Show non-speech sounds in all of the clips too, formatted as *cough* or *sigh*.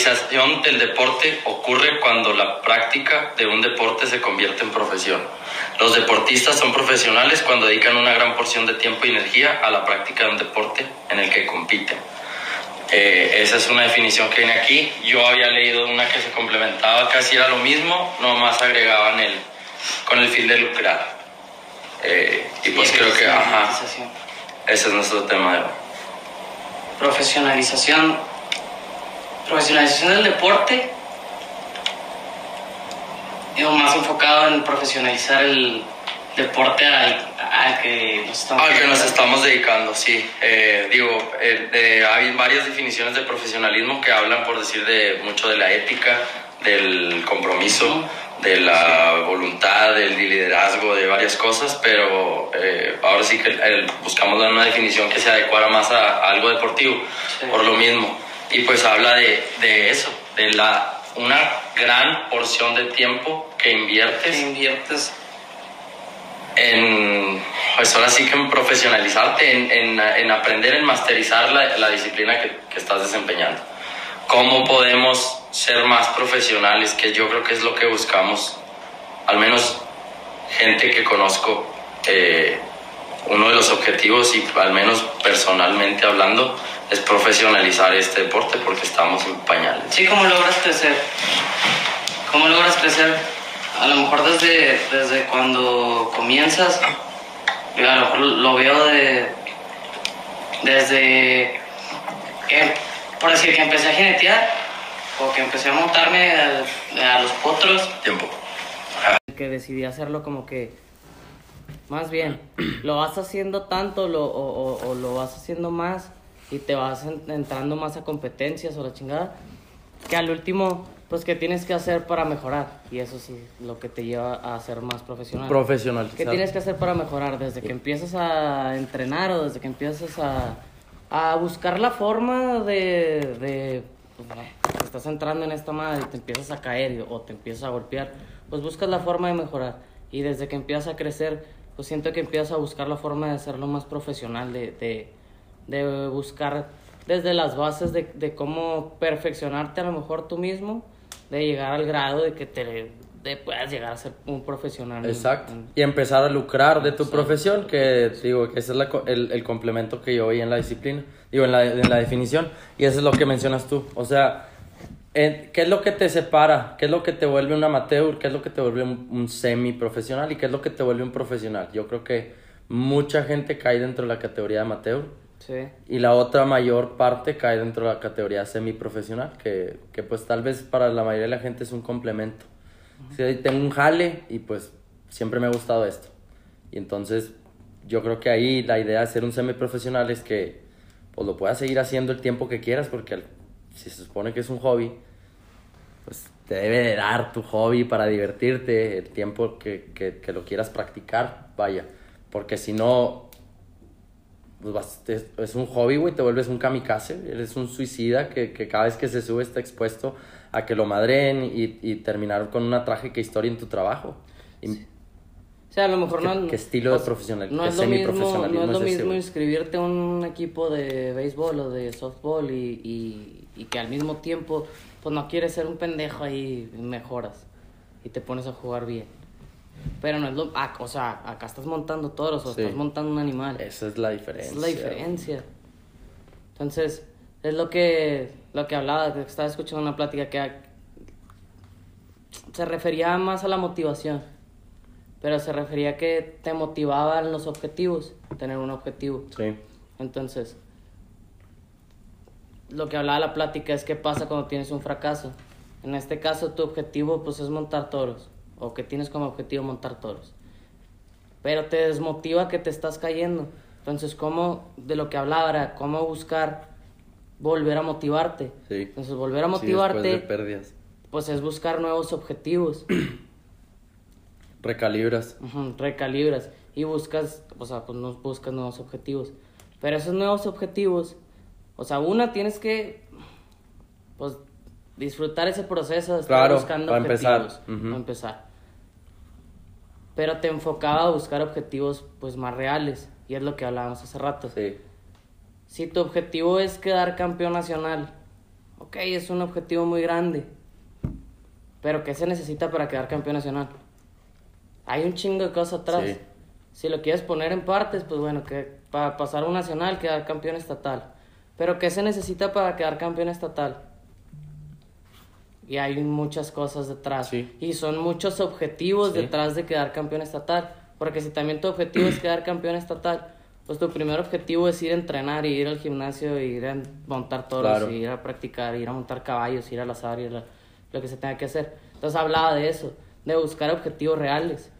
profesionalización del deporte ocurre cuando la práctica de un deporte se convierte en profesión. Los deportistas son profesionales cuando dedican una gran porción de tiempo y energía a la práctica de un deporte en el que compiten. Eh, esa es una definición que viene aquí. Yo había leído una que se complementaba, casi era lo mismo, nomás agregaban el, con el fin de lucrar. Eh, y pues creo que, ajá, ese es nuestro tema de hoy. Profesionalización. Profesionalización del deporte. Digo, más enfocado en profesionalizar el deporte al, al que nos estamos, Al que nos estamos dedicando, sí. Eh, digo, eh, eh, hay varias definiciones de profesionalismo que hablan, por decir, de mucho de la ética, del compromiso, de la voluntad, del liderazgo, de varias cosas, pero eh, ahora sí que buscamos dar una definición que se adecuara más a, a algo deportivo, Sí. por lo mismo. Y pues habla de, de eso, de la, una gran porción de tiempo que inviertes que inviertes en, pues ahora sí que en profesionalizarte, en, en, en aprender, en masterizar la, la disciplina que, que estás desempeñando. ¿Cómo podemos ser más profesionales? Que yo creo que es lo que buscamos, al menos gente que conozco, eh, uno de los objetivos y al menos personalmente hablando es profesionalizar este deporte porque estamos en pañales. Sí, ¿cómo logras crecer? ¿Cómo logras crecer? A lo mejor desde, desde cuando comienzas, yo a lo mejor lo veo de, desde, que, por decir, que empecé a jinetear o que empecé a montarme a, a los potros. Tiempo. Que decidí hacerlo como que, más bien, *clears throat* lo vas haciendo tanto lo, o, o- o lo vas haciendo más y te vas en- entrando más a competencias o la chingada, que al último, pues, ¿qué tienes que hacer para mejorar? Y eso es lo que te lleva a ser más profesional. Profesional. ¿Qué tienes que hacer para mejorar? Desde que empiezas a entrenar o desde que empiezas a, a buscar la forma de... de pues, que estás entrando en esta madre y te empiezas a caer o te empiezas a golpear, pues buscas la forma de mejorar. Y desde que empiezas a crecer, pues siento que empiezas a buscar la forma de hacerlo más profesional, de, de, de buscar desde las bases de, de cómo perfeccionarte a lo mejor tú mismo, de llegar al grado de que te de puedas llegar a ser un profesional. Exacto. en- Y empezar a lucrar de tu profesión, que digo, que ese es la el, el complemento que yo vi en la disciplina, digo, en la, en la definición. Y eso es lo que mencionas tú. O sea, ¿qué es lo que te separa? ¿Qué es lo que te vuelve un amateur? ¿Qué es lo que te vuelve un, un semi-profesional? ¿Y qué es lo que te vuelve un profesional? Yo creo que mucha gente cae dentro de la categoría de amateur. Sí. Y la otra mayor parte cae dentro de la categoría semiprofesional, que, que pues tal vez para la mayoría de la gente es un complemento. Sí, tengo un jale y pues siempre me ha gustado esto. Y entonces yo creo que ahí la idea de ser un semiprofesional es que pues lo puedas seguir haciendo el tiempo que quieras, porque si se supone que es un hobby, pues te debe de dar tu hobby para divertirte, el tiempo que, que, que lo quieras practicar, vaya. Porque si no, pues vas- es, es un hobby, güey, te vuelves un kamikaze, eres un suicida que, que cada vez que se sube está expuesto a que lo madren y, y terminar con una trágica historia en tu trabajo. Y O sea, a lo mejor ¿Qué- no... qué estilo de pues, profesional- No es lo mismo, no es lo mismo inscribirte a un equipo de béisbol o de softball y, y, y que al mismo tiempo, pues no quieres ser un pendejo ahí y mejoras y te pones a jugar bien. Pero no es lo... ah, o sea, acá estás montando toros o Sí. estás montando un animal. esa es la diferencia. Esa es la diferencia. Entonces, es lo que, lo que hablaba, que estaba escuchando una plática que se refería más a la motivación, pero se refería a que te motivaban los objetivos, tener un objetivo. Sí. Entonces, lo que hablaba la plática es qué pasa cuando tienes un fracaso. En este caso, tu objetivo pues es montar toros, o que tienes como objetivo montar toros. Pero te desmotiva que te estás cayendo. Entonces, ¿cómo, de lo que hablaba era, cómo buscar volver a motivarte? Sí. Entonces, volver a Sí, motivarte, después de pérdidas. pues es buscar nuevos objetivos. *clears throat* Recalibras. Recalibras y buscas, o sea, pues no buscas nuevos objetivos. Pero esos nuevos objetivos, o sea, una tienes que, pues, disfrutar ese proceso de estar Claro, buscando para empezar. objetivos. Ujú. Para empezar. Pero te enfocaba a buscar objetivos pues más reales, y es lo que hablábamos hace rato. Sí. Si tu objetivo es quedar campeón nacional, ok, es un objetivo muy grande, pero ¿qué se necesita para quedar campeón nacional? Hay un chingo de cosas atrás. Sí. Si lo quieres poner en partes, pues bueno, que para pasar un nacional, quedar campeón estatal. Pero ¿qué se necesita para quedar campeón estatal? Y hay muchas cosas detrás. Sí. Y son muchos objetivos Sí. detrás de quedar campeón estatal. Porque si también tu objetivo es quedar campeón estatal, pues tu primer objetivo es ir a entrenar y ir al gimnasio y ir a montar toros Claro. y ir a practicar, ir a montar caballos, ir al azar, a lo que se tenga que hacer. Entonces hablaba de eso, de buscar objetivos reales.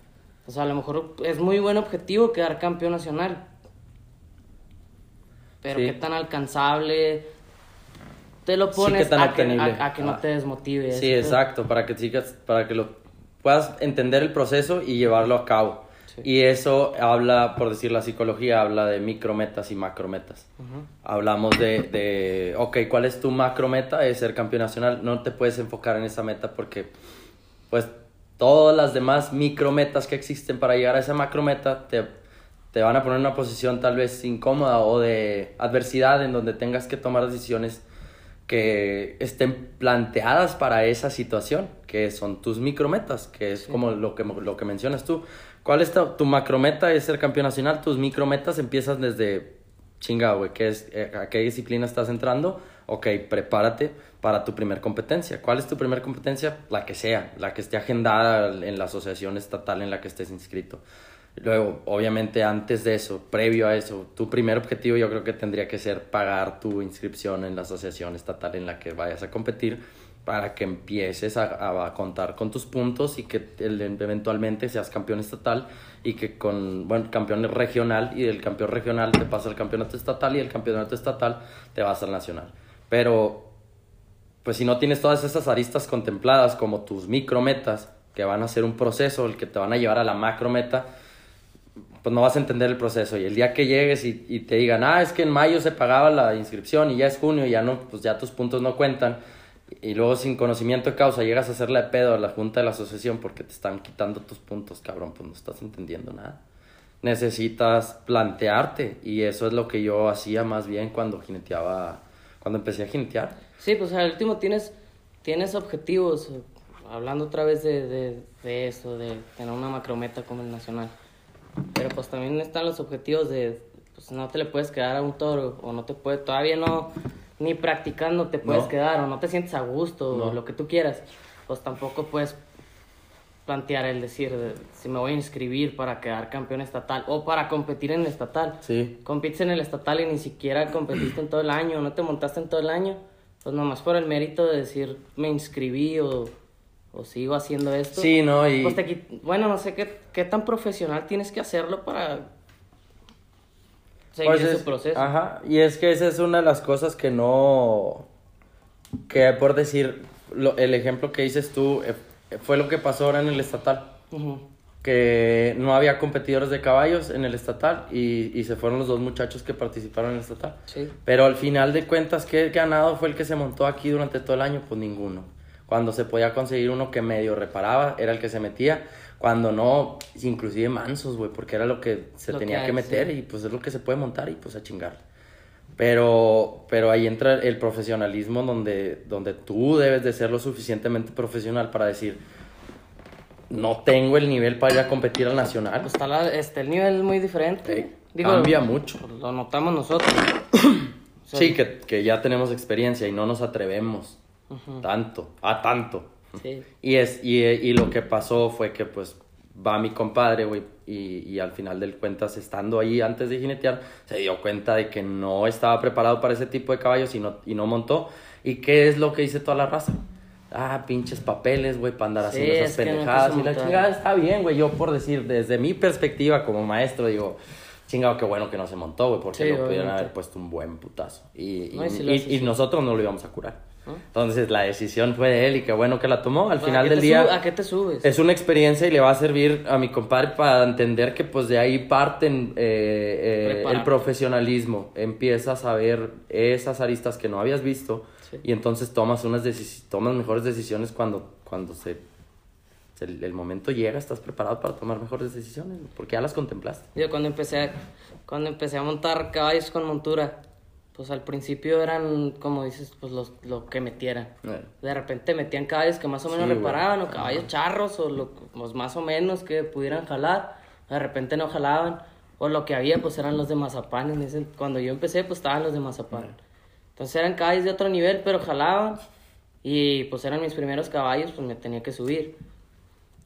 O sea, a lo mejor es muy buen objetivo quedar campeón nacional. Pero Sí. qué tan alcanzable te lo Sí, pones tan a, que, a- a que no Ah. te desmotive. Sí, exacto, para que sigas, para que lo puedas entender el proceso y llevarlo a cabo. Sí. Y eso habla, por decir la psicología, habla de micrometas y macrometas. Ujú. Hablamos de, de, ok, ¿cuál es tu macrometa? Es ser campeón nacional. No te puedes enfocar en esa meta porque, pues, todas las demás micrometas que existen para llegar a esa macrometa te, te van a poner en una posición tal vez incómoda o de adversidad en donde tengas que tomar decisiones que estén planteadas para esa situación, que son tus micrometas, que es Sí. como lo que, lo que mencionas tú. ¿Cuál es tu, tu macrometa? Es ser campeón nacional. Tus micrometas empiezan desde, chinga, güey, ¿qué es, eh, ¿a qué disciplina estás entrando? Ok, prepárate para tu primer competencia. ¿Cuál es tu primer competencia? La que sea, la que esté agendada en la asociación estatal en la que estés inscrito. Luego, obviamente, antes de eso, previo a eso, tu primer objetivo yo creo que tendría que ser pagar tu inscripción en la asociación estatal en la que vayas a competir para que empieces a, a contar con tus puntos y que eventualmente seas campeón estatal y que con, bueno, campeón regional y del campeón regional te pasa al campeonato estatal y el campeonato estatal te vas al nacional. Pero pues si no tienes todas esas aristas contempladas como tus micrometas, que van a ser un proceso, el que te van a llevar a la macrometa, pues no vas a entender el proceso. Y el día que llegues y, te digan, ah, es que en mayo se pagaba la inscripción y ya es junio y ya no, pues ya tus puntos no cuentan. Y luego sin conocimiento de causa llegas a hacerle pedo a la junta de la asociación porque te están quitando tus puntos, cabrón, pues no estás entendiendo nada. Necesitas plantearte y eso es lo que yo hacía más bien cuando jineteaba, cuando empecé a jinetear. Sí, pues al último tienes, tienes objetivos, eh, hablando otra vez de, de, de eso, de tener una macrometa como el nacional. Pero pues también están los objetivos de, pues no te le puedes quedar a un toro, o no te puedes, todavía no, ni practicando te puedes No. quedar, o no te sientes a gusto, No. o lo que tú quieras. Pues tampoco puedes plantear el decir, de, si me voy a inscribir para quedar campeón estatal, o para competir en el estatal Sí. compites en el estatal y ni siquiera competiste en todo el año, no te montaste en todo el año, pues nomás por el mérito de decir me inscribí o, o sigo haciendo esto. Sí, ¿no? Y- Pues te bueno, no sé qué, qué tan profesional tienes que hacerlo para seguir Pues ese es- proceso. Ajá, y es que esa es una de las cosas que no... Que por decir, lo- el ejemplo que dices tú eh, fue lo que pasó ahora en el estatal. Que no había competidores de caballos en el estatal y, y se fueron los dos muchachos que participaron en el estatal. Sí. Pero al final de cuentas, ¿qué ganado fue el que se montó aquí durante todo el año? Pues ninguno. Cuando se podía conseguir uno que medio reparaba, era el que se metía. Cuando no, inclusive mansos, güey, porque era lo que se Lo tenía que meter sí. y pues es lo que se puede montar y pues a chingar. Pero, pero ahí entra el profesionalismo donde, donde tú debes de ser lo suficientemente profesional para decir, no tengo el nivel para ir a competir al nacional. Pues está la- este, el nivel es muy diferente. Sí, cambia mucho. Lo notamos nosotros. *coughs* O sea, Sí, que, que ya tenemos experiencia y no nos atrevemos Tanto, a tanto. Sí. *laughs* Y, es, y, y lo que pasó fue que pues va mi compadre, güey, y, y al final del cuentas, estando ahí antes de jinetear, se dio cuenta de que no estaba preparado para ese tipo de caballos y no, y no montó. ¿Y qué es lo que dice toda la raza? Ah, pinches papeles, güey, para andar Sí, haciendo esas es que no pendejadas. y la chingada está bien, güey. Yo por decir, desde mi perspectiva como maestro, digo, chingado, qué bueno que no se montó, güey, porque Sí, lo obviamente. haber puesto un buen putazo. Y, y, No, si nosotros no lo íbamos a curar. ¿No? Entonces la decisión fue de él y qué bueno que la tomó. Al ¿A final del día ¿A qué te subes? es una experiencia y le va a servir a mi compadre para entender que pues de ahí parten eh, eh, el profesionalismo. Empiezas a ver esas aristas que no habías visto Sí. y entonces tomas unas tomas mejores decisiones cuando, cuando se el, el momento llega, estás preparado para tomar mejores decisiones, porque ya las contemplaste. Yo cuando empecé, a, cuando empecé a montar caballos con montura, pues al principio eran, como dices, pues los, lo que metieran. De repente metían caballos que más o menos Sí, reparaban, o caballos charros, o lo, pues más o menos que pudieran jalar. De repente no jalaban. O lo que había, pues eran los de mazapán. En ese, cuando yo empecé, pues estaban los de mazapán. Entonces eran caballos de otro nivel, pero jalaban. Y pues eran mis primeros caballos, pues me tenía que subir.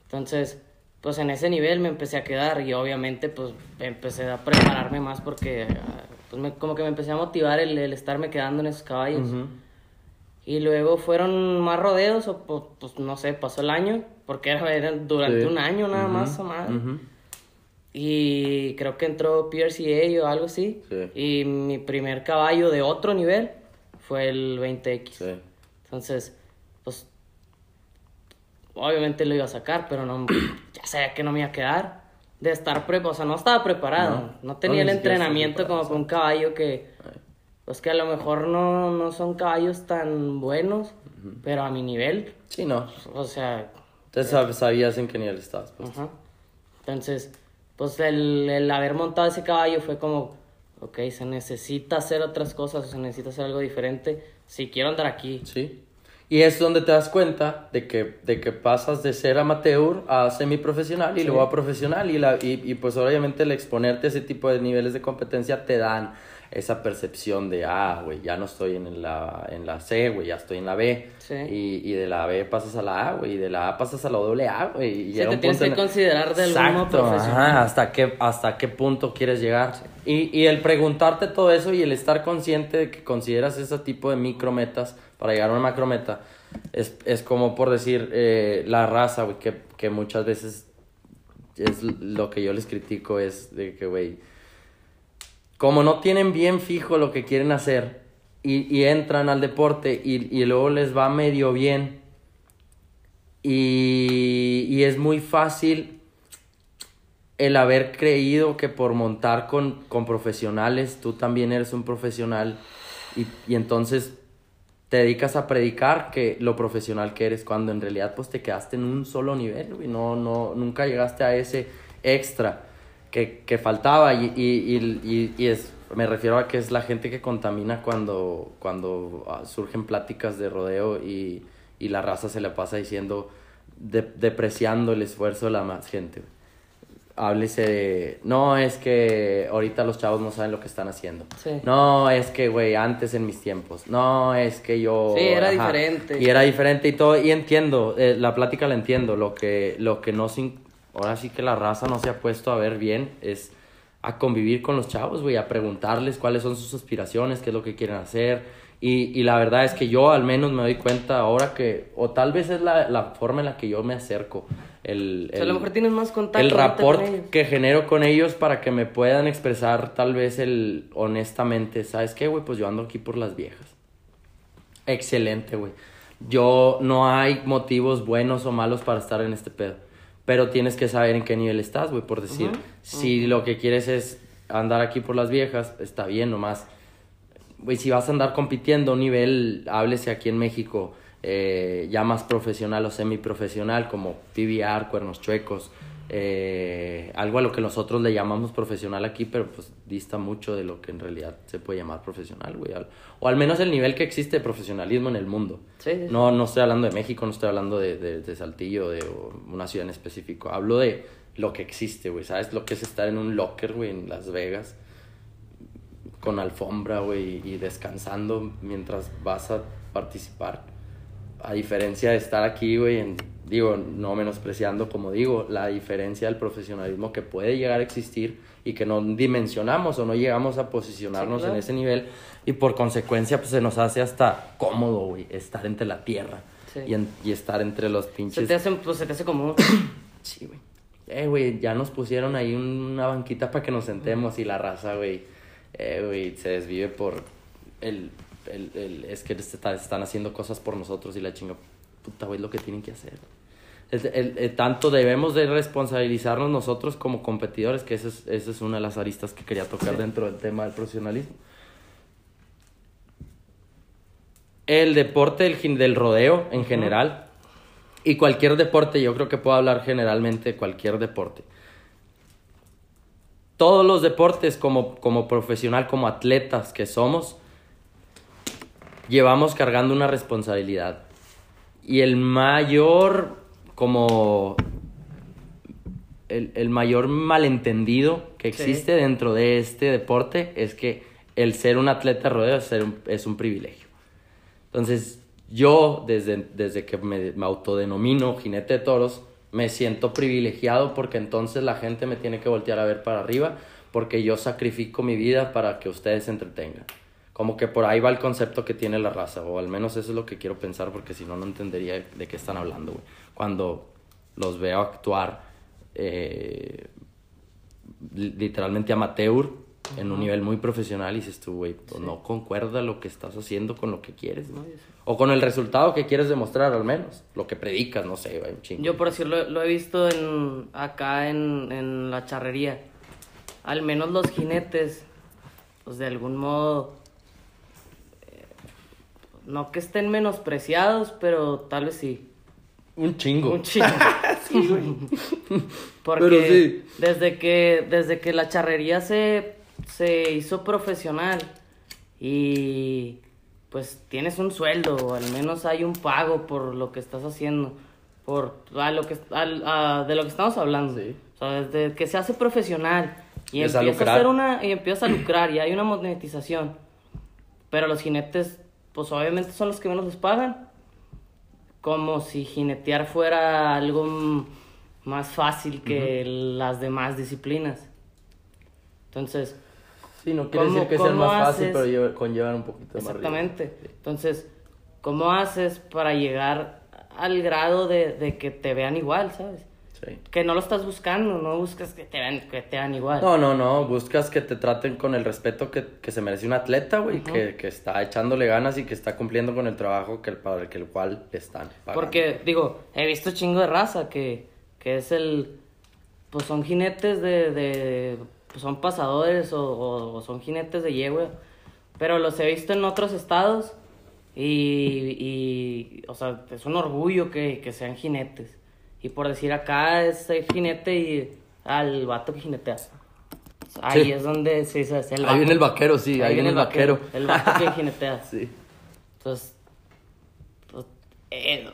Entonces, pues en ese nivel me empecé a quedar y obviamente pues empecé a prepararme más porque ah, pues me- como que me empecé a motivar el, el estarme quedando en esos caballos. Y luego fueron más rodeos, o pues, pues, no sé, pasó el año, porque era, era durante Sí. un año nada más o más. ujú. Y creo que entró PRCA o algo así. Sí. Y mi primer caballo de otro nivel fue el 20X. Sí. Entonces, pues, obviamente lo iba a sacar, pero no, *clears throat* ya sabía que no me iba a quedar. De estar preparado, o sea, no estaba preparado. No, No, tenía no, el entrenamiento como para un caballo que, pues que a lo mejor no, no son caballos tan buenos, pero a mi nivel, Sí, no. o sea, Entonces sab- sabías en qué nivel estabas. Pues. Ajá. Entonces, pues el, el haber montado ese caballo fue como, ok, se necesita hacer otras cosas, se necesita hacer algo diferente si quiero andar aquí. Sí. Y es donde te das cuenta de que, de que pasas de ser amateur a semiprofesional y Sí. luego a profesional. Y, la, y, y pues obviamente el exponerte a ese tipo de niveles de competencia te dan esa percepción de, ah, güey, ya no estoy en la, en la C, güey, ya estoy en la B. Sí. Y, y de la B pasas a la A, güey, y de la A pasas a la doble A, güey. y Sí, te un tienes punto que en- considerar de profesional. ajá, hasta qué, hasta qué punto quieres llegar. Y, y el preguntarte todo eso y el estar consciente de que consideras ese tipo de micrometas para llegar a una macrometa, es, es como por decir eh, la raza, güey, que, que muchas veces es lo que yo les critico, es de que, güey, como no tienen bien fijo lo que quieren hacer y, y entran al deporte y, y luego les va medio bien y, y es muy fácil el haber creído que por montar con, con profesionales tú también eres un profesional y, y entonces te dedicas a predicar que lo profesional que eres cuando en realidad pues te quedaste en un solo nivel y no, no, nunca llegaste a ese extra que, que faltaba y, y, y, y- es, me refiero a que es la gente que contamina cuando, cuando ah, surgen pláticas de rodeo y, y la raza se le pasa diciendo, de- depreciando el esfuerzo de la más gente. Háblese de, no, es que ahorita los chavos no saben lo que están haciendo. Sí. No, es que, güey, antes en mis tiempos. No, es que yo... Sí, era diferente. Y era diferente y todo. Y entiendo, eh, la plática la entiendo. Lo que, lo que no... Sin, ahora sí que la raza no se ha puesto a ver bien es a convivir con los chavos, güey, a preguntarles cuáles son sus aspiraciones, qué es lo que quieren hacer. Y, y la verdad es que yo al menos me doy cuenta ahora que, o tal vez es la, la forma en la que yo me acerco. El, O sea, a lo el- mejor tienes más contacto el rapport que genero con ellos para que me puedan expresar tal vez el honestamente, ¿sabes qué, güey? Pues yo ando aquí por las viejas. Excelente, güey. Yo no hay motivos buenos o malos para estar en este pedo. Pero tienes que saber en qué nivel estás, güey, por decir. Si lo que quieres es andar aquí por las viejas, está bien nomás. Güey, si vas a andar compitiendo a un nivel, háblese aquí en México, eh, ya más profesional o semiprofesional, como PBR, cuernos chuecos, eh, algo a lo que nosotros le llamamos profesional aquí, pero pues dista mucho de lo que en realidad se puede llamar profesional, güey. O al menos el nivel que existe de profesionalismo en el mundo. Sí, sí. No, no estoy hablando de México, no estoy hablando de, de, de Saltillo, de una ciudad en específico. Hablo de lo que existe, güey. ¿Sabes lo que es estar en un locker, güey, en Las Vegas? Con alfombra, güey, y descansando mientras vas a participar. A diferencia de estar aquí, güey, en- digo, no menospreciando, como digo, la diferencia del profesionalismo que puede llegar a existir y que no dimensionamos o no llegamos a posicionarnos Sí, claro. en ese nivel y por consecuencia pues se nos hace hasta cómodo, güey, estar entre la tierra Sí. y, en- y estar entre los Se pinches... te hace, pues, se te hace como... *coughs* Sí, güey. Eh, güey, ya nos pusieron ahí una banquita para que nos sentemos y la raza, güey, eh, güey, se desvive por el, el, el- es que está- están haciendo cosas por nosotros y la chinga, puta, güey, es lo que tienen que hacer. El- el- el- tanto debemos de responsabilizarnos nosotros como competidores, que esa es, esa es una de las aristas que quería tocar dentro del tema del profesionalismo. El deporte del, del rodeo en general Y cualquier deporte, yo creo que puedo hablar generalmente de cualquier deporte. Todos los deportes como, como profesional, como atletas que somos, llevamos cargando una responsabilidad. Y el mayor, como, el, el mayor malentendido que Sí. existe dentro de este deporte es que el ser un atleta de rodeo es, ser un- es un privilegio. Entonces, yo, desde, desde que me, me autodenomino jinete de toros, me siento privilegiado porque entonces la gente me tiene que voltear a ver para arriba porque yo sacrifico mi vida para que ustedes se entretengan. Como que por ahí va el concepto que tiene la raza, o al menos eso es lo que quiero pensar porque si no, no entendería de qué están hablando, güey. Cuando los veo actuar eh, li- literalmente amateur en un nivel muy profesional y dices tú, güey, pues no concuerda lo que estás haciendo con lo que quieres, ¿no? O con el resultado que quieres demostrar al menos, lo que predicas, no sé, güey, un chingo. Yo por decirlo, lo he visto en, acá en, en la charrería. Al menos los jinetes, pues de algún modo, no que estén menospreciados, pero tal vez sí. Un chingo. Un chingo. *laughs* Porque Pero sí. desde que desde que la charrería se, se hizo profesional y pues tienes un sueldo, o al menos hay un pago por lo que estás haciendo, por a lo que a- de lo que estamos hablando. Sí. O sea, desde que se hace profesional y Empieza a hacer una y empieza a lucrar y hay una monetización. Pero los jinetes pues obviamente son los que menos les pagan como si jinetear fuera algo más fácil que las demás disciplinas. Entonces, Sí, no quiere ¿Cómo- decir que sea más fácil, pero lleva- conllevan un poquito más exactamente. Entonces, ¿cómo haces para llegar al grado de, de que te vean igual, sabes? Sí. Que no lo estás buscando, no buscas que te vean, que te vean igual. No, no, no, buscas que te traten con el respeto que, que se merece un atleta, güey, que, que está echándole ganas y que está cumpliendo con el trabajo que, para el, que el cual le están pagando. Porque, digo, he visto chingo de raza que, que es el. Pues son jinetes de. de pues son pasadores o, o- o son jinetes de yegua. Pero los he visto en otros estados y. y o sea, es un orgullo que, que sean jinetes. Y por decir acá es el jinete y al vato que jinetea. Ahí Sí. es donde se dice. es el Ahí vato. viene el vaquero, sí, ahí, viene el vaquero. El vato que *laughs* jinetea. sí. Entonces, pues, eh,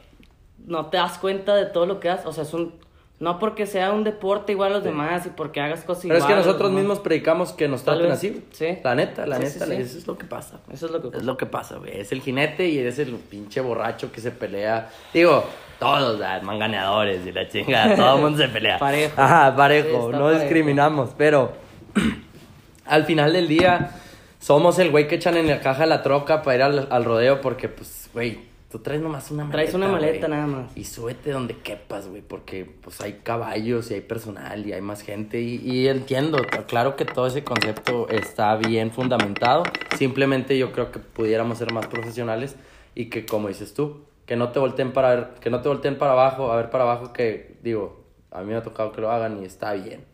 no te das cuenta de todo lo que haces. O sea, es un. No porque sea un deporte igual a los demás y porque hagas cosas Pero igual. es que nosotros mismos predicamos que nos traten así. sí. La neta, la Sí, neta, sí, sí. eso es lo que pasa. Eso es lo que Es pasa. lo que pasa, güey. Es el jinete y eres el pinche borracho que se pelea. Digo, todos, ah, manganeadores y la chingada. Todo el mundo se pelea. *laughs* Parejo. Ajá, Sí, parejo. está no parejo. discriminamos, pero *clears throat* al final del día somos el güey que echan en la caja de la troca para ir al, al rodeo porque, pues, güey, tú traes nomás una maleta. Traes una maleta güey. nada más. Y súbete donde quepas, güey, porque pues hay caballos y hay personal y hay más gente y, y entiendo, claro que todo ese concepto está bien fundamentado, simplemente yo creo que pudiéramos ser más profesionales y que como dices tú, que no te volteen para ver, que no te volteen para abajo, a ver para abajo que digo, a mí me ha tocado que lo hagan y está bien.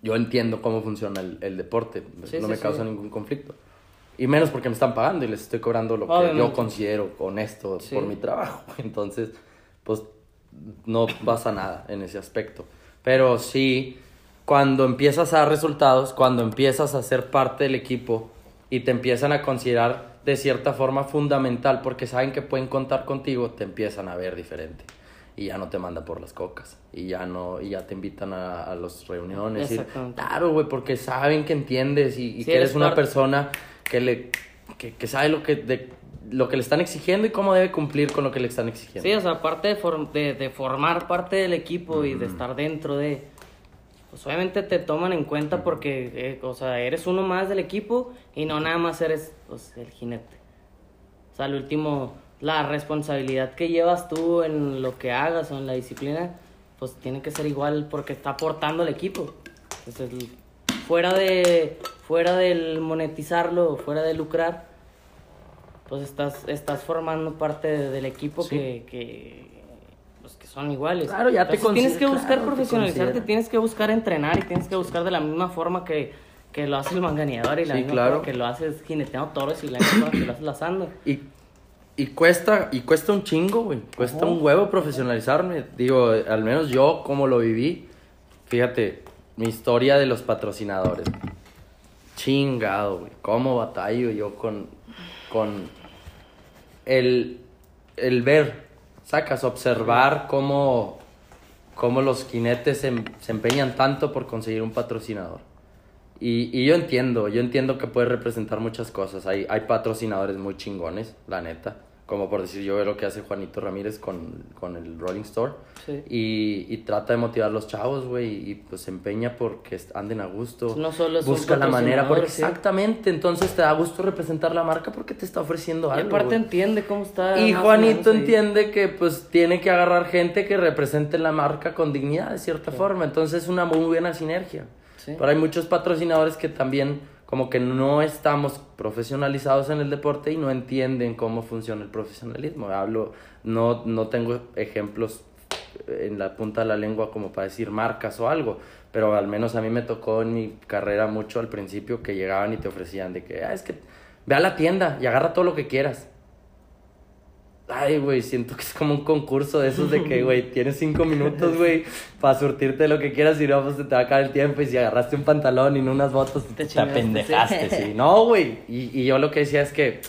Yo entiendo cómo funciona el, el deporte, Sí, no sí, me sí. causa ningún conflicto. Y menos porque me están pagando y les estoy cobrando lo que yo considero honesto por mi trabajo. *laughs* Entonces, pues no pasa nada en ese aspecto. Pero sí, cuando empiezas a dar resultados, cuando empiezas a ser parte del equipo y te empiezan a considerar de cierta forma fundamental porque saben que pueden contar contigo, te empiezan a ver diferente. Y ya no te mandan por las cocas. Y ya no, y ya te invitan a, a las reuniones. Y, claro, güey, porque saben que entiendes y, y Sí, que eres eres una persona que le que, que sabe lo que de, lo que le están exigiendo y cómo debe cumplir con lo que le están exigiendo. Sí, o sea, aparte de, de, de formar parte del equipo y de estar dentro de... Pues obviamente te toman en cuenta porque, eh, o sea, eres uno más del equipo y no nada más eres pues, el jinete. O sea, al último, la responsabilidad que llevas tú en lo que hagas o en la disciplina, pues tiene que ser igual porque está aportando al equipo. Entonces, fuera de fuera del monetizarlo, fuera de lucrar, pues estás, estás formando parte de- del equipo Sí. que, que, pues, que son iguales. Claro, ya te Entonces, tienes que buscar claro, te profesionalizarte, tienes que buscar entrenar y tienes que buscar de la misma forma que, que lo hace el manganeador y la Sí, claro. que lo haces jineteando toros y la misma que lo haces lazando. *clears throat* Y Y cuesta, y cuesta un chingo, güey. Cuesta un huevo profesionalizarme. Digo, al menos yo, como lo viví. Fíjate, mi historia de los patrocinadores. Chingado, güey. Cómo batallo yo con, con el, el ver, sacas, observar cómo, cómo los jinetes se, se empeñan tanto por conseguir un patrocinador. Y, y yo entiendo, yo entiendo que puede representar muchas cosas. Hay, hay patrocinadores muy chingones, la neta. Como por decir, yo veo lo que hace Juanito Ramírez con, con el Rolling Store. Sí. Y, y trata de motivar a los chavos, güey. Y pues se empeña porque anden a gusto. No solo es Busca la manera. Porque, sí. Exactamente. Entonces te da gusto representar la marca porque te está ofreciendo Y algo. aparte güey. entiende cómo está. Y Juanito entiende que pues tiene que agarrar gente que represente la marca con dignidad de cierta forma. Entonces es una muy buena sinergia. Pero hay muchos patrocinadores que también como que no estamos profesionalizados en el deporte y no entienden cómo funciona el profesionalismo. Hablo, no, no tengo ejemplos en la punta de la lengua como para decir marcas o algo, pero al menos a mí me tocó en mi carrera mucho al principio que llegaban y te ofrecían de que, ah, es que ve a la tienda y agarra todo lo que quieras. Ay, güey, siento que es como un concurso de esos de que, *laughs* güey, tienes cinco minutos, güey, para surtirte lo que quieras y no, pues se te va a acabar el tiempo y si agarraste un pantalón y no unas botas, te, te apendejaste, sí. sí. *laughs* No, güey, y, y yo lo que decía es que,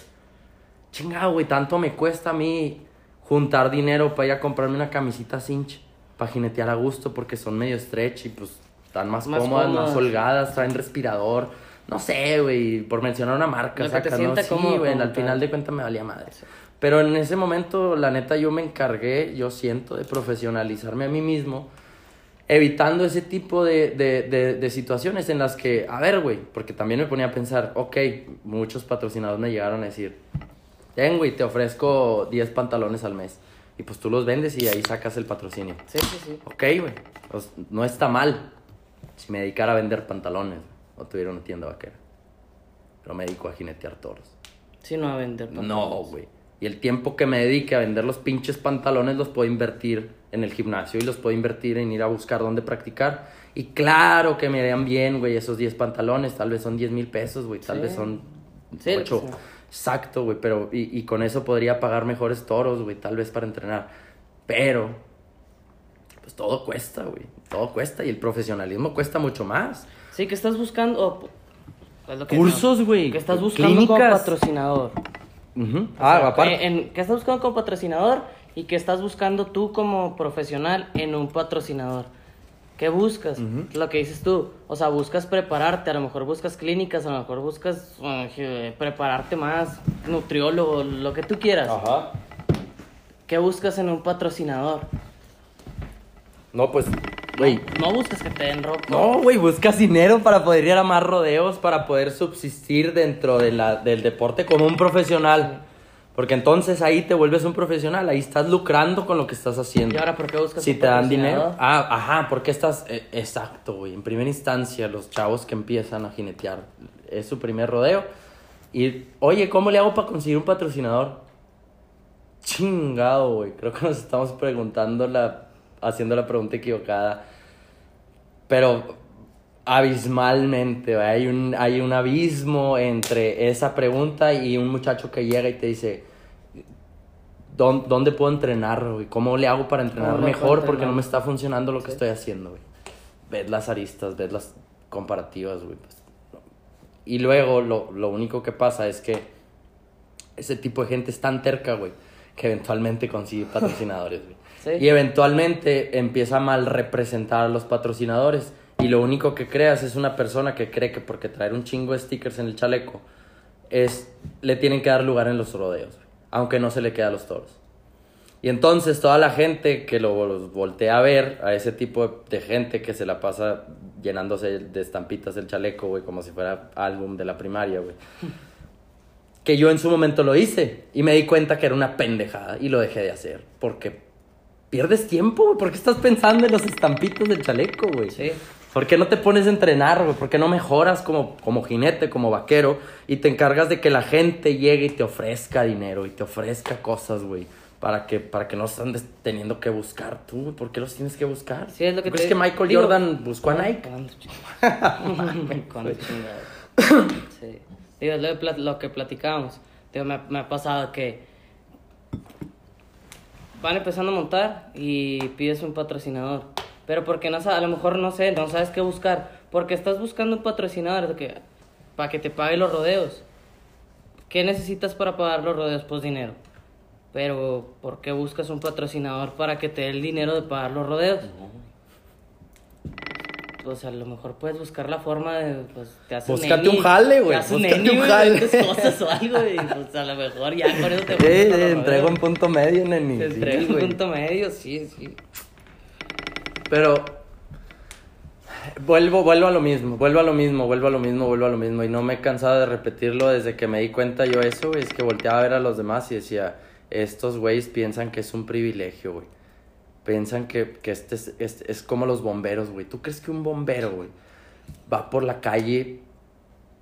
chingado, güey, tanto me cuesta a mí juntar dinero para ir a comprarme una camisita cinch, para jinetear a gusto porque son medio stretch y pues están más, Más cómodas, más holgadas, traen respirador. No sé, güey, por mencionar una marca, te sacas, ¿no? Sí, güey, al final de cuentas me valía madre. Pero en ese momento, la neta, yo me encargué, yo siento, de profesionalizarme a mí mismo, evitando ese tipo de, de, de, de situaciones en las que, a ver, güey, porque también me ponía a pensar, ok, muchos patrocinadores me llegaron a decir, ten, güey, te ofrezco 10 pantalones al mes. Y pues tú los vendes y ahí sacas el patrocinio. Sí, sí, sí. Ok, güey, pues, no está mal si me dedicara a vender pantalones o tuviera una tienda vaquera. Pero me dedico a jinetear toros. Sí, no a vender. No, pantalones. güey. Y el tiempo que me dedique a vender los pinches pantalones los puedo invertir en el gimnasio y los puedo invertir en ir a buscar dónde practicar. Y claro que me harían bien, güey, esos 10 pantalones. Tal vez son 10 mil pesos, güey. Tal Sí. vez son Sí, 8. sí. Exacto, güey. Pero, y, y con eso podría pagar mejores toros, güey. Tal vez para entrenar. Pero, pues todo cuesta, güey. Todo cuesta. Y el profesionalismo cuesta mucho más. Sí, que estás buscando. o- es lo que- Cursos, güey. Que estás buscando como clínicas. Ujú. Ah, O sea, aparte. En, en- que estás buscando como patrocinador y que estás buscando tú como profesional en un patrocinador. ¿Qué buscas? Lo que dices tú. O sea, buscas prepararte, a lo mejor buscas clínicas, a lo mejor buscas eh, prepararte más, nutriólogo, lo que tú quieras. Ajá. ¿Qué buscas en un patrocinador? No, pues, güey. No buscas que te den ropa. No, güey, buscas dinero para poder ir a más rodeos, para poder subsistir dentro de la, del deporte como un profesional. Porque entonces ahí te vuelves un profesional, ahí estás lucrando con lo que estás haciendo. ¿Y ahora por qué buscas Si un te dan dinero. Ah, ajá, porque estás. eh, exacto, güey. En primera instancia, los chavos que empiezan a jinetear es su primer rodeo. Y, oye, ¿cómo le hago para conseguir un patrocinador? Chingado, güey. Creo que nos estamos preguntando la. Haciendo la pregunta equivocada. Pero abismalmente. Hay un, hay un abismo entre esa pregunta y un muchacho que llega y te dice. ¿Dón- ¿Dónde puedo entrenar, güey? ¿Cómo le hago para entrenar ¿Cómo le puedo mejor? Porque no me está funcionando lo que Sí. estoy haciendo, güey. Ves las aristas, ves las comparativas, güey. pues. Y luego lo, lo único que pasa es que ese tipo de gente es tan terca, güey, que eventualmente consigue *laughs* patrocinadores, güey. Sí. Y eventualmente empieza a mal representar a los patrocinadores. Y lo único que creas es una persona que cree que porque traer un chingo de stickers en el chaleco es le tienen que dar lugar en los rodeos, aunque no se le queda a los toros. Y entonces toda la gente que lo voltea a ver, a ese tipo de, de gente que se la pasa llenándose de estampitas el chaleco, güey, como si fuera álbum de la primaria, güey. *laughs* Que yo en su momento lo hice y me di cuenta que era una pendejada y lo dejé de hacer. Porque pierdes tiempo, güey. ¿Por qué estás pensando en los estampitos del chaleco, güey? Sí. ¿Por qué no te pones a entrenar, güey? ¿Por qué no mejoras como, como jinete, como vaquero? Y te encargas de que la gente llegue y te ofrezca dinero y te ofrezca cosas, güey. Para que, para que no andes teniendo que buscar tú, güey. ¿Por qué los tienes que buscar? Sí, es lo que ¿Crees te que Michael digo. Jordan buscó a Nike? ¿Cuándo, chico? ¿Cuándo, chingado? Sí. Digo, lo, que platicábamos. Digo, me, me ha pasado que van empezando a montar y pides un patrocinador. Pero porque no a lo mejor no sé, no sabes qué buscar. Porque estás buscando un patrocinador que, para que te pague los rodeos. ¿Qué necesitas para pagar los rodeos? Pues dinero. Pero, ¿por qué buscas un patrocinador para que te dé el dinero de pagar los rodeos? Pues a lo mejor puedes buscar la forma de, pues, te haces Búscate neni, un jale, güey, Te haces búscate neni, un jale. cosas o algo, y pues a lo mejor ya con eso te *laughs* Sí, juntas los entrego un punto medio, neni. Te sí, entrega un punto medio, sí, sí. Pero vuelvo, vuelvo a lo mismo, vuelvo a lo mismo, vuelvo a lo mismo, vuelvo a lo mismo. Y no me he cansado de repetirlo desde que me di cuenta yo eso, güey. Es que volteaba a ver a los demás y decía, estos güeyes piensan que es un privilegio, güey. Piensan que, que este es, es, es como los bomberos, güey. ¿Tú crees que un bombero, güey, va por la calle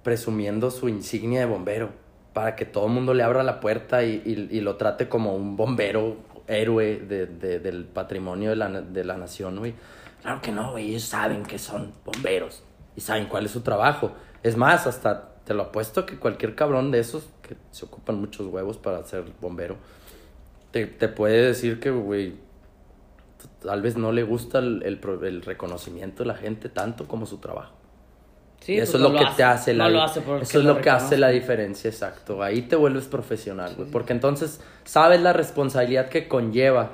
presumiendo su insignia de bombero para que todo el mundo le abra la puerta y, y- y lo trate como un bombero héroe de- de- del patrimonio de la, de la nación, güey. Claro que no, güey. Ellos saben que son bomberos y saben cuál es su trabajo. Es más, hasta te lo apuesto que cualquier cabrón de esos que se ocupan muchos huevos para ser bombero te, te puede decir que, güey, tal vez no le gusta el, el el reconocimiento de la gente tanto como su trabajo. Sí, Y eso pues es lo no que hace. te hace la No lo hace Eso es lo lo que hace la diferencia, exacto. Ahí te vuelves profesional, güey. Porque entonces sabes la responsabilidad que conlleva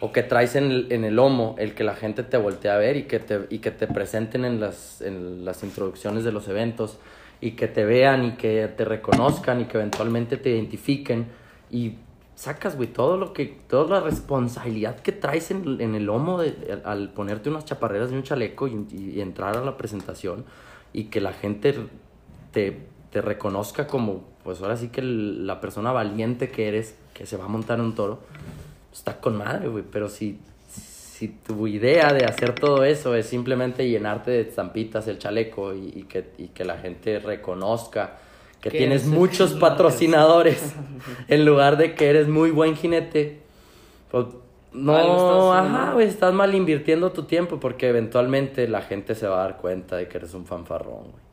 o que traes en el, en el lomo el que la gente te voltee a ver y que te, y que te presenten en las, en las introducciones de los eventos y que te vean y que te reconozcan y que eventualmente te identifiquen y sacas, güey, todo lo que, toda la responsabilidad que traes en, en el lomo de- al ponerte unas chaparreras y un chaleco y, y entrar a la presentación y que la gente te, te reconozca como, pues ahora sí que la persona valiente que eres, que se va a montar un toro, está con madre, güey, pero si, si tu idea de hacer todo eso es simplemente llenarte de estampitas el chaleco y, y que, y que la gente reconozca que tienes muchos patrocinadores. *laughs* *laughs* en lugar de que eres muy buen jinete, pues no, estás ajá, güey, estás mal invirtiendo tu tiempo porque eventualmente la gente se va a dar cuenta de que eres un fanfarrón, güey.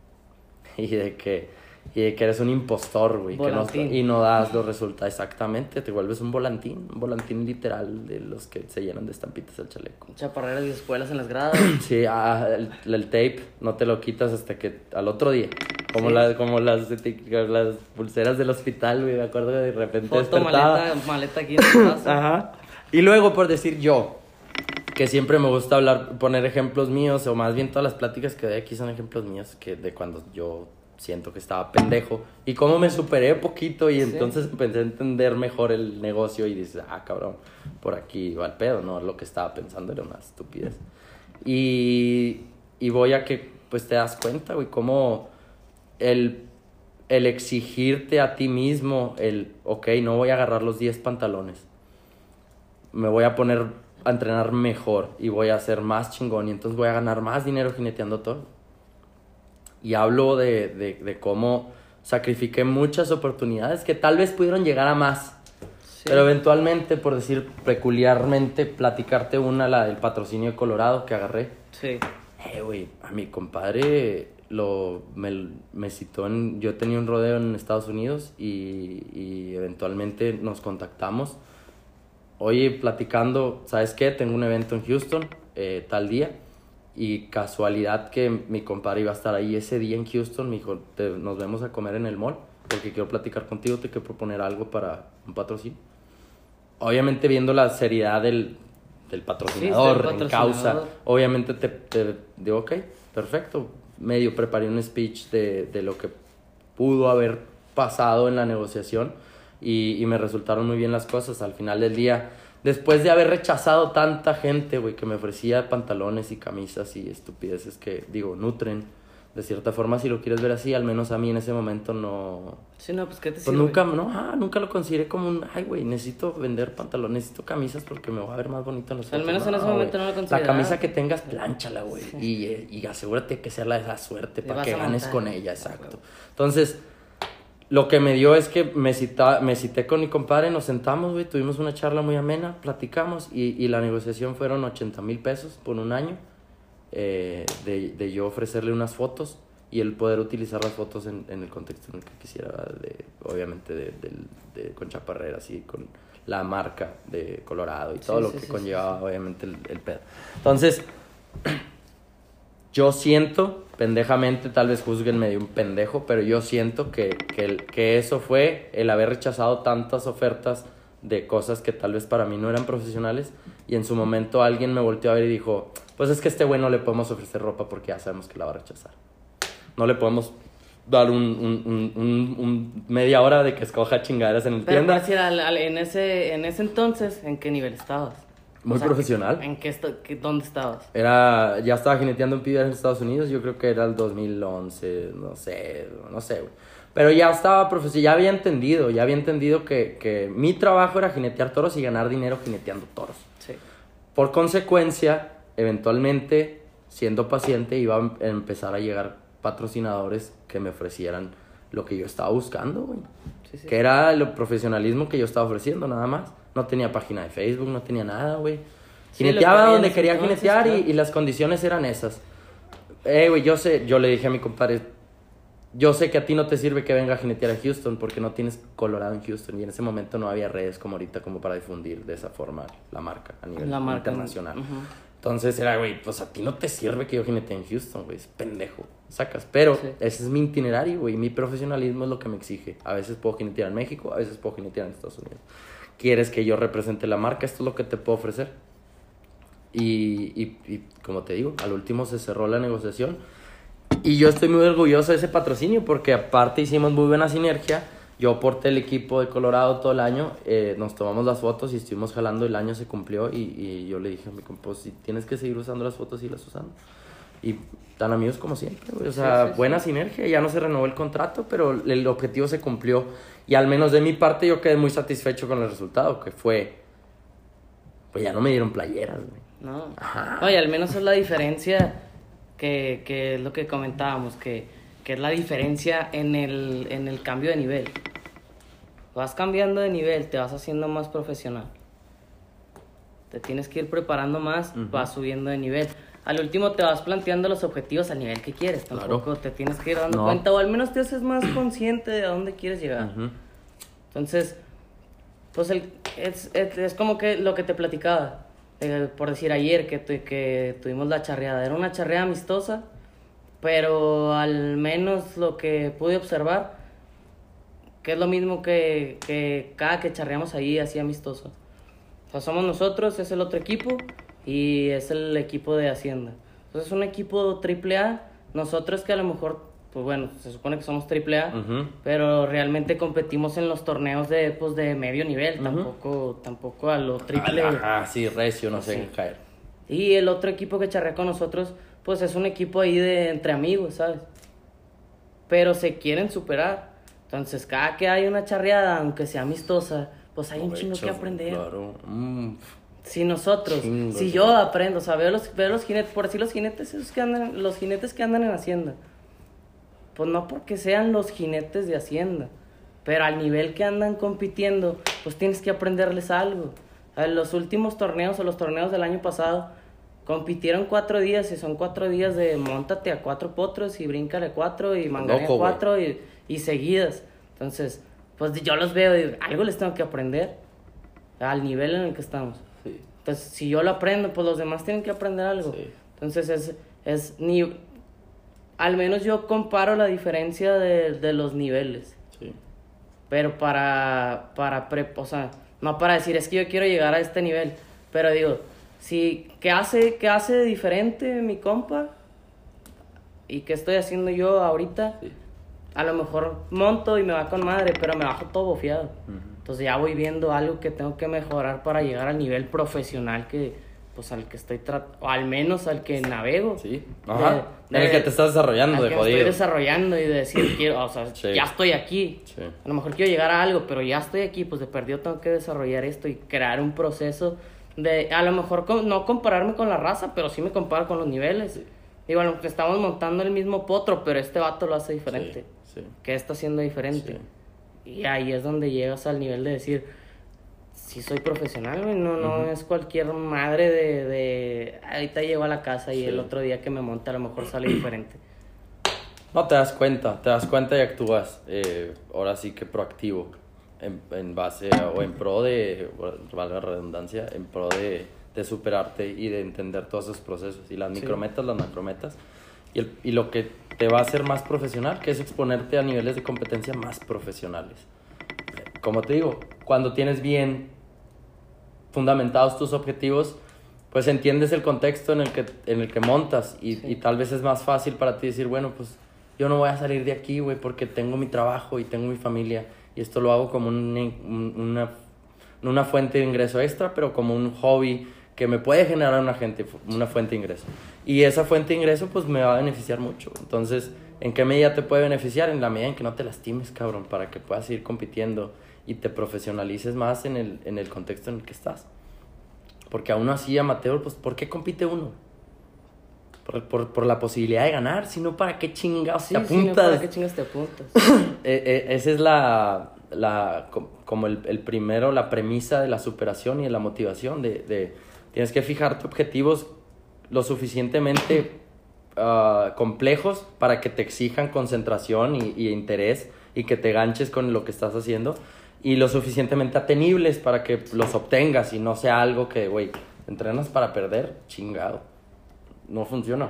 *laughs* Y de que y que eres un impostor, güey, que no, y no das los resultados exactamente, te vuelves un volantín, un volantín literal de los que se llenan de estampitas el chaleco. Chaparreras y escuelas en las gradas. *coughs* Sí, ah, el, el tape no te lo quitas hasta que al otro día. Como, Sí. las, como las, pulseras del hospital, güey. Me acuerdo que de repente Foto, despertaba. maleta, maleta aquí en. *laughs* Ajá. Y luego, por decir yo, que siempre me gusta hablar, poner ejemplos míos, o más bien todas las pláticas que doy aquí son ejemplos míos que de cuando yo siento que estaba pendejo y cómo me superé poquito y entonces empecé a entender mejor el negocio y dices, ah, cabrón, por aquí va el pedo, no, lo que estaba pensando era una estupidez. Y, y voy a que, pues te das cuenta, güey, cómo el, el exigirte a ti mismo, el, ok, no voy a agarrar los 10 pantalones, me voy a poner a entrenar mejor y voy a ser más chingón y entonces voy a ganar más dinero jineteando todo. Y hablo de, de, de cómo sacrifiqué muchas oportunidades que tal vez pudieron llegar a más. Sí. Pero eventualmente, por decir peculiarmente, platicarte una, la del patrocinio de Colorado que agarré. Sí. Eh, güey, a mi compadre lo, me, me citó en... Yo tenía un rodeo en Estados Unidos y, y eventualmente nos contactamos. Oye, platicando, ¿sabes qué? Tengo un evento en Houston eh, tal día y casualidad que mi compadre iba a estar ahí ese día en Houston. Me dijo, "Te- nos vemos a comer en el mall porque quiero platicar contigo, te quiero proponer algo para un patrocinio. Obviamente viendo la seriedad del, del patrocinador en patrocinador. causa, obviamente te, te digo, ok, perfecto. Medio preparé un speech de, de lo que pudo haber pasado en la negociación y, y me resultaron muy bien las cosas. Al final del día, después de haber rechazado tanta gente, güey, que me ofrecía pantalones y camisas y estupideces que, digo, nutren. De cierta forma, si lo quieres ver así, al menos a mí en ese momento no, Sí, no, pues ¿qué te pues sirve? nunca, no, ah, nunca lo consideré como un, ay, güey, necesito vender pantalones, necesito camisas porque me voy a ver más bonito en los Al fotos". menos en ese momento no lo La consideraba. camisa que tengas, plánchala, güey, y, eh, y asegúrate que sea la de la suerte Te para que ganes con ella, exacto. Entonces, lo que me dio es que me, cita, me cité con mi compadre, nos sentamos, güey, tuvimos una charla muy amena, platicamos y, y la negociación fueron 80 mil pesos por un año eh, de, de yo ofrecerle unas fotos y el poder utilizar las fotos en, en el contexto en el que quisiera, de, obviamente de, de- con chaparreras y con la marca de Colorado y todo Sí, lo sí, que sí, sí, conlleva obviamente el, el pedo. Entonces, *clears throat* yo siento, pendejamente, tal vez juzguenme de un pendejo, pero yo siento que, que, que eso fue el haber rechazado tantas ofertas de cosas que tal vez para mí no eran profesionales y en su momento alguien me volteó a ver y dijo, pues es que a este güey no le podemos ofrecer ropa porque ya sabemos que la va a rechazar. No le podemos dar un, un- un- un- media hora de que escoja chingaderas en el Pero tienda. en, ese, en ese entonces, ¿en qué nivel estabas? Muy profesional. ¿En qué qué- ¿Dónde estabas? Era, ya estaba jineteando un pibe en Estados Unidos, yo creo que era el 2011, no sé, no sé, güey. Pero ya estaba profesional, ya había entendido, ya había entendido que, que mi trabajo era jinetear toros y ganar dinero jineteando toros. Sí. Por consecuencia, eventualmente, siendo paciente, iba a em- empezar a llegar patrocinadores que me ofrecieran lo que yo estaba buscando, güey. Sí, sí. Que era el profesionalismo que yo estaba ofreciendo, nada más. No tenía página de Facebook, no tenía nada, güey. Sí, Jineteaba donde quería entonces, jinetear y, y las condiciones eran esas. Eh, güey, yo sé, yo le dije a mi compadre, yo sé que a ti no te sirve que venga a jinetear a Houston porque no tienes Colorado en Houston y en ese momento no había redes como ahorita como para difundir de esa forma la marca a nivel La marca, internacional. Entonces era, güey, pues a ti no te sirve que yo jinetee en Houston, güey, es pendejo, sacas. Pero Sí. ese es mi itinerario, güey, mi profesionalismo es lo que me exige. A veces puedo jinetear en México, a veces puedo jinetear en Estados Unidos. ¿Quieres que yo represente la marca? Esto es lo que te puedo ofrecer. Y, y, y como te digo, al último se cerró la negociación. Y yo estoy muy orgulloso de ese patrocinio porque aparte hicimos muy buena sinergia. Yo porté el equipo de Colorado todo el año, eh, nos tomamos las fotos y estuvimos jalando, el año se cumplió y, y yo le dije a mi compa, si tienes que seguir usando las fotos, las usando. Y tan amigos como siempre, güey. O sea, Sí, sí, buena sinergia, ya no se renovó el contrato, pero el objetivo se cumplió. Y al menos de mi parte yo quedé muy satisfecho con el resultado, que fue, pues ya no me dieron playeras, güey. No. Ajá. No, y al menos es la diferencia que, que es lo que comentábamos, que, que es la diferencia en el, en el cambio de nivel. Vas cambiando de nivel, te vas haciendo más profesional. Te tienes que ir preparando más, vas subiendo de nivel. Al último te vas planteando los objetivos al nivel que quieres. Claro. Tampoco te tienes que ir dando No. cuenta, o al menos te haces más consciente de a dónde quieres llegar. Entonces, pues el, es, es, es como que lo que te platicaba, eh, por decir ayer que, tu- que tuvimos la charreada, era una charreada amistosa, pero al menos lo que pude observar, que es lo mismo que, que cada que charreamos ahí así amistoso. O sea, somos nosotros, es el otro equipo y es el equipo de Hacienda. Entonces es un equipo triple A, nosotros que a lo mejor, pues bueno, se supone que somos triple A, Ujú. pero realmente competimos en los torneos de, pues, de medio nivel, Ujú. tampoco, tampoco a lo triple. Ajá, sí, recio, no sé caer. Y el otro equipo que charrea con nosotros, pues es un equipo ahí de entre amigos, ¿sabes? Pero se quieren superar. Entonces, cada que hay una charreada, aunque sea amistosa, pues hay un chingo que aprender. Claro. Mm, Si nosotros, Chingo, si yo aprendo, o sea, veo los, veo los jinetes, por decir los jinetes esos que andan, los jinetes que andan en Hacienda. Pues no porque sean los jinetes de Hacienda, pero al nivel que andan compitiendo, pues tienes que aprenderles algo. En los últimos torneos o los torneos del año pasado, compitieron cuatro días y son cuatro días de montate a cuatro potros y bríncale cuatro y mangane Loco, cuatro y, y seguidas. Entonces, pues yo los veo y algo les tengo que aprender al nivel en el que estamos. Entonces, si yo lo aprendo, pues los demás tienen que aprender algo. Sí. Entonces, es, es ni... Al menos yo comparo la diferencia de, de los niveles. Sí. Pero para, para pre- o sea, no para decir, es que yo quiero llegar a este nivel. Pero digo, si, ¿qué hace, qué hace de diferente mi compa? ¿Y qué estoy haciendo yo ahorita? Sí. A lo mejor monto y me va con madre, pero me bajo todo bofiado. Ujú. Entonces ya voy viendo algo que tengo que mejorar para llegar al nivel profesional que, pues al que estoy tratando, o al menos al que navego. Sí. Ajá. De- en el de- que te estás desarrollando al de que jodido. estoy desarrollando y de decir, *clears throat* quiero, o sea, Sí. ya estoy aquí. Sí. A lo mejor quiero llegar a algo, pero ya estoy aquí, pues de perdido tengo que desarrollar esto y crear un proceso de, a lo mejor com- no compararme con la raza, pero sí me comparo con los niveles. Digo, mejor estamos montando el mismo potro, pero este vato lo hace diferente. Sí. sí. ¿Qué está haciendo diferente? Y ahí es donde llegas al nivel de decir, si soy profesional, güey, no, no es cualquier madre de, de, ahorita llego a la casa y Sí. el otro día que me monte a lo mejor sale diferente. No te das cuenta, te das cuenta y actúas. eh, ahora sí que proactivo. en, en base a- o en pro de, valga la redundancia, en pro de, de superarte y de entender todos esos procesos. Y las Sí. micrometas, las macrometas. Y, el- y lo que te va a hacer más profesional, que es exponerte a niveles de competencia más profesionales. Como te digo, cuando tienes bien fundamentados tus objetivos, pues entiendes el contexto en el que, en el que montas y, Sí. y tal vez es más fácil para ti decir, bueno, pues yo no voy a salir de aquí, güey, porque tengo mi trabajo y tengo mi familia y esto lo hago como un- un- una, una fuente de ingreso extra, pero como un hobby que me puede generar una, gente, una fuente de ingreso. Y esa fuente de ingreso pues me va a beneficiar mucho. Entonces, ¿en qué medida te puede beneficiar? En la medida en que no te lastimes, cabrón, para que puedas seguir compitiendo y te profesionalices más en el, en el contexto en el que estás. Porque aún así, amateur, pues, ¿por qué compite uno? Por, por, por la posibilidad de ganar, sino para qué chingados Sí, te apuntas. ¿para qué chingas te apuntas? *coughs* Eh, eh, esa es la, la co- como el, el primero, la premisa de la superación y de la motivación. De, de- tienes que fijarte objetivos lo suficientemente ah, complejos para que te exijan concentración y, y interés y que te ganches con lo que estás haciendo y lo suficientemente atenibles para que los obtengas y no sea algo que, güey, entrenas para perder, chingado. No funciona.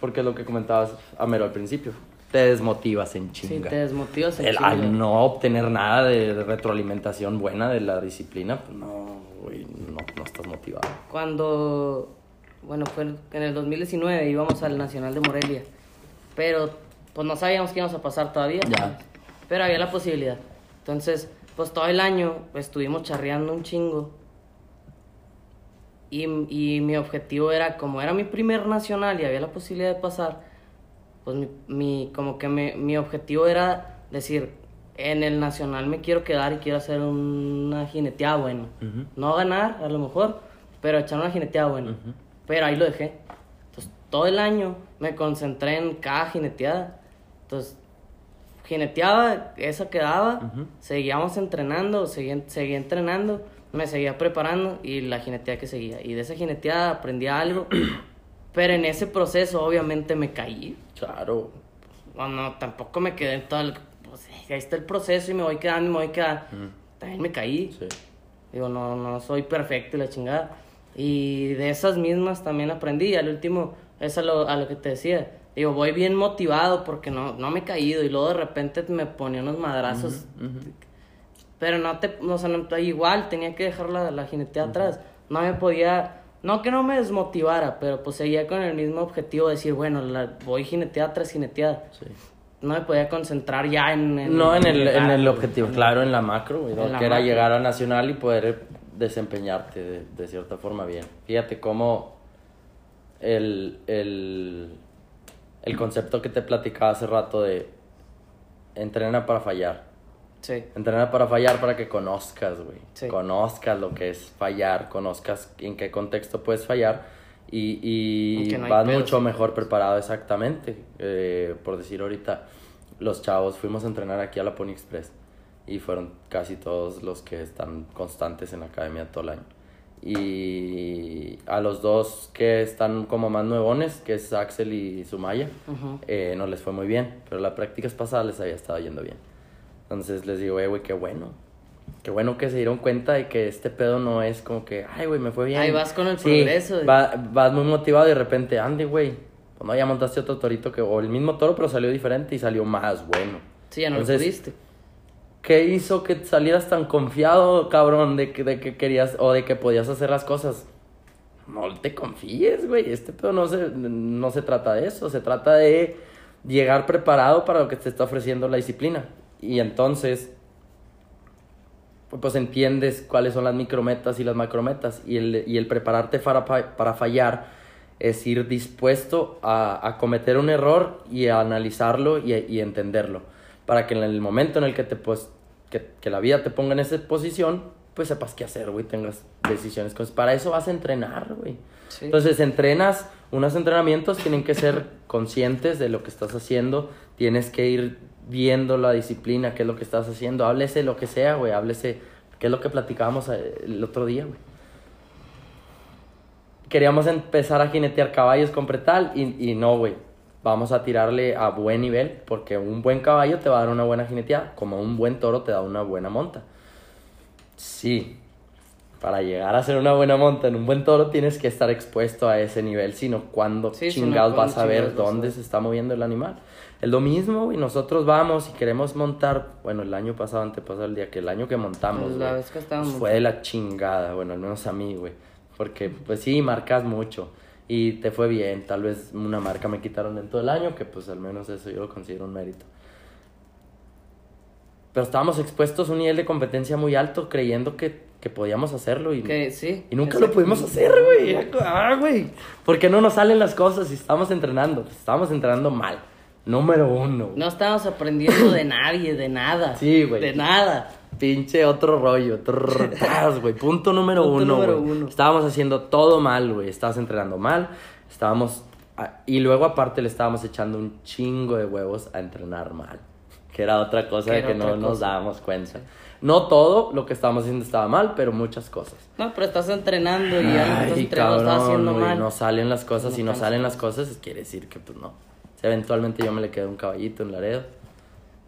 Porque es lo que comentabas, Amero, al principio. Te desmotivas en Sí, chinga. te desmotivas en El- chinga. al no obtener nada de retroalimentación buena de la disciplina, pues no, güey, no, no estás motivado. Cuando, bueno, fue en el 2019 íbamos al Nacional de Morelia, pero pues no sabíamos que íbamos a pasar todavía. Ya. Pero había la posibilidad. Entonces, pues todo el año pues, estuvimos charreando un chingo. Y, y mi objetivo era, como era mi primer nacional y había la posibilidad de pasar, pues mi, mi- como que me- mi objetivo era decir, en el nacional me quiero quedar y quiero hacer una jineteada buena. Ujú. No ganar, a lo mejor, pero echar una jineteada buena. Ujú. Pero ahí lo dejé. Entonces, todo el año me concentré en cada jineteada. Entonces, jineteaba, esa quedaba, Ujú. seguíamos entrenando, seguía, seguía entrenando, me seguía preparando y la jineteada que seguía. Y de esa jineteada aprendía algo, *coughs* pero en ese proceso obviamente me caí. Claro. No, no, tampoco me quedé en todo el... pues, ahí está el proceso y me voy quedando y me voy quedando. También me caí. Sí. Digo, no, no soy perfecto y la chingada. Y de esas mismas también aprendí. Al último, es a lo, a lo que te decía. Digo, voy bien motivado porque no, no me he caído. Y luego de repente me ponía unos madrazos. Pero no te, o sea, no- igual tenía que dejar la, la jinetea atrás. No me podía, no que no me desmotivara, pero pues seguía con el mismo objetivo de decir, bueno, la, voy jineteada tras jineteada. Sí. No me podía concentrar ya en... en- No en el, en el objetivo, claro, en la macro, güey, que era llegar a Nacional y poder desempeñarte de, de cierta forma bien. Fíjate cómo el, el, el concepto que te platicaba hace rato de entrena para fallar. Sí, Entrena para fallar para que conozcas, güey. Sí. Conozcas lo que es fallar, conozcas en qué contexto puedes fallar y, y no vas mucho sí. mejor preparado exactamente. Eh, por decir ahorita, los chavos fuimos a entrenar aquí a la Pony Express y fueron casi todos los que están constantes en la academia todo el año. Y a los dos que están como más nuevones, que es Axel y Sumaya, eh, no les fue muy bien, pero las prácticas pasadas les había estado yendo bien. Entonces les digo, eh, güey, qué bueno. Qué bueno que se dieron cuenta de que este pedo no es como que, ay, güey, me fue bien. Ahí vas con el Sí, progreso. va- vas muy motivado y de repente, ande, güey. Pues no, ya montaste otro torito que, o el mismo toro, pero salió diferente y salió más bueno. sí, ya no Entonces, lo pudiste. ¿Qué hizo que salieras tan confiado, cabrón, de que, de que querías o de que podías hacer las cosas? No te confíes, güey. Este pedo no se, no se trata de eso. Se trata de llegar preparado para lo que te está ofreciendo la disciplina. Y entonces, pues, pues entiendes cuáles son las micrometas y las macrometas. Y el, y el prepararte para, para fallar es ir dispuesto a, a cometer un error y a analizarlo y, y entenderlo. Para que en el momento en el que, te, pues, que, que la vida te ponga en esa posición, pues sepas qué hacer, güey, tengas decisiones. Para eso vas a entrenar, güey. Sí. Entonces, entrenas, unos entrenamientos tienen que ser conscientes de lo que estás haciendo, tienes que ir viendo la disciplina, qué es lo que estás haciendo, háblese lo que sea, güey, háblese, qué es lo que platicábamos eh, el otro día, güey. Queríamos empezar a jinetear caballos con pretal y, y no, güey. vamos a tirarle a buen nivel, porque un buen caballo te va a dar una buena jineteada, como un buen toro te da una buena monta. Sí, para llegar a ser una buena monta en un buen toro tienes que estar expuesto a ese nivel, sino cuando Sí, chingados ¿cuándo vas a ver dónde se está moviendo el animal. Es lo mismo, y nosotros vamos y queremos montar, bueno, el año pasado, antepasado, el día que el año que montamos, La güey, vez que estábamos. fue de la chingada, bueno, al menos a mí, güey. Porque, pues sí, marcas mucho y te fue bien. Tal vez una marca me quitaron en todo el año, que pues al menos eso yo lo considero un mérito. Pero estábamos expuestos a un nivel de competencia muy alto, creyendo que, que podíamos hacerlo y, Que sí. y nunca lo pudimos hacer, güey. Ah, güey. ¿Por qué no nos salen las cosas si estamos entrenando? Estábamos entrenando mal. Número uno. No estábamos aprendiendo de nadie, de nada. *laughs* Sí, güey. De nada. Pinche otro rollo. *laughs* Güey. Punto número Punto uno, número uno. Estábamos haciendo todo mal, güey. Estabas entrenando mal. Estábamos... Y luego aparte le estábamos echando un chingo de huevos a entrenar mal. Que era otra cosa de que no nos dábamos cuenta. No todo lo que estábamos haciendo estaba mal, pero muchas cosas. No, pero estás entrenando y ya estás cabrón, haciendo mal. no salen las cosas. No si no salen las cosas, quiere decir que pues no. O sea, eventualmente yo me le quedé un caballito en Laredo.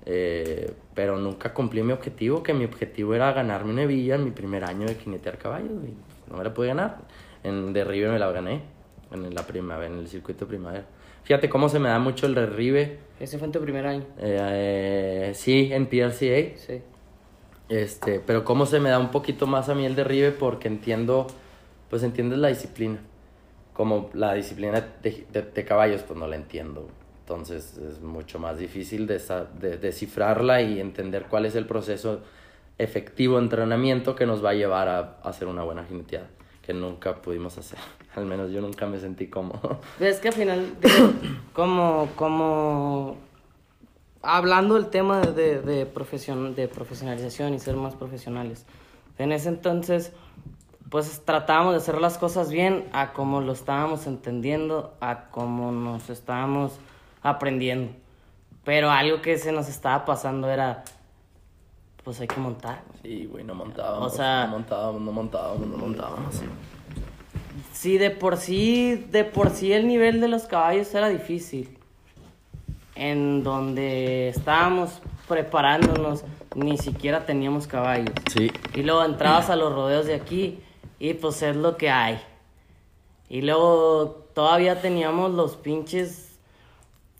Eh, pero nunca cumplí mi objetivo, que mi objetivo era ganarme una hebilla en mi primer año de jinetear caballos. Y no me la pude ganar. En derribe me la gané. En la primavera, en el circuito de primavera. Fíjate cómo se me da mucho el derribe. Ese fue en tu primer año. Eh, eh, sí, en PRCA. Sí. Este, pero cómo se me da un poquito más a mí el derribe porque entiendo, pues entiendes la disciplina. Como la disciplina de, de- de caballos, pues no la entiendo. Entonces es mucho más difícil de, sa- de- descifrarla y entender cuál es el proceso efectivo de entrenamiento que nos va a llevar a, a hacer una buena jineteada, que nunca pudimos hacer. *laughs* Al menos yo nunca me sentí cómodo. *laughs* Es que al final, como, como hablando del tema de, de, profesion- de profesionalización y ser más profesionales, en ese entonces, pues tratábamos de hacer las cosas bien a como lo estábamos entendiendo, a como nos estábamos aprendiendo. Pero algo que se nos estaba pasando era, pues hay que montar. Sí, güey, no montábamos, O sea- no montábamos, no montábamos, no montábamos. Sí, de por sí, de por sí el nivel de los caballos era difícil. En donde estábamos preparándonos, ni siquiera teníamos caballos. Sí, Y luego entrabas a los rodeos de aquí y pues es lo que hay. Y luego todavía teníamos los pinches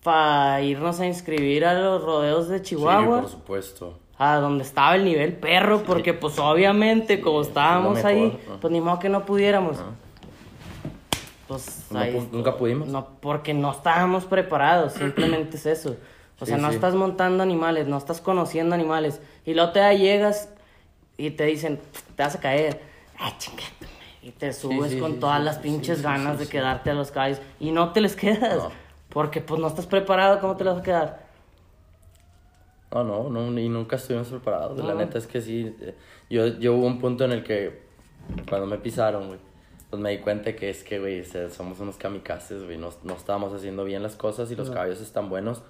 para irnos a inscribir a los rodeos de sí, Chihuahua. por supuesto. a donde estaba el nivel perro, porque pues obviamente como estábamos ahí, pues ni modo que no pudiéramos. Pues No ahí nunca pudimos. No, porque no estábamos preparados, simplemente es eso. O sea, no estás montando animales, no estás conociendo animales. Y luego te llegas y te dicen, te vas a caer. Ay, chingate, Y te subes con todas las pinches ganas de quedarte a los caballos. Y no te les quedas. No. Porque pues no estás preparado, ¿cómo te los vas a quedar? No, no, no, y nunca estuvimos preparados. La No. neta es que sí. eh, Yo, yo hubo un punto en el que, cuando me pisaron, güey, pues me di cuenta que es que, güey, somos unos kamikazes, güey. No, no estábamos haciendo bien las cosas y los caballos están buenos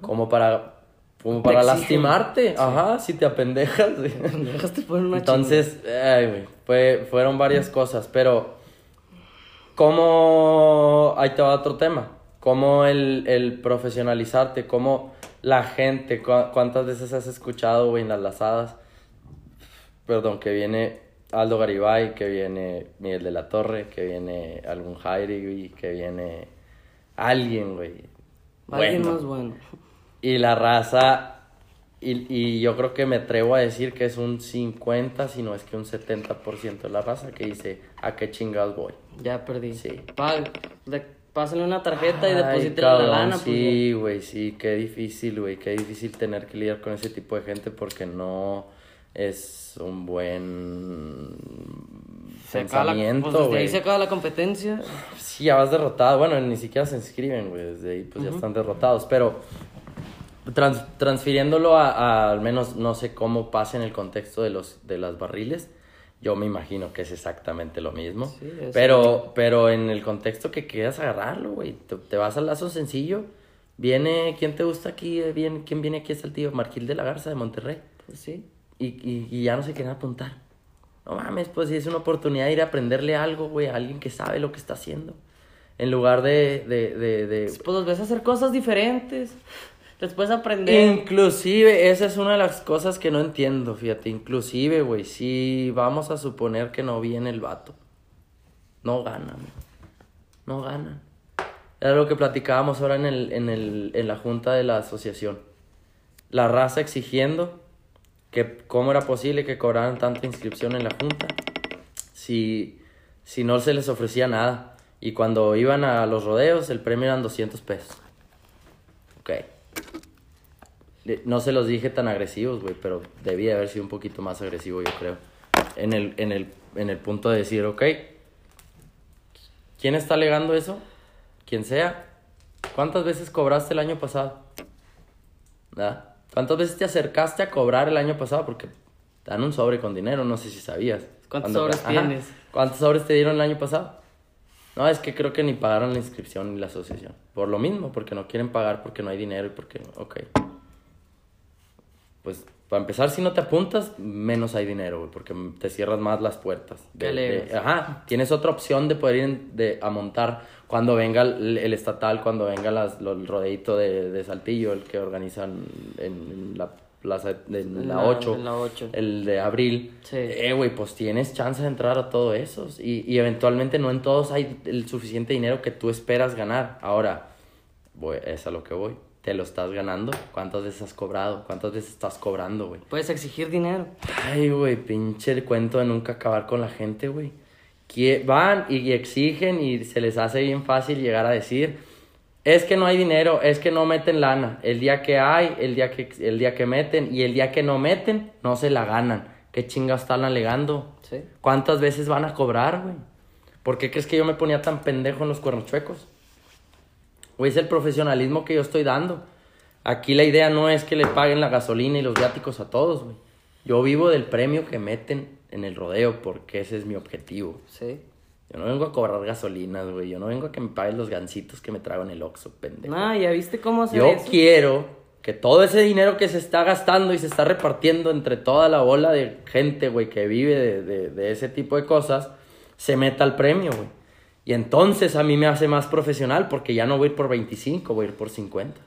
como para, como para lastimarte. Ajá, si te apendejas, güey. *laughs* Una Entonces, ay, güey, fue, fueron varias cosas, pero ¿cómo, ahí te va otro tema, cómo el, el profesionalizarte, cómo la gente, cu- cuántas veces has escuchado, güey, en las lazadas, perdón, que viene Aldo Garibay, que viene Miguel de la Torre, que viene algún Jairi, güey, que viene alguien, güey. Alguien bueno. más bueno. Y la raza, y, y yo creo que me atrevo a decir que es un 50, si no es que un 70% de la raza que dice, ¿a qué chingados voy? Ya perdí. Sí. Pa- de- pásale una tarjeta y Ay, deposítale la lana. pues, Sí, güey, sí, qué difícil, güey, qué difícil tener que lidiar con ese tipo de gente porque no es un buen Se acaba la- pensamiento, pues desde ahí se acaba la competencia. Sí, ya vas derrotado. Bueno, ni siquiera se inscriben, güey. Desde ahí pues ya están derrotados. Pero trans- transfiriéndolo a, a- al menos no sé cómo pasa en el contexto de los de las barriles. Yo me imagino que es exactamente lo mismo. Sí, pero, pero en el contexto que quieras agarrarlo, güey. Te, te vas al lazo sencillo. Viene, ¿quién te gusta aquí? Eh, Viene, ¿Quién viene aquí? Es el tío Marquil de la Garza de Monterrey Pues sí. y, y, y ya no se quieren apuntar. No mames, pues si es una oportunidad de ir a aprenderle algo, güey, a alguien que sabe lo que está haciendo. En lugar de, de, de, de... Pues los ves hacer cosas diferentes. Después aprender. Inclusive, esa es una de las cosas que no entiendo, fíjate. Inclusive, güey, si vamos a suponer que no viene el vato. No ganan. No ganan. Era lo que platicábamos ahora en, el, en, el, en la junta de la asociación. La raza exigiendo que cómo era posible que cobraran tanta inscripción en la junta si, si no se les ofrecía nada. Y cuando iban a los rodeos, el premio eran 200 pesos. Ok. No se los dije tan agresivos, güey, pero debía haber sido un poquito más agresivo, yo creo. En el, en el, en el punto de decir, ok, ¿quién está alegando eso? Quien sea. ¿Cuántas veces cobraste el año pasado? ¿Verdad? ¿Cuántas veces te acercaste a cobrar el año pasado? Porque dan un sobre con dinero, no sé si sabías. ¿Cuántos Cuando- sobres tienes? ¿Cuántos sobres te dieron el año pasado? No, es que creo que ni pagaron la inscripción ni la asociación. Por lo mismo, porque no quieren pagar, porque no hay dinero y porque... Ok. Pues, para empezar, si no te apuntas, menos hay dinero, güey, porque te cierras más las puertas. De- de- ajá, tienes otra opción de poder ir de, a montar cuando venga el, el estatal, cuando venga las, lo- el rodeito de, de Saltillo, el que organizan en, en la plaza de en la La- 8, en la ocho. el de abril. Sí. Eh, güey, pues tienes chance de entrar a todo eso. Y, y eventualmente no en todos hay el suficiente dinero que tú esperas ganar. Ahora, voy, es a lo que voy. ¿Te lo estás ganando? ¿Cuántas veces has cobrado? ¿Cuántas veces estás cobrando, güey? Puedes exigir dinero. Ay, güey, pinche el cuento de nunca acabar con la gente, güey. Van y exigen y se les hace bien fácil llegar a decir, es que no hay dinero, es que no meten lana. El día que hay, el día que, el día que meten y el día que no meten, no se la ganan. ¿Qué chingas están alegando? Sí. ¿Cuántas veces van a cobrar, güey? ¿Por qué crees que yo me ponía tan pendejo en los cuernos chuecos? Güey, es el profesionalismo que yo estoy dando. Aquí la idea no es que le paguen la gasolina y los viáticos a todos, güey. Yo vivo del premio que meten en el rodeo porque ese es mi objetivo. Sí. Yo no vengo a cobrar gasolinas, güey. Yo no vengo a que me paguen los gancitos que me traigo en el Oxxo, pendejo. No, ya viste cómo hacer Yo eso. quiero que todo ese dinero que se está gastando y se está repartiendo entre toda la bola de gente, güey, que vive de, de- de ese tipo de cosas, se meta al premio, güey. Y entonces a mí me hace más profesional porque ya no voy a ir por 25, voy a ir por 50.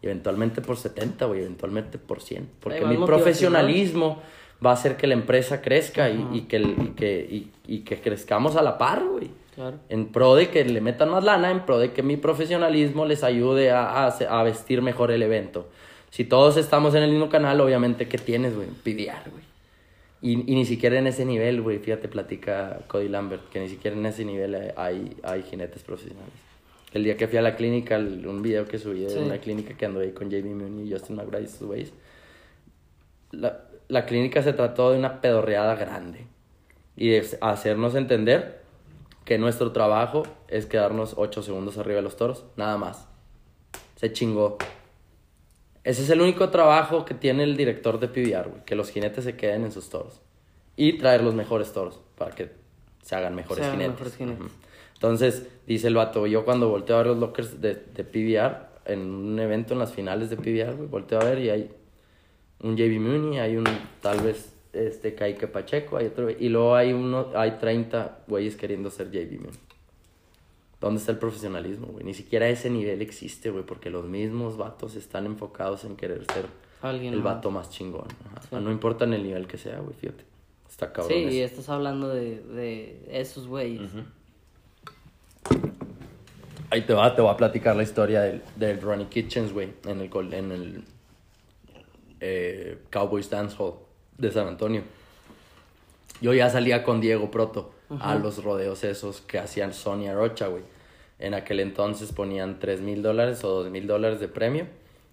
Y eventualmente por 70, güey, eventualmente por 100. Porque mi profesionalismo va a hacer que la empresa crezca y, y que, y, que, y, y que crezcamos a la par, güey. Claro. En pro de que le metan más lana, en pro de que mi profesionalismo les ayude a, a, a vestir mejor el evento. Si todos estamos en el mismo canal, obviamente, ¿qué tienes, güey? Pidiar, güey. Y, y ni siquiera en ese nivel, güey, fíjate, platica Cody Lambert, que ni siquiera en ese nivel hay- hay, jinetes profesionales. El día que fui a la clínica, el- un video que subí de Sí. una clínica que anduve ahí con JB Mooney y Justin McBride, esos güeyes, la, la clínica se trató de una pedorreada grande y de hacernos entender que nuestro trabajo es quedarnos 8 segundos arriba de los toros, nada más. Se chingó. Ese es el único trabajo que tiene el director de PBR, güey, que los jinetes se queden en sus toros y traer los mejores toros para que se hagan mejores Se hagan jinetes. mejores jinetes. Ujú. Entonces, dice el vato, yo cuando volteo a ver los lockers de, de PBR en un evento en las finales de PBR, güey, volteo a ver y hay un JB Mooney, hay un tal vez este Kaique Pacheco, hay otro, y luego hay uno, hay 30 güeyes queriendo ser JB Mooney. ¿Dónde está el profesionalismo, güey? Ni siquiera ese nivel existe, güey, porque los mismos vatos están enfocados en querer ser Alguien el más. vato más chingón. Sí. No importa en el nivel que sea, güey, fíjate. Está cabrón. Sí, eso. y estás hablando de, de esos güeyes. Ahí te va, te voy a platicar la historia del, del Ronnie Kitchens, güey, en el, en el eh, Cowboys Dance Hall de San Antonio. Yo ya salía con Diego Proto a los rodeos esos que hacían Sonia Rocha, güey. En aquel entonces ponían 3 mil dólares o 2 mil dólares de premio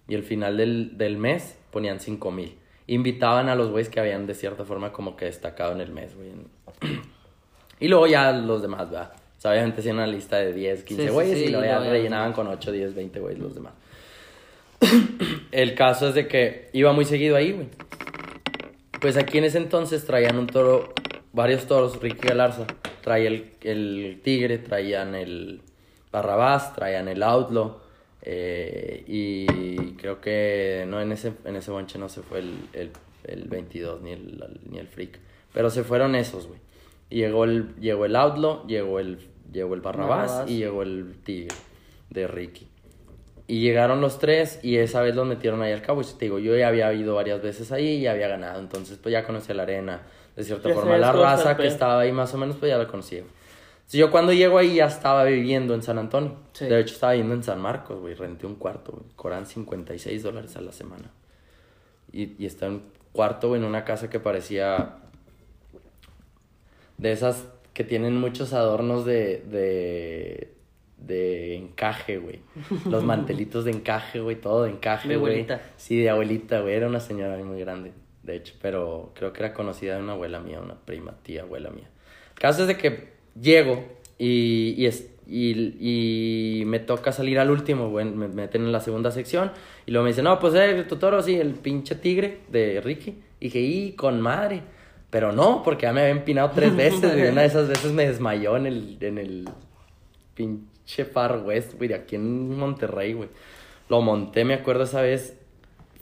y al final del, del mes ponían 5 mil. Invitaban a los güeyes que habían de cierta forma como que destacado en el mes, güey. *clears throat* Y luego ya los demás, ¿verdad? O sea, obviamente hacían una lista de 10, 15 Sí, sí, güeyes sí, y luego y ya luego ya rellenaban con 8, 10, 20 güeyes los demás. *coughs* El caso es de que iba muy seguido ahí, güey. Pues aquí en ese entonces traían un toro, varios toros, Ricky Galarza. Traía el, el tigre, traían el Barrabás, traían el Outlaw. eh, y creo que no en ese, en ese bonche no se fue el, el, el 22 ni el, ni el Freak. Pero se fueron esos, güey. Llegó el, llegó el Outlaw, llegó el, llegó el Barrabás, Barrabás. y llegó el Tigre de Ricky. Y llegaron los tres y esa vez los metieron ahí al cabo. Y te digo, yo ya había ido varias veces ahí y ya había ganado. Entonces, pues ya conocía la arena. De cierta Ya forma, la raza que estaba ahí más o menos, pues ya la conocía. Entonces, yo cuando llego ahí ya estaba viviendo en San Antonio. Sí. De hecho, estaba viviendo en San Marcos, güey. Renté un cuarto, güey. Cobran 56 dólares a la semana. Y, y está en un cuarto, güey, en una casa que parecía de esas que tienen muchos adornos de, de, de encaje, güey. Los *laughs* mantelitos de encaje, güey, todo de encaje, De güey. abuelita. Sí, de abuelita, güey. Era una señora muy grande, de hecho, pero creo que era conocida de una abuela mía, una prima, tía, abuela mía. El caso es de que llego y, y, es- y, y me toca salir al último, güey. Me meten en la segunda sección y luego me dicen, no, pues eh, tu toro, sí, el pinche tigre de Ricky. Y dije, y con madre. Pero no, porque ya me había empinado tres *laughs* veces, güey. Una de esas veces me desmayó en el, en el pinche Far West, güey, de aquí en Monterrey, güey. Lo monté, me acuerdo esa vez.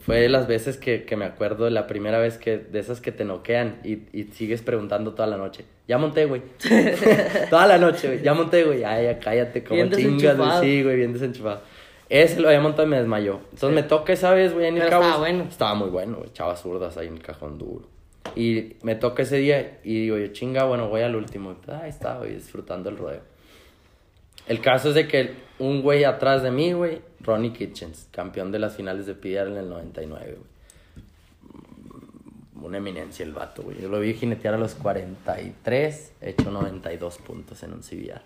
Fue de las veces que, que me acuerdo la primera vez que, de esas que te noquean y, y sigues preguntando toda la noche. Ya monté, güey. *laughs* toda la noche, güey. Ya monté, güey. Ay, ya cállate, como chingas, güey. Sí, güey, bien desenchufado. Ese lo había montado y me desmayó. Entonces me toca esa vez, güey, en el Pero cabo. estaba bueno. Estaba muy bueno, güey. Chavas zurdas ahí en el cajón duro. Y me toca ese día y digo, yo chinga, bueno, voy al último. Y, ahí estaba, güey, disfrutando el rodeo. El caso es de que un güey atrás de mí, güey, Ronnie Kitchens, campeón de las finales de PDR en el 99, güey. Una eminencia el vato, güey. Yo lo vi jinetear a los 43, hecho 92 puntos en un CBR.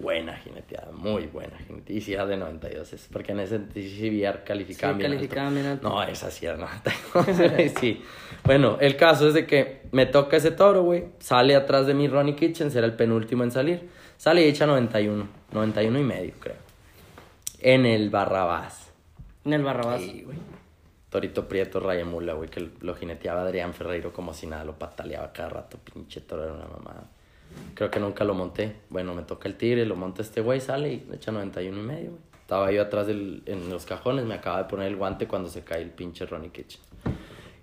Buena jineteada, muy buena jineteada. Y si era de 92, es porque en ese CBR calificaban Sí, alto. No, esa sí era *laughs* 92. sí. Bueno, el caso es de que me toca ese toro, güey. Sale atrás de mí Ronnie Kitchens, era el penúltimo en salir. Sale y echa 91, 91 y medio, creo. En el Barrabás. En el Barrabás. Sí, güey. Torito Prieto Rayamula, güey, que lo jineteaba Adrián Ferreiro como si nada, lo pataleaba cada rato, pinche toro era una mamada. Creo que nunca lo monté. Bueno, me toca el tigre, lo monta este güey, sale y echa 91 y medio, güey. Estaba yo atrás del, en los cajones, me acaba de poner el guante cuando se cae el pinche Ronnie Kitchen.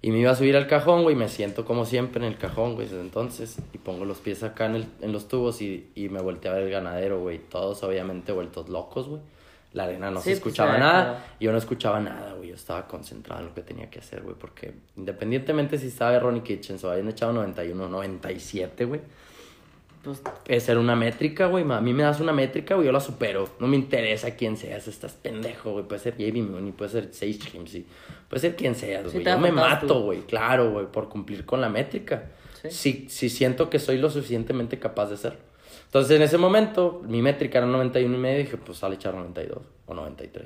Y me iba a subir al cajón, güey, me siento como siempre en el cajón, güey, desde entonces, y pongo los pies acá en, el- en los tubos y, y me volteé a ver el ganadero, güey. Todos obviamente vueltos locos, güey. La arena no Sí, se pues, escuchaba nada. claro. Yo no escuchaba nada, güey. Yo estaba concentrado en lo que tenía que hacer, güey. Porque independientemente si estaba Ronnie Kitchens o habían echado 91, 97, güey. Pues, Esa era una métrica, güey. A mí me das una métrica, güey. Yo la supero. No me interesa quién seas. Estás pendejo, güey. Puede ser JB Mooney, puede ser Sage Kimsey. Puede ser quien seas, güey. Yo me mato, güey. Claro, güey. Por cumplir con la métrica. Sí. Si, si siento que soy lo suficientemente capaz de hacerlo. Entonces, en ese momento, mi métrica era 91 y medio. Y dije, pues sale a echar 92 o 93.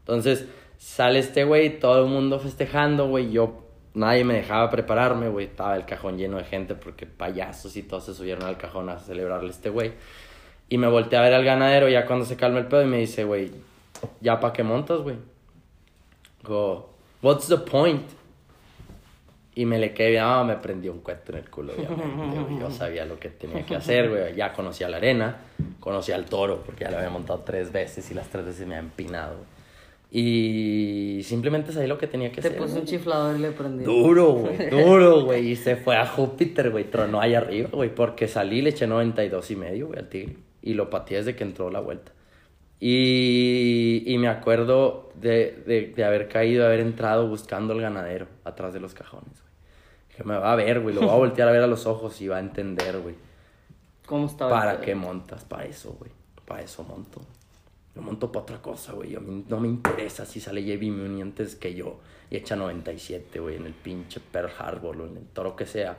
Entonces, sale este güey, todo el mundo festejando, güey. Yo, nadie me dejaba prepararme, güey. Estaba el cajón lleno de gente porque payasos y todos se subieron al cajón a celebrarle a este güey. Y me volteé a ver al ganadero ya cuando se calma el pedo y me dice, güey, ¿ya pa' qué montas, güey? Go, what's the point? Y me le quedé, ah, me prendió un cuento en el culo, obviamente. Yo sabía lo que tenía que hacer, güey. Ya conocía la arena, conocía al toro, porque ya lo había montado tres veces y las tres veces me había empinado, güey. Y simplemente sabía lo que tenía que te hacer. puso güey. un chiflador y le prendió. Duro, güey, *laughs* duro, güey. Y se fue a Júpiter, güey. Tronó ahí arriba, güey. Porque salí, le eché 92 y medio, güey, al tigre. Y lo pateé desde que entró la vuelta. Y, y me acuerdo de, de, de haber caído, de haber entrado buscando al ganadero atrás de los cajones, güey. Que me va a ver, güey. Lo va a voltear a ver a los ojos y va a entender, güey. ¿Cómo estaba? ¿Para qué montas? Para eso, güey. Para eso monto. Yo monto para otra cosa, güey. A mí no me interesa si sale JB Mooney antes que yo y echa 97, güey, en el pinche Pearl Harbor o en el toro que sea.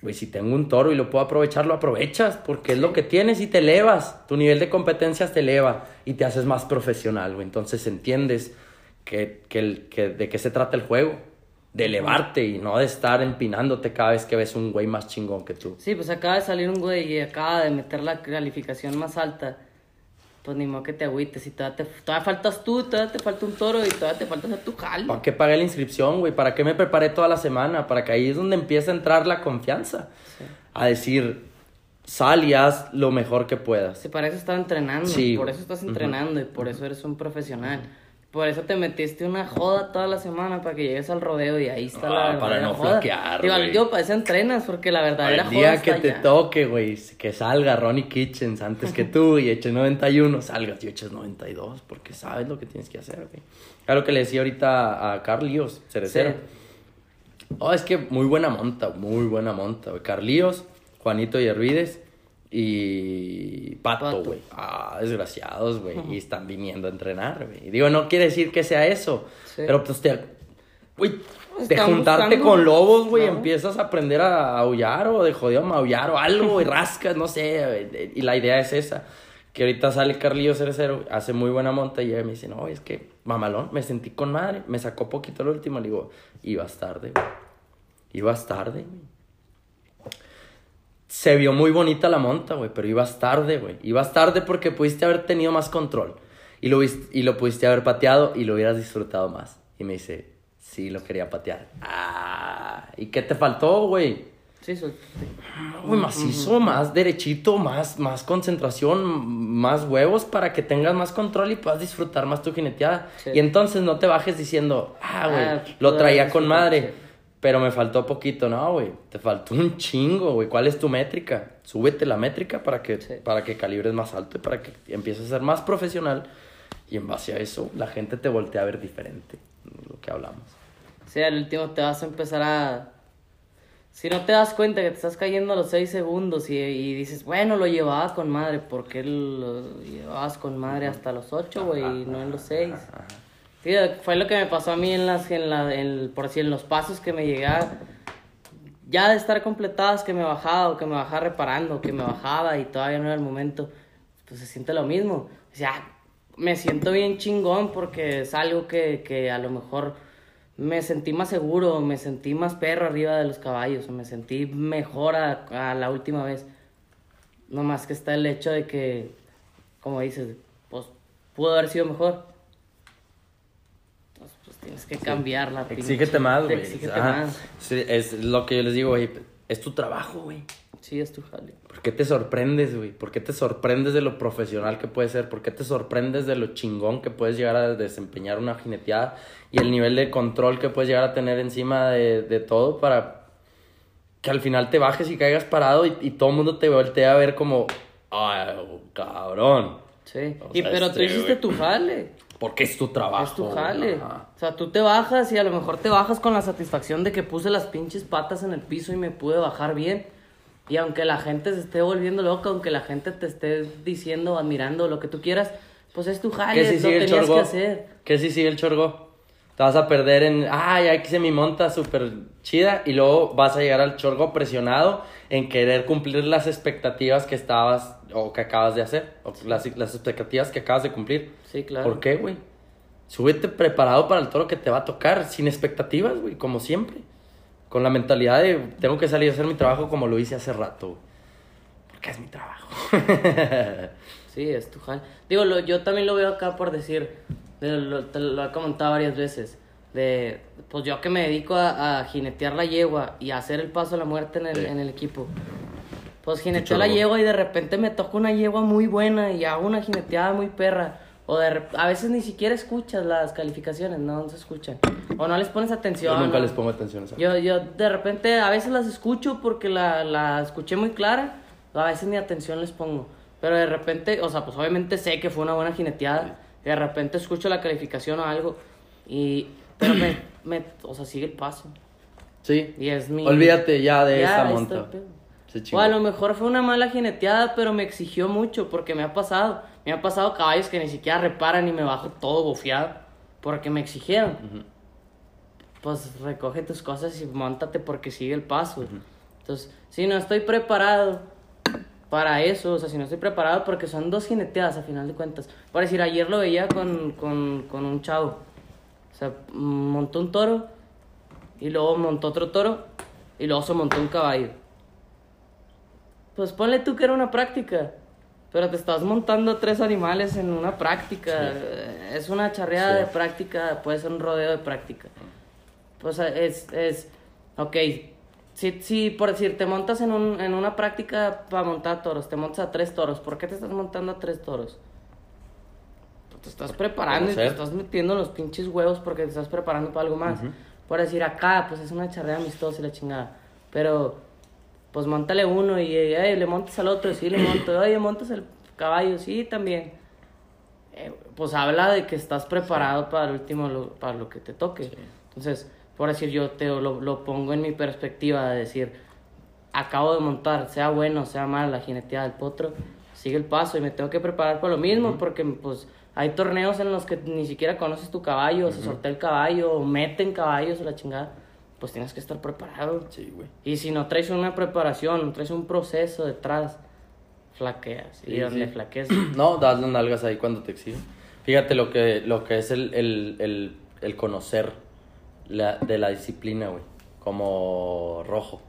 Güey, si tengo un toro y lo puedo aprovechar, lo aprovechas, porque es lo que tienes y te elevas. Tu nivel de competencias te eleva y te haces más profesional, güey. Entonces entiendes que, que, el, que de qué se trata el juego. De elevarte y no de estar empinándote cada vez que ves un güey más chingón que tú. Sí, pues acaba de salir un güey y acaba de meter la calificación más alta. Pues ni modo que te agüites. Y todavía, te, todavía faltas tú, todavía te falta un toro y todavía te falta hacer tu jale. ¿Para qué pagué la inscripción, güey? ¿Para qué me preparé toda la semana? Para que ahí es donde empieza a entrar la confianza. A decir, sal y haz lo mejor que puedas. Sí, para eso estás entrenando. Sí, por eso estás entrenando y por eso eres un profesional. Por eso te metiste una joda toda la semana para que llegues al rodeo y ahí está Ah, la para verdadera no joda. flaquear, Digo, yo para eso entrenas, porque la verdadera El joda día está que te allá. toque, güey, que salga Ronnie Kitchens antes que tú y eches 91, salgas y eches 92, porque sabes lo que tienes que hacer, güey. Claro que le decía ahorita a Carlios, cerecero. Sí. Oh, es que muy buena monta, muy buena monta, güey. Carlios, Juanito y Hervides y Pato, güey. Ah, desgraciados, güey. Y están viniendo a entrenar, güey. Y Digo, no quiere decir que sea eso, Sí. pero pues te... Güey, de juntarte buscando, con lobos, güey, ¿no? empiezas a aprender a aullar o de jodido a maullar o algo, y *laughs* rascas, no sé, güey. y la idea es esa. Que ahorita sale Carlillo Cerecero, hace muy buena monta y ella me dice, no, es que, mamalón, me sentí con madre, me sacó poquito el último, le digo, ibas tarde, güey. Ibas tarde, güey. Se vio muy bonita la monta, güey, pero ibas tarde, güey. Ibas tarde porque pudiste haber tenido más control. Y lo, y lo pudiste haber pateado y lo hubieras disfrutado más. Y me dice, sí, lo quería patear. Ah, ¿y qué te faltó, güey? Sí, so- Muy macizo, más derechito, más, más concentración, más huevos para que tengas más control y puedas disfrutar más tu jineteada. Sí. Y entonces no te bajes diciendo, ah, güey, Ah, lo traía con madre, sí. Pero me faltó poquito. No, güey, te faltó un chingo, güey. ¿Cuál es tu métrica? Súbete la métrica para que, Sí. para que calibres más alto y para que empieces a ser más profesional. Y en base a eso, la gente te voltea a ver diferente, lo que hablamos. Sí, al último te vas a empezar a... Si no te das cuenta que te estás cayendo a los 6 segundos y, y dices, bueno, lo llevaba con madre, ¿por qué lo llevabas con madre hasta los 8, güey, y no en los 6? Sí, fue lo que me pasó a mí en las, en la, en, por decir, en los pasos que me llegaba, ya de estar completadas, que me bajaba, o que me bajaba reparando, que me bajaba y todavía no era el momento, pues se siente lo mismo. O sea, me siento bien chingón porque es algo que, que a lo mejor me sentí más seguro, me sentí más perro arriba de los caballos, me sentí mejor a, a la última vez. No más que está el hecho de que, como dices, pues pudo haber sido mejor. Tienes que cambiar la Exígete más, güey. Exígete Ajá. más. Sí, es lo que yo les digo, güey. Es tu trabajo, güey. Sí, es tu jale. ¿Por qué te sorprendes, güey? ¿Por qué te sorprendes de lo profesional que puedes ser? ¿Por qué te sorprendes de lo chingón que puedes llegar a desempeñar una jineteada? Y el nivel de control que puedes llegar a tener encima de, de todo para que al final te bajes y caigas parado y, y todo el mundo te voltea a ver como, ay, cabrón. Sí. O Y, sea, pero este, tú hiciste güey. tu jale. Porque es tu trabajo. Es tu jale. Ajá. O sea, tú te bajas y a lo mejor te bajas con la satisfacción de que puse las pinches patas en el piso y me pude bajar bien. Y aunque la gente se esté volviendo loca, aunque la gente te esté diciendo, admirando, lo que tú quieras, pues es tu jale, ¿Qué si lo sigue tenías chorgo? que hacer. ¿Qué si sigue el chorgo? Te vas a perder en, ah, ya hice mi monta súper chida y luego vas a llegar al chorgo presionado en querer cumplir las expectativas que estabas o que acabas de hacer, o las, las expectativas que acabas de cumplir. Sí, claro. ¿Por qué, güey? Súbete preparado para el toro que te va a tocar, sin expectativas, güey, como siempre. Con la mentalidad de, tengo que salir a hacer mi trabajo como lo hice hace rato, güey. Porque es mi trabajo. *laughs* Sí, es tu jale. Digo, lo- yo también lo veo acá por decir, de- lo, te lo he comentado varias veces, de, pues yo que me dedico a, a jinetear la yegua y a hacer el paso a la muerte en el, Sí. en el equipo. Pues jineteo la yegua y de repente me toca una yegua muy buena y hago una jineteada muy perra. O de a veces ni siquiera escuchas las calificaciones, no, no se escuchan. O no les pones atención. Yo nunca ¿no? les pongo atención eso. Yo, yo de repente a veces las escucho porque la, la escuché muy clara, a veces ni atención les pongo. Pero de repente, o sea, pues obviamente sé que fue una buena jineteada. de repente escucho la calificación o algo. Y, pero me, *clears throat* me, o sea, sigue el paso. Sí. Y es mi... Olvídate ya de Ya, esa monta. Se O a lo mejor fue una mala jineteada, pero me exigió mucho porque me ha pasado. Me ha pasado caballos que ni siquiera reparan y me bajo todo bofiado porque me exigieron. Pues recoge tus cosas y montate porque sigue el paso. Entonces, si no estoy preparado para eso, o sea, si no estoy preparado porque son dos jineteadas a final de cuentas. Por decir, ayer lo veía con, con, con un chavo. O sea, montó un toro y luego montó otro toro y luego se montó un caballo. Pues ponle tú que era una práctica, pero te estás montando tres animales en una práctica. Es una charreada Sí. de práctica, puede ser un rodeo de práctica. Pues es, es, ok, si, si por decir, te montas en, un, en una práctica para montar toros, te montas a tres toros, ¿por qué te estás montando a tres toros? te estás preparando y te estás metiendo los pinches huevos porque te estás preparando para algo más. Por decir, acá, pues es una charrea amistosa y la chingada. Pero, pues montale uno y eh, le montas al otro, sí, le *clears throat* monto. Oye, montas el caballo, sí, también. Eh, pues habla de que estás preparado para el último, lo- para lo que te toque. Entonces, por decir, yo te lo, lo pongo en mi perspectiva de decir, acabo de montar, sea bueno, sea mal, la jineteada del potro, sigue el paso y me tengo que preparar para lo mismo, porque pues hay torneos en los que ni siquiera conoces tu caballo, o se sortea el caballo, o meten caballos o la chingada, pues tienes que estar preparado. Sí, güey. Y si no traes una preparación, no traes un proceso detrás, flaqueas. y donde sí. flaqueas, *clears throat* No, das las nalgas ahí cuando te exigen. Fíjate lo que, lo que es el, el, el, el conocer la, de la disciplina, güey. Como rojo.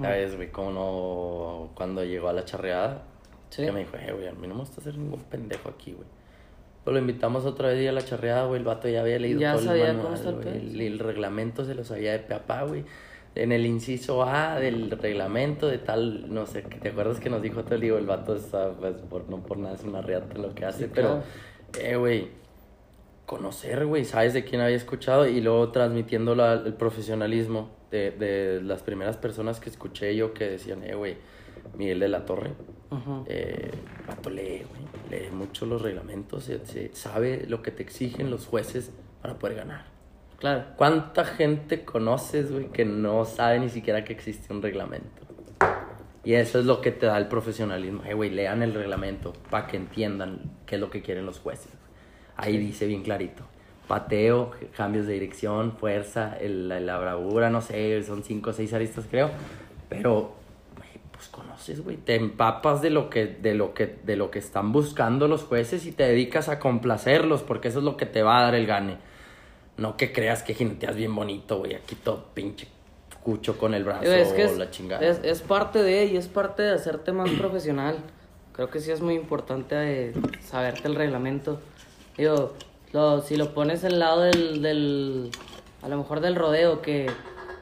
¿Sabes, güey? Como no... Cuando llegó a la charreada, Sí. que me dijo, eh, güey, a mí no me gusta hacer ningún pendejo aquí, güey. Pues lo invitamos otra vez y a la charreada, güey. El vato ya había leído Ya todo sabía el cómo manual, está el El, el reglamento se lo sabía de papá, güey. En el inciso A del reglamento de tal, no sé, ¿te acuerdas que nos dijo te digo, el vato está, pues, por, no por nada es una reata lo que hace, Sí, pero, claro. eh, güey, conocer, güey, sabes de quién había escuchado y luego transmitiendo la- el profesionalismo de, de las primeras personas que escuché yo que decían, eh, güey, Miguel de la Torre, Ujú. eh, el vato lee, güey, lee mucho los reglamentos, se- se- sabe lo que te exigen los jueces para poder ganar. Claro. ¿Cuánta gente conoces, güey, que no sabe ni siquiera que existe un reglamento? Y eso es lo que te da el profesionalismo. Eh, güey, lean el reglamento para que entiendan qué es lo que quieren los jueces. Ahí dice bien clarito. Pateo, cambios de dirección, fuerza, el- la, bravura, no sé, son cinco o seis aristas creo. Pero, pues conoces, güey, te empapas de lo que, de lo que, de lo que están buscando los jueces y te dedicas a complacerlos, porque eso es lo que te va a dar el gane. No que creas que jineteas bien bonito, güey. Aquí todo pinche cucho con el brazo es que es, la chingada. es, es parte de y es parte de hacerte más *clears throat* profesional. Creo que sí es muy importante eh, saberte el reglamento. Digo, lo- si lo pones al lado del, del, a lo mejor del rodeo, que,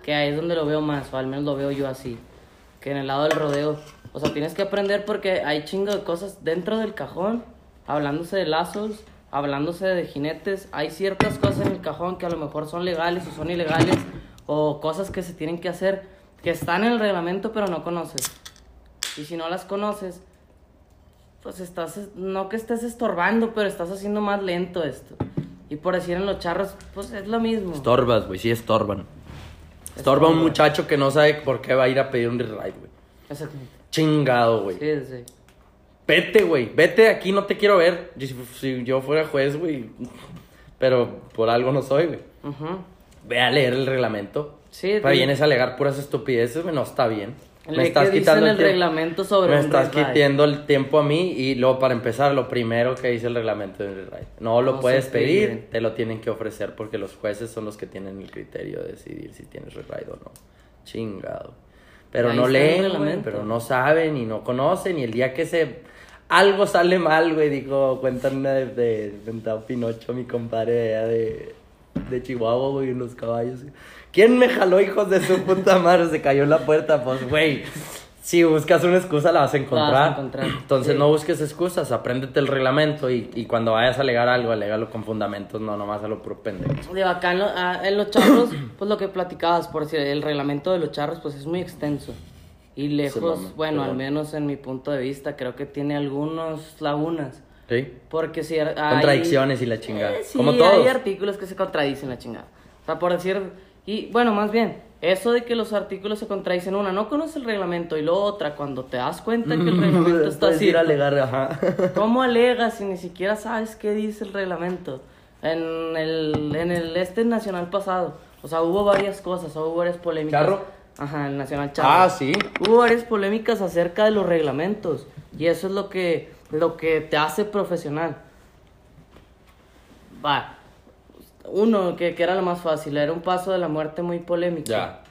que ahí es donde lo veo más, o al menos lo veo yo así, que en el lado del rodeo. O sea, tienes que aprender porque hay chingo de cosas dentro del cajón, hablándose de lazos, hablándose de jinetes. Hay ciertas cosas en el cajón que a lo mejor son legales o son ilegales, o cosas que se tienen que hacer que están en el reglamento pero no conoces. Y si no las conoces, pues estás, no que estés estorbando, pero estás haciendo más lento esto. Y por decir en los charros, pues es lo mismo. Estorbas, güey, sí estorban. Estorba un Estorba. muchacho que no sabe por qué va a ir a pedir un ride, güey. Exactamente. Chingado, güey. Sí, sí. Vete, güey. Vete de aquí, no te quiero ver. Si, si yo fuera juez, güey. Pero por algo no soy, güey. Ujú. Ve a leer el reglamento. Sí, sí. vienes a alegar puras estupideces, güey. No está bien. Qué dice en el reglamento sobre Me un estás quitando el tiempo a mí y luego para empezar lo primero que dice el reglamento del ride. No lo No puedes pedir, piden. te lo tienen que ofrecer porque los jueces son los que tienen el criterio de decidir si tienes ride o no. Chingado. Pero no el leen, güey, pero no saben y no conocen y el día que se algo sale mal, güey, dijo, cuentan una de, de Ventado Pinocho, mi compadre de, de, de Chihuahua, güey, en los caballos. ¿Quién me jaló, hijos de su puta madre? Se cayó en la puerta, pues, güey. Si buscas una excusa, la vas a encontrar. La vas a encontrar, Entonces, sí. no busques excusas, apréndete el reglamento y, y cuando vayas a alegar algo, alégalo con fundamentos, no nomás a lo puro pendejo. Digo, acá en, lo- ah, en los charros, pues lo que platicabas, por decir, el reglamento de los charros, pues es muy extenso. Y lejos, mama, bueno, al menos en mi punto de vista, creo que tiene algunos lagunas. ¿Sí? Porque si hay... Contradicciones y la chingada. Eh, sí, Como hay todos. artículos que se contradicen la chingada. O sea, por decir... Y bueno, más bien, eso de que los artículos se contradicen, una, no conoce el reglamento, y luego otra, cuando te das cuenta que el *laughs* reglamento está así... ir a alegar, ajá. *laughs* ¿Cómo alegas si ni siquiera sabes qué dice el reglamento? En el, en el este nacional pasado, o sea, hubo varias cosas, hubo varias polémicas. ¿Charro? Ajá, el nacional charro. Ah, sí. Hubo varias polémicas acerca de los reglamentos y eso es lo que, lo que te hace profesional. Va, uno que, que era lo más fácil, era un paso de la muerte muy polémico Ya.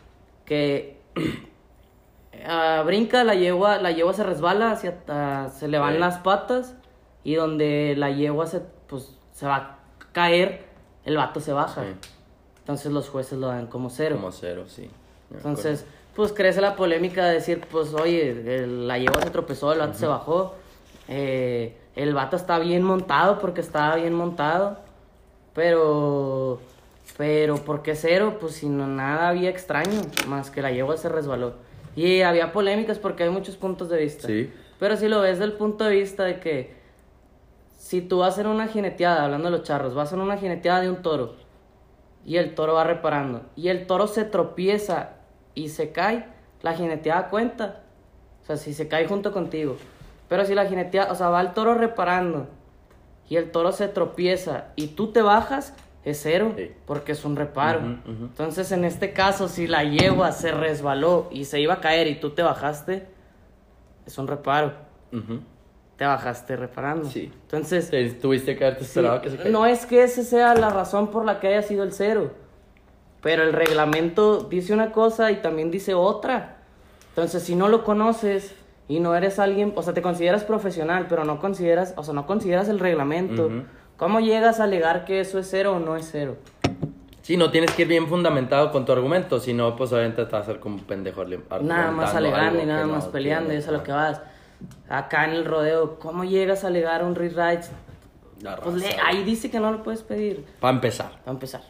que *clears throat* ah, brinca la yegua, la yegua se resbala, hacia, ah, se le van Sí. las patas y donde la yegua se, pues, se va a caer, el vato se baja. Sí. Entonces los jueces lo dan como cero. Como cero, sí. Me Entonces, pues crece la polémica de decir, pues oye, la yegua se tropezó, el vato se bajó. Eh, el vato está bien montado porque estaba bien montado. Pero. Pero, ¿por qué cero? Pues si no nada había extraño, más que la yegua se resbaló. Y había polémicas porque hay muchos puntos de vista. Sí. Pero si lo ves del punto de vista de que si tú vas en una jineteada, hablando de los charros, vas en una jineteada de un toro y el toro va reparando y el toro se tropieza y se cae, la jineteada cuenta. O sea, si se cae junto contigo. Pero si la jineteada, o sea, va el toro reparando y el toro se tropieza y tú te bajas, es cero, Sí. porque es un reparo. Entonces, en este caso, si la yegua se resbaló y se iba a caer y tú te bajaste, es un reparo. Te bajaste reparando. Sí. Entonces, Te- Tuviste que haberte sí, esperado que se caiga. no es que esa sea la razón por la que haya sido el cero, pero el reglamento dice una cosa y también dice otra. Entonces, si no lo conoces y no eres alguien, o sea, te consideras profesional, pero no consideras, o sea, no consideras el reglamento. ¿cómo llegas a alegar que eso es cero o no es cero? Sí, no tienes que ir bien fundamentado con tu argumento, si no, pues obviamente te vas a hacer como un pendejo. Nada más alegando y nada que no más peleando, y tiene, eso es a lo que vas. Acá en el rodeo, ¿cómo llegas a alegar un rewrite? Pues le- ahí dice que no lo puedes pedir. Para empezar, Para empezar.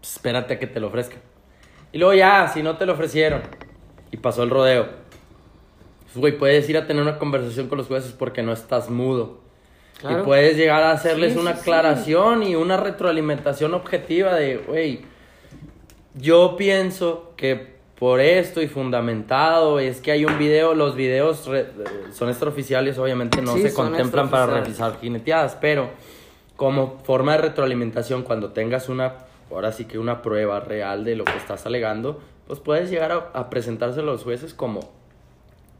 pues, espérate a que te lo ofrezcan. Y luego ya, si no te lo ofrecieron y pasó el rodeo, pues, güey, puedes ir a tener una conversación con los jueces porque no estás mudo. Claro. Y puedes llegar a hacerles Sí, una sí, sí. aclaración y una retroalimentación objetiva de, güey, yo pienso que por esto y fundamentado es que hay un video, los videos re- son extraoficiales, obviamente no se contemplan para revisar jineteadas, pero como forma de retroalimentación cuando tengas una, ahora sí que una prueba real de lo que estás alegando, pues puedes llegar a, a presentárselo a los jueces como,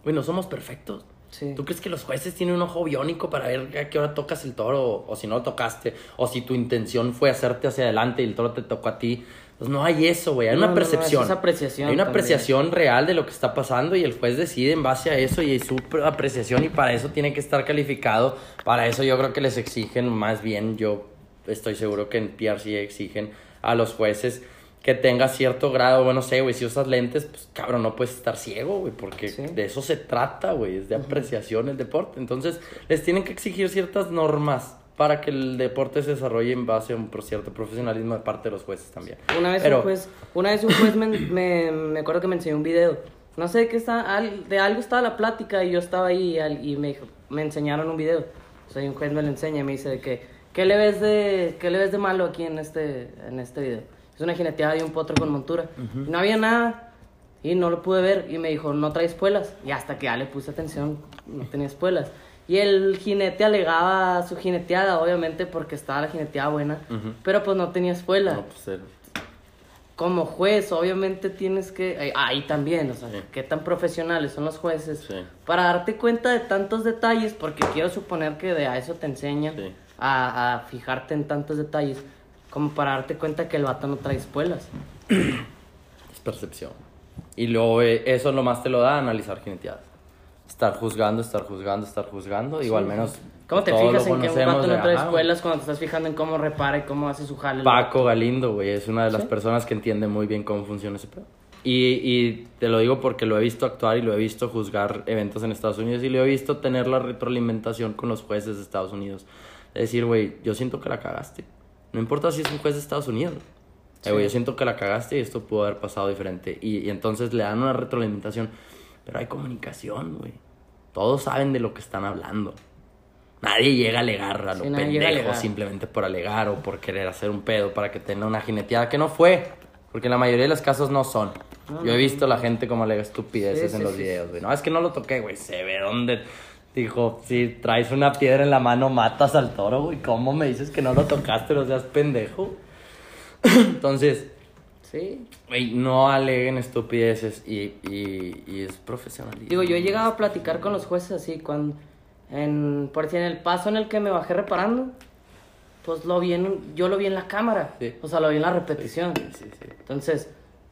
güey, no somos perfectos. Sí. ¿Tú crees que los jueces tienen un ojo biónico para ver a qué hora tocas el toro o, o si no lo tocaste? O si tu intención fue hacerte hacia adelante y el toro te tocó a ti. Pues no hay eso, güey. Hay No, una no, no, percepción. eso es apreciación Hay una también. apreciación real de lo que está pasando y el juez decide en base a eso y su pr- apreciación y para eso tiene que estar calificado. Para eso yo creo que les exigen más bien, yo estoy seguro que en PRC exigen a los jueces que tenga cierto grado, bueno, no sé, güey, si usas lentes, pues cabrón, no puedes estar ciego, güey, porque Sí. de eso se trata, güey, es de apreciación el deporte. Entonces, les tienen que exigir ciertas normas para que el deporte se desarrolle en base a un cierto profesionalismo de parte de los jueces también. Una vez Pero- un juez, una vez un juez me, me, me acuerdo que me enseñó un video. No sé de qué está, de algo estaba la plática y yo estaba ahí y, me, dijo- me enseñaron un video. O sea, y un juez me lo enseña y me dice de que, ¿qué le ves de, qué le ves de malo aquí en este, en este video? Es una jineteada de un potro con montura. Y no había nada y no lo pude ver y me dijo, no trae espuelas. Y hasta que ya le puse atención, no tenía espuelas. Y el jinete alegaba su jineteada, obviamente, porque estaba la jineteada buena, Ujú. pero pues no tenía espuela No, pues, como juez, obviamente tienes que. eh, Ahí también, o sea, Sí. qué tan profesionales son los jueces. Sí. Para darte cuenta de tantos detalles, porque quiero suponer que de a eso te enseñan, Sí. a, a fijarte en tantos detalles, como para darte cuenta que el vato no trae espuelas. *clears throat* es percepción. Y luego eh, eso nomás te lo da analizar jineteadas. Estar juzgando, estar juzgando, estar juzgando. Digo, al menos. ¿Cómo te todos fijas lo en que un conocemos vato de, no trae ajá, espuelas cuando te estás fijando en cómo repara y cómo hace su jale? Paco Galindo, güey, es una de las Sí. personas que entiende muy bien cómo funciona ese pedo. Y, y te lo digo porque lo he visto actuar y lo he visto juzgar eventos en Estados Unidos y lo he visto tener la retroalimentación con los jueces de Estados Unidos. Es decir, güey, yo siento que la cagaste. No importa si es un juez de Estados Unidos. Eh, güey, yo siento que la cagaste y esto pudo haber pasado diferente. Y, y entonces le dan una retroalimentación. Pero hay comunicación, güey. Todos saben de lo que están hablando. Nadie llega a alegar a lo Sí, nadie llega a pendejo alegar. simplemente por alegar o por querer hacer un pedo para que tenga una jineteada que no fue. Porque en la mayoría de los casos no son. No, Yo he visto la gente como alega estupideces Sí, en sí, los videos, güey. No, es que no lo toqué, güey. Se ve dónde. Dijo, si traes una piedra en la mano, matas al toro, güey. ¿Cómo me dices que no lo tocaste? No seas pendejo. *coughs* Entonces, Sí. güey, no aleguen estupideces y, y, y es profesionalismo. Digo, yo he llegado a platicar con los jueces así, cuando, en, por decir, en el paso en el que me bajé reparando, pues lo vi en, yo lo vi en la cámara, Sí. o sea, lo vi en la repetición. Sí, sí, sí. Entonces,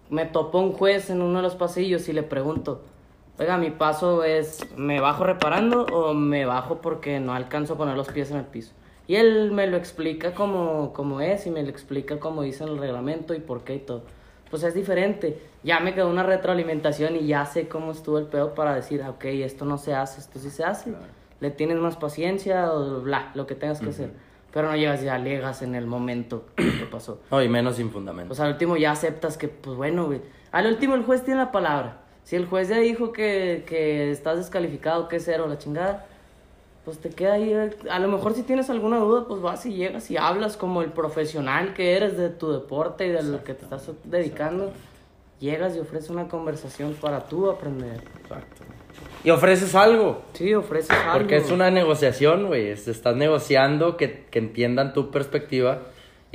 me topó un juez en uno de los pasillos y le pregunto, oiga, mi paso es, ¿me bajo reparando o me bajo porque no alcanzo a poner los pies en el piso? Y él me lo explica como, como es y me lo explica como dice en el reglamento y por qué y todo. Pues es diferente. Ya me quedó una retroalimentación y ya sé cómo estuvo el pedo para decir, ah, ok, esto no se hace, esto sí se hace. le tienes más paciencia o bla, lo que tengas que hacer. Pero no llegas y alegas en el momento que pasó. No, y menos sin fundamento. O sea, al último ya aceptas que, pues bueno, güey. Al último el juez tiene la palabra. Si el juez ya dijo que, que estás descalificado, que es cero, la chingada, pues te queda ahí. eh, A lo mejor si tienes alguna duda, pues vas y llegas y hablas como el profesional que eres de tu deporte y de lo que te estás dedicando. Llegas y ofreces una conversación para tú aprender. Exacto. Y ofreces algo. Sí, ofreces algo. Porque es una negociación, güey. es- Estás negociando que, que entiendan tu perspectiva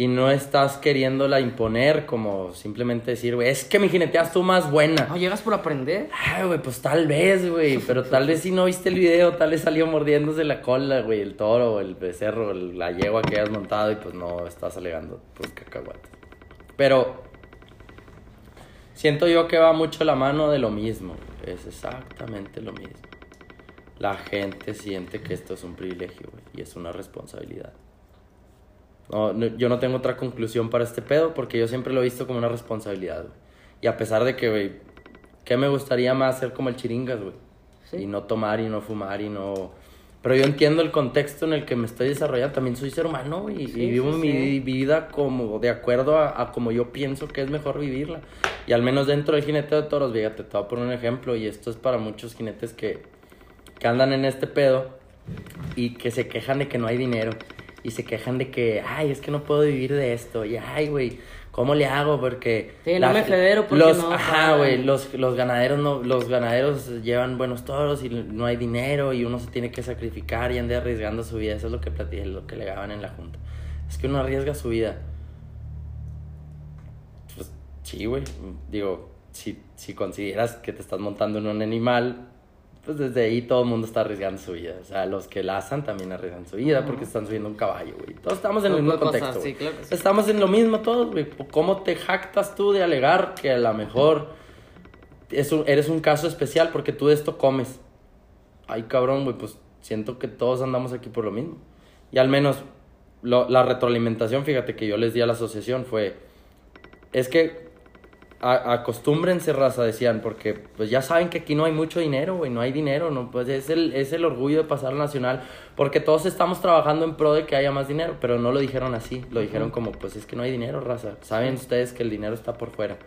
y no estás queriéndola imponer como simplemente decir, güey, es que mi jineteas tú más buena. No, llegas por aprender. Ay, güey, pues tal vez, güey. *laughs* Pero tal vez si no viste el video, tal vez salió mordiéndose la cola, güey, el toro, el becerro, el- la yegua que hayas montado y pues no estás alegando, pues cacahuate. Pero siento yo que va mucho la mano de lo mismo. Es exactamente lo mismo. La gente siente que esto es un privilegio, güey, y es una responsabilidad. No, no, yo no tengo otra conclusión para este pedo porque yo siempre lo he visto como una responsabilidad, güey. Y a pesar de que, güey, ¿qué me gustaría más ser como el chiringas, güey? Sí. Y no tomar y no fumar y no... Pero yo entiendo el contexto en el que me estoy desarrollando. También soy ser humano y, Sí, y vivo sí, mi vida como de acuerdo a, a como yo pienso que es mejor vivirla. Y al menos dentro del jinete de toros, fíjate, te voy a poner un ejemplo y esto es para muchos jinetes que, que andan en este pedo y que se quejan de que no hay dinero y se quejan de que, ay, es que no puedo vivir de esto y, ay, güey, ¿cómo le hago? Porque... Sí, no me federo porque los, no Ajá, güey, los, los ganaderos no, los ganaderos llevan buenos toros y no hay dinero y uno se tiene que sacrificar y anda arriesgando su vida. Eso es lo que platiqué, lo que le daban en la junta. Es que uno arriesga su vida. Pues sí, güey. Digo, si, si consideras que te estás montando en un animal, pues desde ahí todo el mundo está arriesgando su vida. O sea, los que lazan también arriesgan su vida porque están subiendo un caballo, güey. Todos estamos en el mismo contexto. sí, claro sí. Estamos en lo mismo todos, güey. ¿Cómo te jactas tú de alegar que a lo mejor es un- eres un caso especial porque tú de esto comes? Ay, cabrón, güey, pues siento que todos andamos aquí por lo mismo. Y al menos lo- la retroalimentación, fíjate que yo les di a la asociación fue, es que a- acostúmbrense, raza, decían, porque pues ya saben que aquí no hay mucho dinero, güey, no hay dinero, no, pues es el, es el orgullo de pasar al nacional, porque todos estamos trabajando en pro de que haya más dinero, pero no lo dijeron así, lo dijeron como, pues es que no hay dinero, raza, saben ustedes que el dinero está por fuera.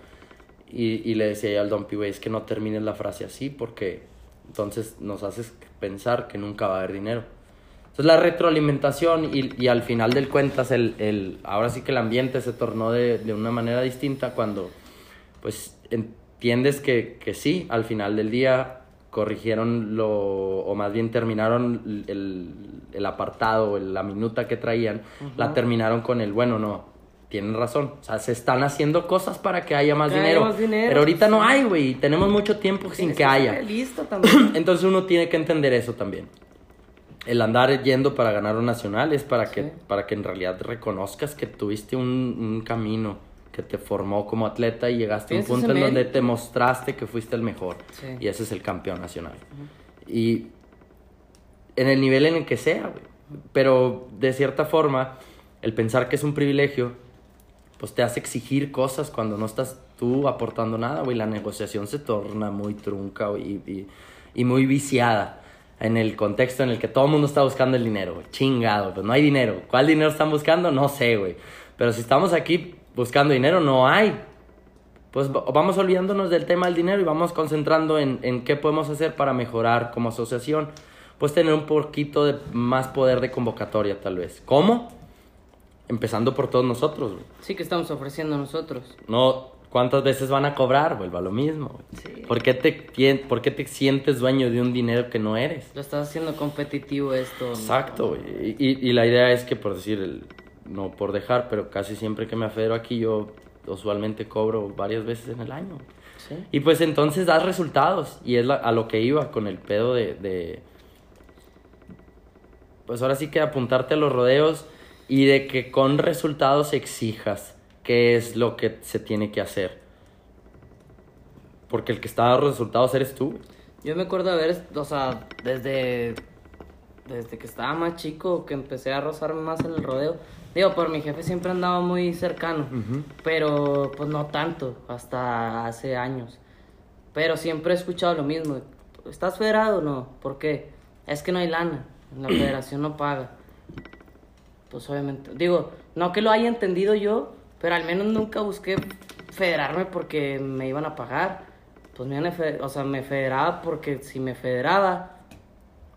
Y, y le decía yo al Don güey, es que no termines la frase así, porque entonces nos haces pensar que nunca va a haber dinero. Entonces la retroalimentación y, y al final del cuentas, el, el, ahora sí que el ambiente se tornó de, de una manera distinta cuando pues entiendes que, que sí, al final del día corrigieron lo, o más bien terminaron el, el apartado, la minuta que traían, la terminaron con el, bueno, no, tienen razón, o sea, se están haciendo cosas para que haya más, Que haya dinero, más dinero, pero ahorita sí. no hay, güey, tenemos mucho tiempo sin que haya. Listo también. *clears throat* Entonces uno tiene que entender eso también. El andar yendo para ganar un nacional es para que, para que en realidad reconozcas que tuviste un, un camino que te formó como atleta y llegaste a un punto en donde te mostraste que fuiste el mejor. Sí. Y ese es el campeón nacional. Y en el nivel en el que sea, güey. Pero de cierta forma, el pensar que es un privilegio, pues te hace exigir cosas cuando no estás tú aportando nada, güey. La negociación se torna muy trunca güey, y, y, y muy viciada en el contexto en el que todo el mundo está buscando el dinero, güey. Chingado, pues no hay dinero. ¿Cuál dinero están buscando? No sé, güey. Pero si estamos aquí buscando dinero, no hay. Pues va- vamos olvidándonos del tema del dinero y vamos concentrando en, en qué podemos hacer para mejorar como asociación. Pues tener un poquito de más poder de convocatoria, tal vez. ¿Cómo? Empezando por todos nosotros, güey. Sí que estamos ofreciendo nosotros. No, ¿cuántas veces van a cobrar? Vuelva lo mismo. Sí. ¿Por, qué te, ¿Por qué te sientes dueño de un dinero que no eres? Lo estás haciendo competitivo esto. ¿no? Exacto, güey. Y, y- y la idea es que, por decir, el- no por dejar, pero casi siempre que me afedero aquí, yo usualmente cobro varias veces en el año. Sí. Y pues entonces das resultados. Y es la- a lo que iba con el pedo de, de- Pues ahora sí que apuntarte a los rodeos y de que con resultados exijas qué es lo que se tiene que hacer. Porque el que está dando resultados eres tú. Yo me acuerdo de haber, o sea, desde, desde que estaba más chico, que empecé a rozarme más en el rodeo. Digo, por mi jefe siempre andaba muy cercano, pero pues no tanto, hasta hace años. Pero siempre he escuchado lo mismo. ¿Estás federado o no? ¿Por qué? es que no hay lana, la *clears throat* federación no paga. Pues obviamente, digo, no que lo haya entendido yo, pero al menos nunca busqué federarme porque me iban a pagar. Pues me, o sea, me federaba porque si me federaba,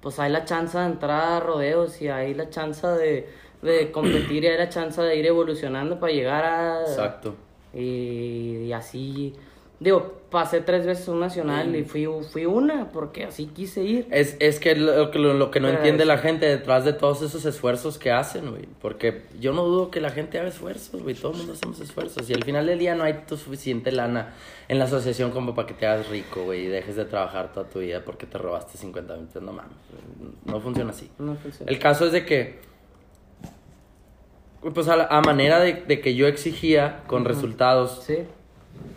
pues hay la chance de entrar a rodeos y hay la chance de, de competir y hay la chance de ir evolucionando para llegar a... Exacto. Y, y así, digo, pasé tres veces un nacional y fui, fui una porque así quise ir. Es, es que lo, que- lo, lo que no Pero entiende es- la gente detrás de todos esos esfuerzos que hacen, güey. Porque yo no dudo que la gente haga esfuerzos, güey. Todo el mundo hacemos esfuerzos. Y al final del día no hay tu suficiente lana en la asociación como para que te hagas rico, güey. Y dejes de trabajar toda tu vida porque te robaste 50 mil. No mames. No funciona así. No funciona. El caso es de que, pues a, la- a manera de, de que yo exigía con resultados, Sí,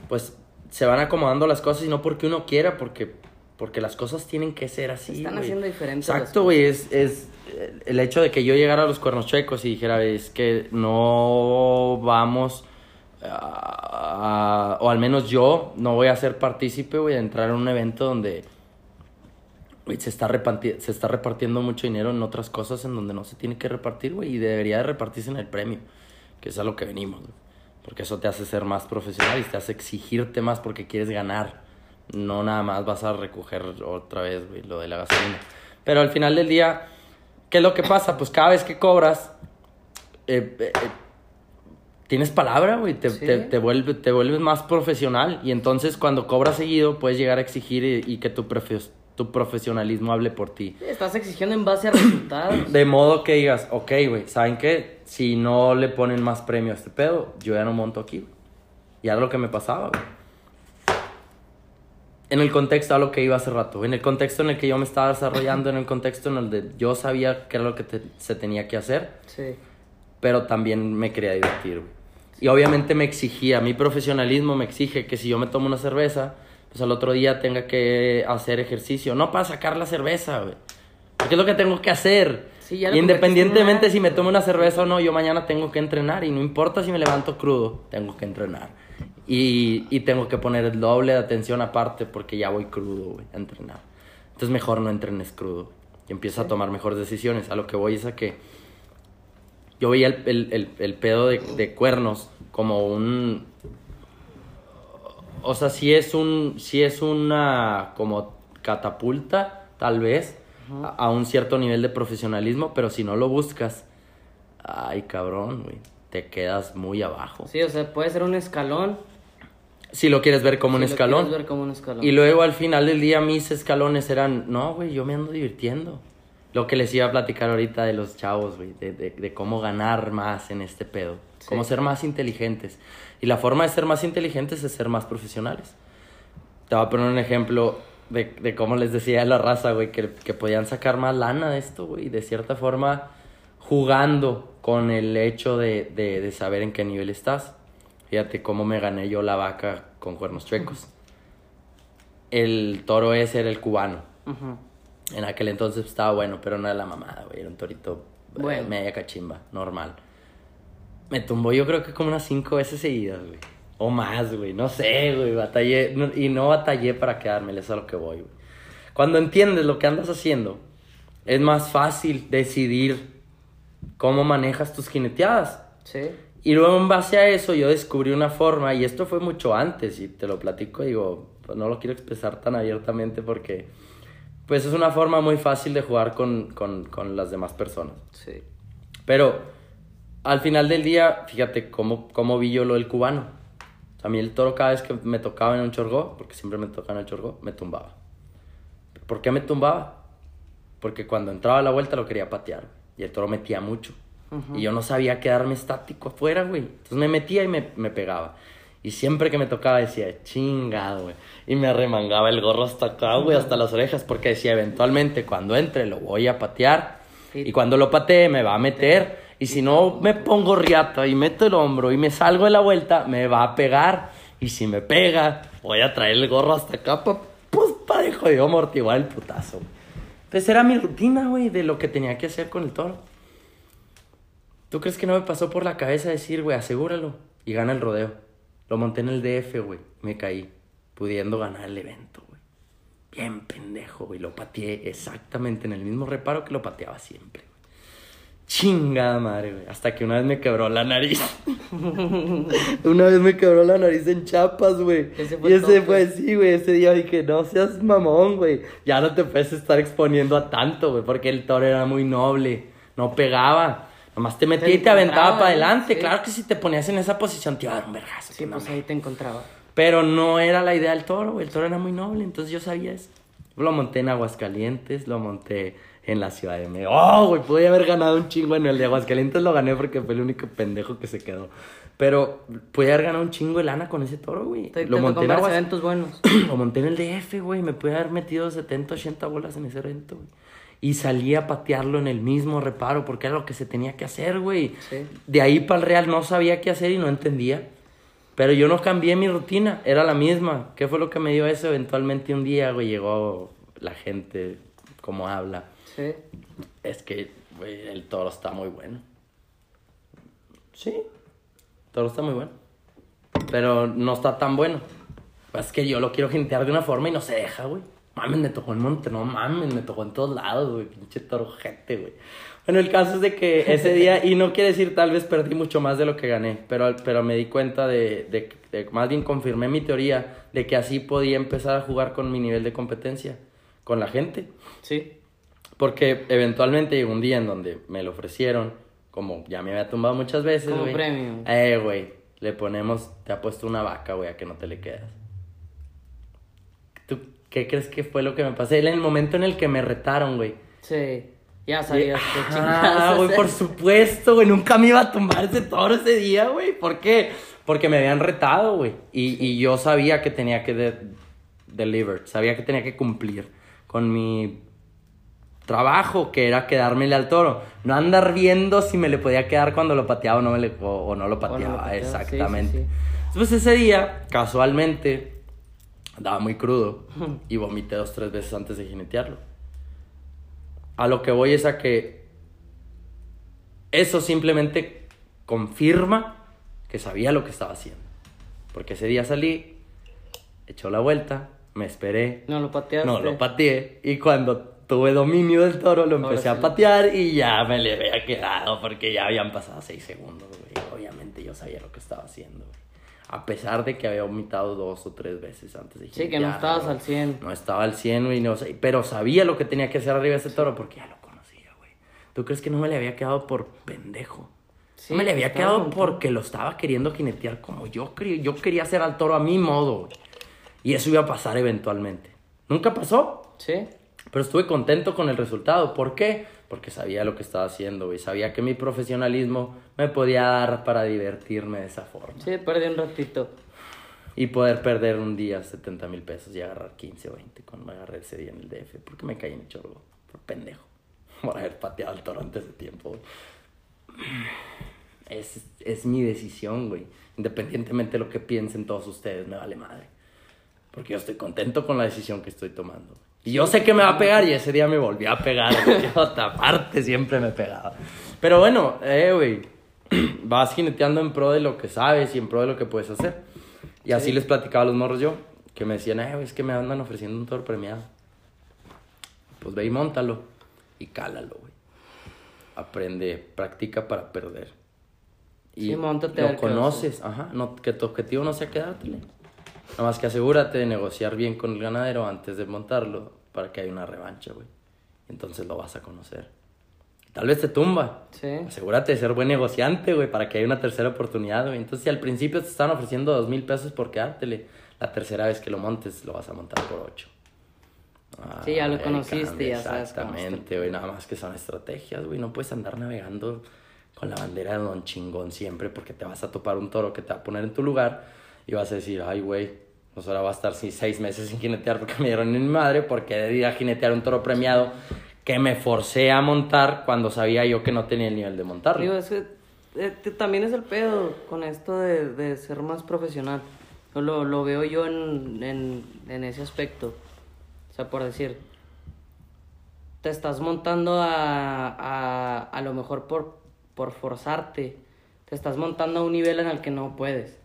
pues se van acomodando las cosas y no porque uno quiera, porque, porque las cosas tienen que ser así. están haciendo diferentes Exacto, güey. Es, es el hecho de que yo llegara a los cuernos chuecos y dijera, es que no vamos. a- a- o al menos yo no voy a ser partícipe, güey, de entrar en un evento donde se, está reparti- se está repartiendo mucho dinero en otras cosas en donde no se tiene que repartir, güey, y debería de repartirse en el premio, que es a lo que venimos, güey. Porque eso te hace ser más profesional y te hace exigirte más porque quieres ganar. No nada más vas a recoger otra vez, güey, lo de la gasolina. Pero al final del día, ¿qué es lo que pasa? Pues cada vez que cobras, eh, eh, eh, tienes palabra, güey, te, Sí. te, te vuelve- te vuelves más profesional y entonces cuando cobras seguido puedes llegar a exigir y, y que tu, profe- tu profesionalismo hable por ti. estás exigiendo en base a resultados. De modo que digas, ok, güey, ¿saben qué? Si no le ponen más premio a este pedo, yo ya no monto aquí. Y era lo que me pasaba, güey. En el contexto a lo que iba hace rato, en el contexto en el que yo me estaba desarrollando, en el contexto en el de yo sabía qué era lo que te- se tenía que hacer, Sí, pero también me quería divertir, güey. Y obviamente me exigía, mi profesionalismo me exige que si yo me tomo una cerveza, pues al otro día tenga que hacer ejercicio. No para sacar la cerveza, güey. Porque es lo que tengo que hacer. Sí, y independientemente si me tomo una cerveza o no, yo mañana tengo que entrenar. Y no importa si me levanto crudo, tengo que entrenar. Y, y tengo que poner el doble de atención aparte porque ya voy crudo, güey, a entrenar. Entonces mejor no entrenes crudo. Y empieza a tomar mejores decisiones. A lo que voy es a que yo veía el, el, el, el pedo de, de cuernos como un... O sea, sí es un... Sí es una como catapulta, tal vez, a, a un cierto nivel de profesionalismo, pero si no lo buscas, ay cabrón, güey, te quedas muy abajo. sí, o sea, puede ser un escalón. Si lo quieres ver como un si lo escalón. quieres ver como un escalón. Y luego al final del día mis escalones eran, no, güey, yo me ando divirtiendo. Lo que les iba a platicar ahorita de los chavos, güey, de, de- de cómo ganar más en este pedo, Sí. cómo ser más inteligentes. Y la forma de ser más inteligentes es ser más profesionales. Te voy a poner un ejemplo de, de cómo les decía a la raza, güey, que, que podían sacar más lana de esto, güey, de cierta forma jugando con el hecho de, de, de saber en qué nivel estás. Fíjate cómo me gané yo la vaca con cuernos chuecos. El toro ese era el cubano. Ujú. En aquel entonces estaba bueno, pero no era la mamada, güey. Era un torito eh, Bueno. media cachimba, normal. Me tumbó yo creo que como unas cinco veces seguidas, güey. O más, güey. No sé, güey. Batallé. no- y no batallé para quedarme, eso es a lo que voy, güey. Cuando entiendes lo que andas haciendo, es más fácil decidir cómo manejas tus jineteadas. Sí. Y luego en base a eso yo descubrí una forma, y esto fue mucho antes, y te lo platico, digo, pues no lo quiero expresar tan abiertamente porque pues es una forma muy fácil de jugar con, con, con las demás personas. Sí. Pero al final del día, fíjate cómo, cómo vi yo lo del cubano. A mí el toro cada vez que me tocaba en un chorgó, porque siempre me tocaba en el chorgó, me tumbaba. ¿Por qué me tumbaba? Porque cuando entraba a la vuelta lo quería patear. Y el toro metía mucho. Y yo no sabía quedarme estático afuera, güey. Entonces me metía y me, me pegaba. Y siempre que me tocaba decía, chingado, güey. Y me arremangaba el gorro hasta acá, güey, hasta las orejas. Porque decía, eventualmente cuando entre lo voy a patear. Sí. Y cuando lo patee me va a meter. Y si no me pongo riata y meto el hombro y me salgo de la vuelta, me va a pegar. Y si me pega, voy a traer el gorro hasta acá, pa, pues para de amortiguar el putazo. güey. Entonces era mi rutina, güey, de lo que tenía que hacer con el toro. ¿Tú crees que no me pasó por la cabeza decir, güey, asegúralo y gana el rodeo? Lo monté en el DF, güey, me caí, pudiendo ganar el evento, güey. Bien pendejo, güey. Lo pateé exactamente en el mismo reparo que lo pateaba siempre. Chingada madre, güey. Hasta que una vez me quebró la nariz. *laughs* una vez me quebró la nariz en chapas, güey. Ese fue Y ese fue, sí, güey. Ese día dije, no seas mamón, güey. Ya no te puedes estar exponiendo a tanto, güey. Porque el toro era muy noble. No pegaba. Nomás te metía Te y te aventaba para adelante. sí. Claro que si te ponías en esa posición te iba a dar un vergazo. Sí, pues ahí te encontraba. Pero no era la idea del toro, güey. El toro era muy noble, entonces yo sabía eso. Lo monté en Aguascalientes, lo monté en la Ciudad de México. ¡Oh, güey! Pude haber ganado un chingo en el de Aguascalientes, lo gané porque fue el único pendejo que se quedó. Pero pude haber ganado un chingo de lana con ese toro, güey. Te, Lo te monté en Aguas- eventos buenos. *clears throat* lo monté en el DF, güey. Me pude haber metido 70, 80 bolas en ese evento, güey. Y salí a patearlo en el mismo reparo porque era lo que se tenía que hacer, güey. Sí. De ahí para el Real no sabía qué hacer y no entendía. Pero yo no cambié mi rutina, era la misma. ¿Qué fue lo que me dio eso? Eventualmente un día, güey, llegó la gente, como habla. Sí. Es que, güey, el toro está muy bueno. Sí, el toro está muy bueno. Pero no está tan bueno. Es que yo lo quiero gentear de una forma y no se deja, güey. Me tocó en Monte, no mames, me tocó en todos lados, güey. Pinche toro jete, güey. Bueno, el caso es de que *laughs* ese día, y no quiere decir tal vez perdí mucho más de lo que gané, pero, pero me di cuenta de, de, de- más bien confirmé mi teoría de que así podía empezar a jugar con mi nivel de competencia, con la gente. Sí. Porque eventualmente llegó un día en donde me lo ofrecieron, como ya me había tumbado muchas veces, Como güey. premio. Eh, güey, le ponemos, te ha puesto una vaca, güey, a que no te le quedas. ¿Tú qué crees que fue lo que me pasé? En el momento en el que me retaron, güey. Sí. Ya sabías que *laughs* Ah, güey, por supuesto, güey. Nunca me iba a tumbar ese toro ese día, güey. ¿Por qué? Porque me habían retado, güey. Y, y yo sabía que tenía que de- deliver. Sabía que tenía que cumplir con mi trabajo, que era quedármele al toro. No andar viendo si me le podía quedar cuando lo pateaba o no, me le- o, o no lo pateaba. pateaba, sí, sí, Exactamente. sí. Entonces ese día, casualmente, andaba muy crudo y vomité dos, tres veces antes de jinetearlo. A lo que voy es a que eso simplemente confirma que sabía lo que estaba haciendo. Porque ese día salí, echó la vuelta, me esperé, No lo pateaste. no lo pateé y cuando tuve dominio del toro lo empecé a patear y ya me le había quedado porque ya habían pasado seis segundos, güey. Obviamente yo sabía lo que estaba haciendo, güey. A pesar de que había vomitado dos o tres veces antes de Sí, que no estabas güey. al 100. No estaba al 100, güey, no sé, pero sabía lo que tenía que hacer arriba de ese toro porque ya lo conocía, güey. ¿Tú crees que no me le había quedado por pendejo? Sí, no me le había quedado porque lo estaba queriendo jinetear como yo quería. Yo quería hacer al toro a mi modo, güey. Y eso iba a pasar eventualmente. Nunca pasó, Sí. Pero estuve contento con el resultado. ¿Por qué? Porque sabía lo que estaba haciendo, güey. Sabía que mi profesionalismo me podía dar para divertirme de esa forma. Sí, perdí un ratito. Y poder perder un día 70 mil pesos y agarrar 15 o 20 cuando me agarré ese día en el DF. Porque me caí en el chorro, por pendejo. *laughs* Por haber pateado al toro antes de tiempo. Es, es mi decisión, güey. Independientemente de lo que piensen todos ustedes, me vale madre. Porque yo estoy contento con la decisión que estoy tomando. Y yo sé que me va a pegar y ese día me volvió a pegar. güey. *laughs* Otra parte siempre me pegaba. Pero bueno, eh, güey. *clears throat* Vas jineteando en pro de lo que sabes y en pro de lo que puedes hacer. Y así les platicaba a los morros yo. Que me decían, eh, güey, es que me andan ofreciendo un toro premiado. Pues ve y montalo. Y cálalo, güey. Aprende, practica para perder. Y Sí, lo conoces, ajá. No, que tu objetivo no sea quedártele. Nada más que asegúrate de negociar bien con el ganadero antes de montarlo para que haya una revancha, güey. Entonces lo vas a conocer. Tal vez te tumba. Sí. Asegúrate de ser buen negociante, güey, para que haya una tercera oportunidad, güey. Entonces, si al principio te están ofreciendo dos mil pesos por quedártele, la tercera vez que lo montes lo vas a montar por ocho. Sí, ya lo conociste, ya sabes Exactamente, güey. Nada más que son estrategias, güey. No puedes andar navegando con la bandera de Don Chingón siempre porque te vas a topar un toro que te va a poner en tu lugar y vas a decir, ay, güey, pues ahora va a estar seis meses sin jinetear porque me dieron en mi madre porque de ir a jinetear un toro premiado que me forcé a montar cuando sabía yo que no tenía el nivel de montarlo. Digo, es que eh, también es el pedo con esto de, de ser más profesional. Lo, lo veo yo en, en, en ese aspecto. O sea, por decir, te estás montando a, a, a lo mejor por, por forzarte. Te estás montando a un nivel en el que no puedes.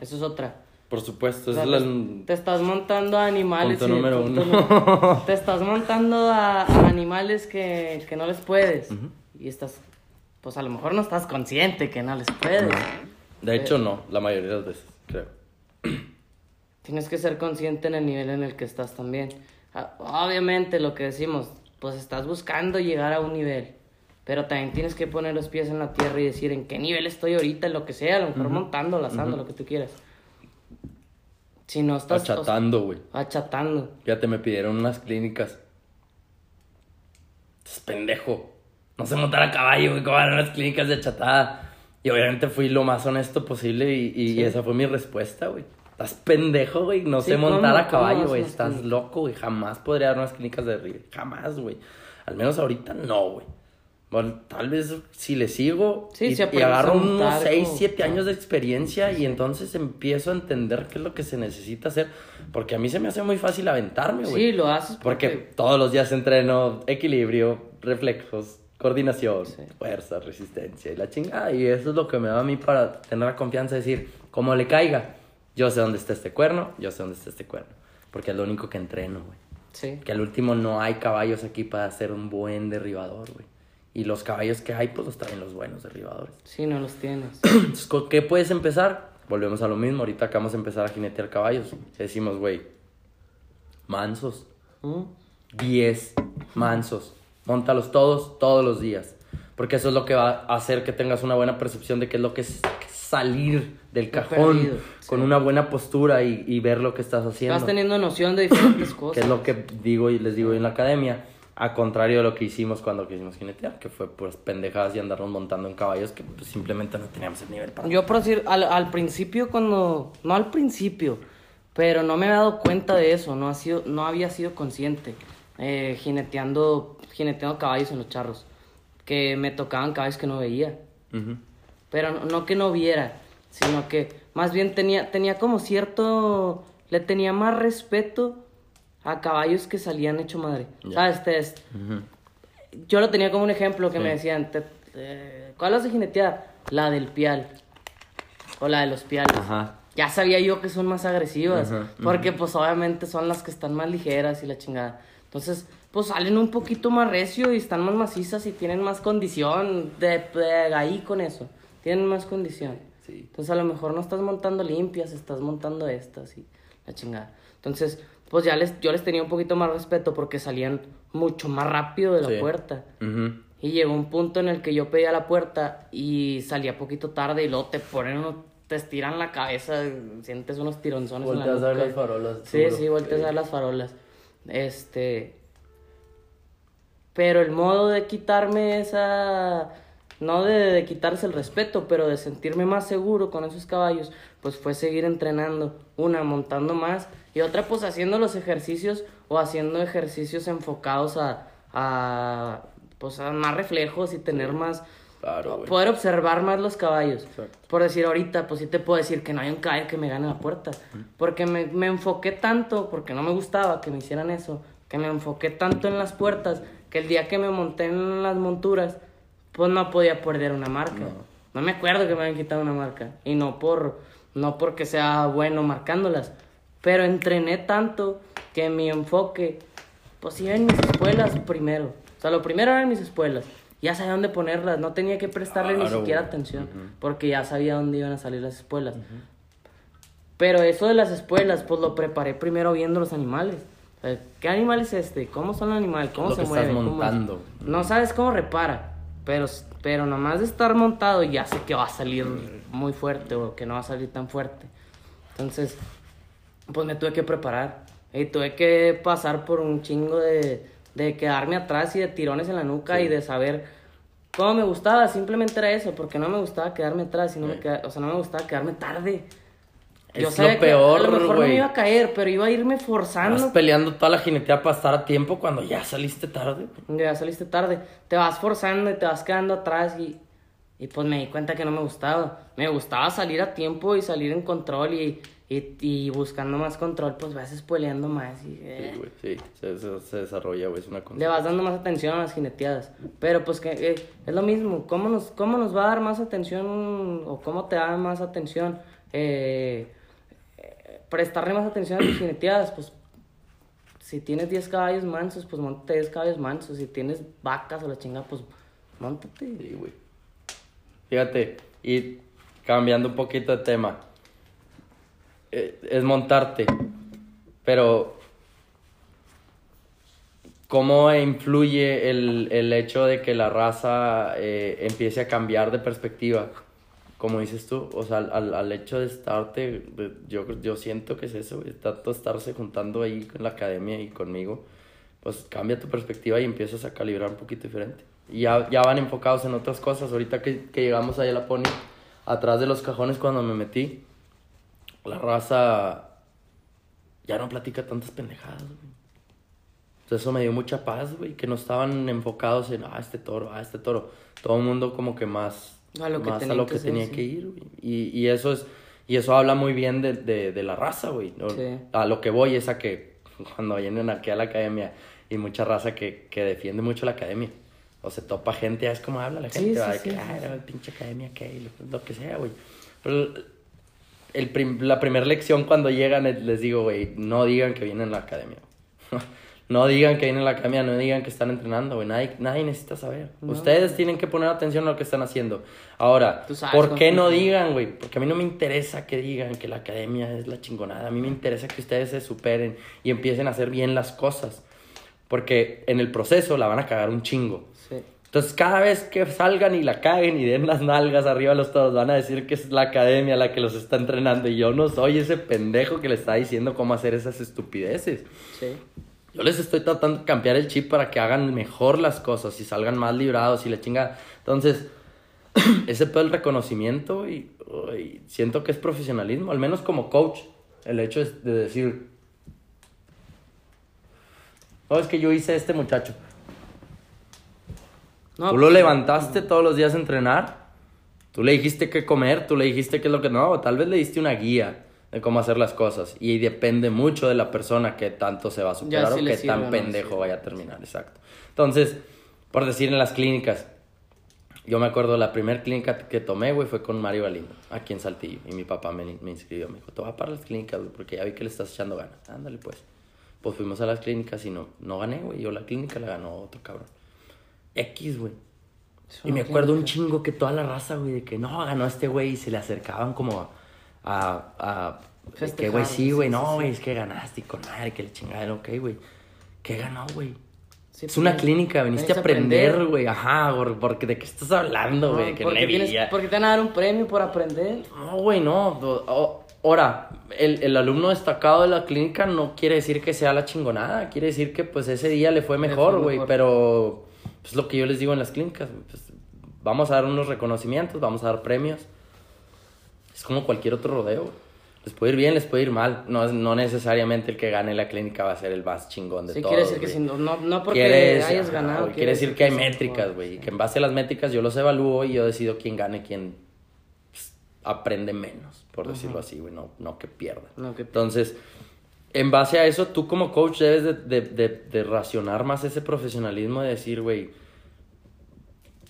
Eso es otra. Por supuesto, O sea, es te, la... te estás montando a animales. Punto número punto uno. *laughs* Te estás montando a, a animales que, que no les puedes. Y estás, pues a lo mejor no estás consciente que no les puedes. De hecho, no, la mayoría de las veces, creo. *clears throat* Tienes que ser consciente en el nivel en el que estás también. Ah, Obviamente lo que decimos, pues estás buscando llegar a un nivel. Pero también tienes que poner los pies en la tierra y decir en qué nivel estoy ahorita, lo que sea, a lo mejor montando, lazando, lo que tú quieras. Si no estás... o sea, Achatando, güey. achatando. Fíjate, me pidieron unas clínicas. Es pendejo. No sé montar a caballo, güey. ¿Cómo van unas clínicas de chatada? Y obviamente fui lo más honesto posible y, y esa fue mi respuesta, güey. Estás pendejo, güey. No Sí, sé montar ¿cómo- a caballo, güey. Estás clínicas? loco, güey. Jamás podría dar unas clínicas de río. Jamás, güey. Al menos ahorita no, güey. Bueno, tal vez si le sigo Sí, y, y agarro unos montar 6, como- 7 años de experiencia y entonces empiezo a entender qué es lo que se necesita hacer. Porque a mí se me hace muy fácil aventarme, güey. Sí, lo haces Porque porque... todos los días entreno equilibrio, reflejos, coordinación, fuerza, resistencia y la chingada. Y eso es lo que me da a mí para tener la confianza de decir, como le caiga, yo sé dónde está este cuerno, yo sé dónde está este cuerno. Porque es lo único que entreno, güey. Sí. Que al último no hay caballos aquí para ser un buen derribador, güey. Y los caballos que hay, pues los traen los buenos derribadores. Sí, no los tienes. *clears throat* Entonces, ¿con qué puedes empezar? Volvemos a lo mismo. Ahorita acabamos de empezar a jinetear caballos. Decimos, güey, mansos. ¿Mm? 10 mansos. Móntalos todos, todos los días. Porque eso es lo que va a hacer que tengas una buena percepción de qué es lo que es salir del cajón perdido, con una buena postura y, y ver lo que estás haciendo. Estás teniendo noción de diferentes Que cosas. es lo que digo y les digo en la academia. A contrario de lo que hicimos cuando quisimos jinetear, que fue pues pendejadas y andarnos montando en caballos que pues, simplemente no teníamos el nivel para. Yo por decir, al, al principio cuando... No al principio, pero no me había dado cuenta de eso, no, ha sido, no había sido consciente. eh, jineteando, jineteando caballos en los charros. Que me tocaban caballos que no veía. Pero no, no que no viera, sino que más bien tenía, tenía como cierto... Le tenía más respeto a caballos que salían hecho madre. Ya. ¿Sabes? Te- es- Yo lo tenía como un ejemplo que me decían, te- eh, ¿cuál vas a jinetear? La del pial. O la de los piales. Ajá. Ya sabía yo que son más agresivas. Ajá, Porque pues obviamente son las que están más ligeras y la chingada. Entonces, pues salen un poquito más recio y están más macizas y tienen más condición. De, de ahí con eso. Tienen más condición. Sí. Entonces a lo mejor no estás montando limpias, estás montando estas y la chingada. Entonces, pues ya les, yo les tenía un poquito más respeto porque salían mucho más rápido de la Sí. puerta. Y llegó un punto en el que yo pedía la puerta y salía poquito tarde y luego te ponen uno- te estiran la cabeza, sientes unos tironzones en la Volteas a ver las farolas, Sí, seguro. sí, volteas Sí. a ver las farolas. Este... Pero el modo de quitarme esa... No de, de quitarse el respeto, pero de sentirme más seguro con esos caballos, pues fue seguir entrenando. Una, montando más y otra, pues haciendo los ejercicios o haciendo ejercicios enfocados a, a pues a más reflejos y tener más... Claro. Poder observar más los caballos. Exacto. Por decir ahorita, pues sí te puedo decir que no hay un caballo que me gane la puerta. Porque me, me enfoqué tanto, porque no me gustaba que me hicieran eso, que me enfoqué tanto en las puertas, que el día que me monté en las monturas, pues no podía perder una marca. No, me acuerdo que me habían quitado una marca. Y no por no porque sea bueno marcándolas. Pero entrené tanto que mi enfoque, pues iba en mis espuelas primero. O sea, lo primero era en mis espuelas. Ya sabía dónde ponerlas, no tenía que prestarle ni siquiera atención, porque ya sabía dónde iban a salir las espuelas. Pero eso de las espuelas, pues lo preparé primero viendo los animales. O sea, ¿Qué animal es este? ¿Cómo son los animales? ¿Cómo Lo se que mueven? estás montando. No sabes cómo repara, pero, pero nomás de estar montado ya sé que va a salir muy fuerte o que no va a salir tan fuerte. Entonces, pues me tuve que preparar. Y tuve que pasar por un chingo de, de quedarme atrás y de tirones en la nuca y de saber cómo me gustaba. Simplemente era eso, porque no me gustaba quedarme atrás y no me queda- o sea, no me gustaba quedarme tarde. Es sabía lo que peor, A lo mejor no güey. me iba a caer, pero iba a irme forzando. Estás peleando toda la jinetea para estar a tiempo cuando ya saliste tarde. Ya saliste tarde. Te vas forzando y te vas quedando atrás y, y pues me di cuenta que no me gustaba. Me gustaba salir a tiempo y salir en control y, y, y buscando más control, pues vas spoileando más y eh, Sí, güey, sí. Se, se- se desarrolla, güey. Es una le cosa. vas dando más atención a las jineteadas. Pero pues que eh, es lo mismo. ¿Cómo nos, ¿Cómo nos va a dar más atención o cómo te da más atención? Eh, prestarle más atención a tus jineteadas, pues si tienes 10 caballos mansos, pues montate 10 caballos mansos. Si tienes vacas o la chingada, pues montate. Sí, güey. Fíjate, y cambiando un poquito de tema, es montarte, pero ¿cómo influye el, el hecho de que la raza eh, empiece a cambiar de perspectiva? Como dices tú, o sea, al, al hecho de estarte, yo, yo siento que es eso, tanto estarse juntando ahí con la academia y conmigo, pues cambia tu perspectiva y empiezas a calibrar un poquito diferente. Y ya, ya van enfocados en otras cosas. Ahorita que, que llegamos allá a la Pony, atrás de los cajones cuando me metí, la raza ya no platica tantas pendejadas, güey. Entonces eso me dio mucha paz, güey, que no estaban enfocados en, ah, este toro, ah, este toro. Todo el mundo como que más A lo que más a tenía lo que tenía que ir, güey. Y, y eso es, y eso habla muy bien de, de, de la raza, güey. A lo que voy es a que cuando vienen aquí a la academia y mucha raza que, que defiende mucho la academia. O se topa gente, es como habla la gente, sí, va, de sí, que, sí, "Ah, era pinche academia, que lo, lo que sea, güey. Pero el prim- la primera lección cuando llegan es- les digo, güey, no digan que vienen a la academia. *laughs* no digan que vienen a la academia, no digan que están entrenando, güey. Nadie, nadie necesita saber. No. Ustedes tienen que poner atención a lo que están haciendo. Ahora, ¿por qué no digan, güey? Porque a mí no me interesa que digan que la academia es la chingonada. A mí me interesa que ustedes se superen y empiecen a hacer bien las cosas. Porque en el proceso la van a cagar un chingo. Entonces, cada vez que salgan y la caguen y den las nalgas arriba a los toros, van a decir que es la academia la que los está entrenando. Y yo no soy ese pendejo que le está diciendo cómo hacer esas estupideces. Sí. Yo les estoy tratando de cambiar el chip para que hagan mejor las cosas y salgan más librados y la chinga. Entonces, *clears throat* ese pedo del reconocimiento y, y siento que es profesionalismo, al menos como coach. El hecho es de decir, no, es que yo hice este muchacho. No, tú lo pues, levantaste todos los días a entrenar. Tú le dijiste qué comer, tú le dijiste qué es lo que no. Tal vez le diste una guía de cómo hacer las cosas. Y depende mucho de la persona que tanto se va a superar o qué tan pendejo sí. vaya a terminar. Exacto. Entonces, por decir en las clínicas, yo me acuerdo la primera clínica que tomé, güey, fue con Mario Galindo, aquí en Saltillo. Y mi papá me, me inscribió. Me dijo, te a para las clínicas, güey, porque ya vi que le estás echando ganas. Ándale, pues. Pues fuimos a las clínicas y no, no gané, güey. Yo la clínica la ganó otro cabrón. X, güey. Y me acuerdo un chingo que toda la raza, güey, de que no, ganó este güey y se le acercaban como a. a, que, güey, sí, güey, sí, no, güey, sí. es que ganaste y con madre, que le chingada, ok, güey. ¿Qué ganó, güey? Sí, es pues, una clínica, viniste a aprender, güey, ajá, porque de qué estás hablando, güey, No, que porque, tienes, te van a dar un premio por aprender. No, güey, no. o- Ahora, el, el alumno destacado de la clínica no quiere decir que sea la chingonada, quiere decir que pues ese día le fue mejor, güey, pero es lo que yo les digo en las clínicas, pues, vamos a dar unos reconocimientos, vamos a dar premios. Es como cualquier otro rodeo. Les puede ir bien, les puede ir mal. No, no necesariamente el que gane la clínica va a ser el más chingón de Sí, todos. quiere decir que si no, no, no porque hayas ganado. güey, quiere decir que hay métricas, mejor. güey. Y que en base a las métricas yo los evalúo y yo decido quién gane, quién pues, aprende menos, por decirlo así, güey. No, no que pierda. No, que- Entonces, en base a eso, tú como coach debes de, racionar más ese profesionalismo de decir, güey,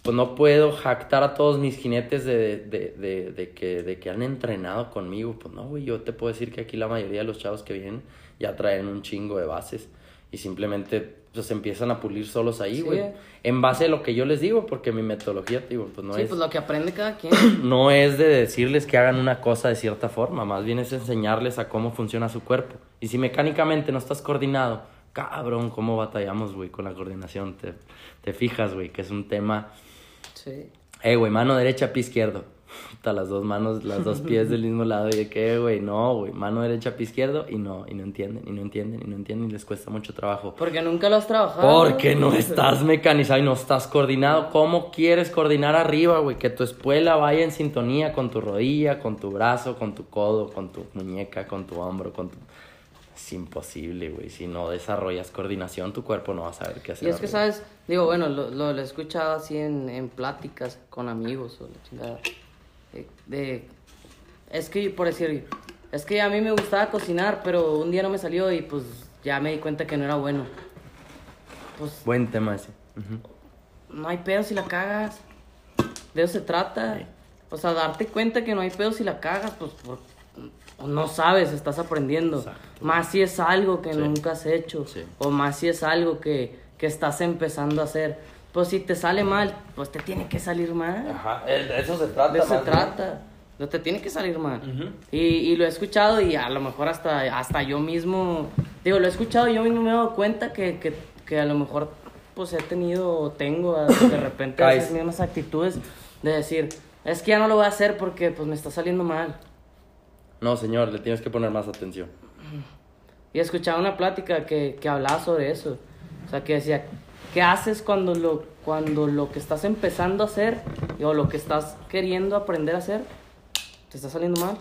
pues no puedo jactar a todos mis jinetes de que, de que han entrenado conmigo. Pues no, güey, yo te puedo decir que aquí la mayoría de los chavos que vienen ya traen un chingo de bases y simplemente pues empiezan a pulir solos ahí, Sí. güey. En base a lo que yo les digo, porque mi metodología, te digo, pues no sí, es pues lo que aprende cada quien. *coughs* no es de decirles que hagan una cosa de cierta forma, más bien es enseñarles a cómo funciona su cuerpo. Y si mecánicamente no estás coordinado, cabrón, cómo batallamos, güey, con la coordinación. Te, te fijas, güey, que es un tema. Sí. Eh, güey, mano derecha, pie izquierdo. Puta, las dos manos, las dos pies del mismo lado. Y de que, güey, no, güey, mano derecha, pie izquierdo. Y no, y no entienden, y no entienden, y no entienden, y les cuesta mucho trabajo. Porque nunca lo has trabajado. Porque no *laughs* estás mecanizado y no estás coordinado. ¿Cómo quieres coordinar arriba, güey? Que tu espuela vaya en sintonía con tu rodilla, con tu brazo, con tu codo, con tu muñeca, con tu hombro, con tu... Es imposible, güey. Si no desarrollas coordinación, tu cuerpo no va a saber qué hacer. Y es que, arriba. ¿sabes? Digo, bueno, lo, lo, lo he escuchado así en, en pláticas con amigos o la chingada. De, es que, por decir, es que a mí me gustaba cocinar, pero un día no me salió y pues ya me di cuenta que no era bueno. Pues Buen tema ese. No hay pedo si la cagas. De eso se trata. O sea, darte cuenta que no hay pedo si la cagas, pues por- no sabes, estás aprendiendo. Exacto. Más si es algo que Sí. nunca has hecho. Sí. O más si es algo que, que estás empezando a hacer. Pues si te sale mal, pues te tiene que salir mal. Ajá, de eso se trata. De eso se trata. No te tiene que salir mal. Ujú. y, y lo he escuchado y a lo mejor hasta, hasta yo mismo, digo, lo he escuchado y yo mismo me he dado cuenta que, que, que a lo mejor pues he tenido o tengo de repente esas mismas actitudes de decir, es que ya no lo voy a hacer porque pues me está saliendo mal. No, señor, le tienes que poner más atención. Y escuchaba una plática que, que hablaba sobre eso. O sea, que decía, ¿qué haces cuando lo, cuando lo que estás empezando a hacer o lo que estás queriendo aprender a hacer te está saliendo mal?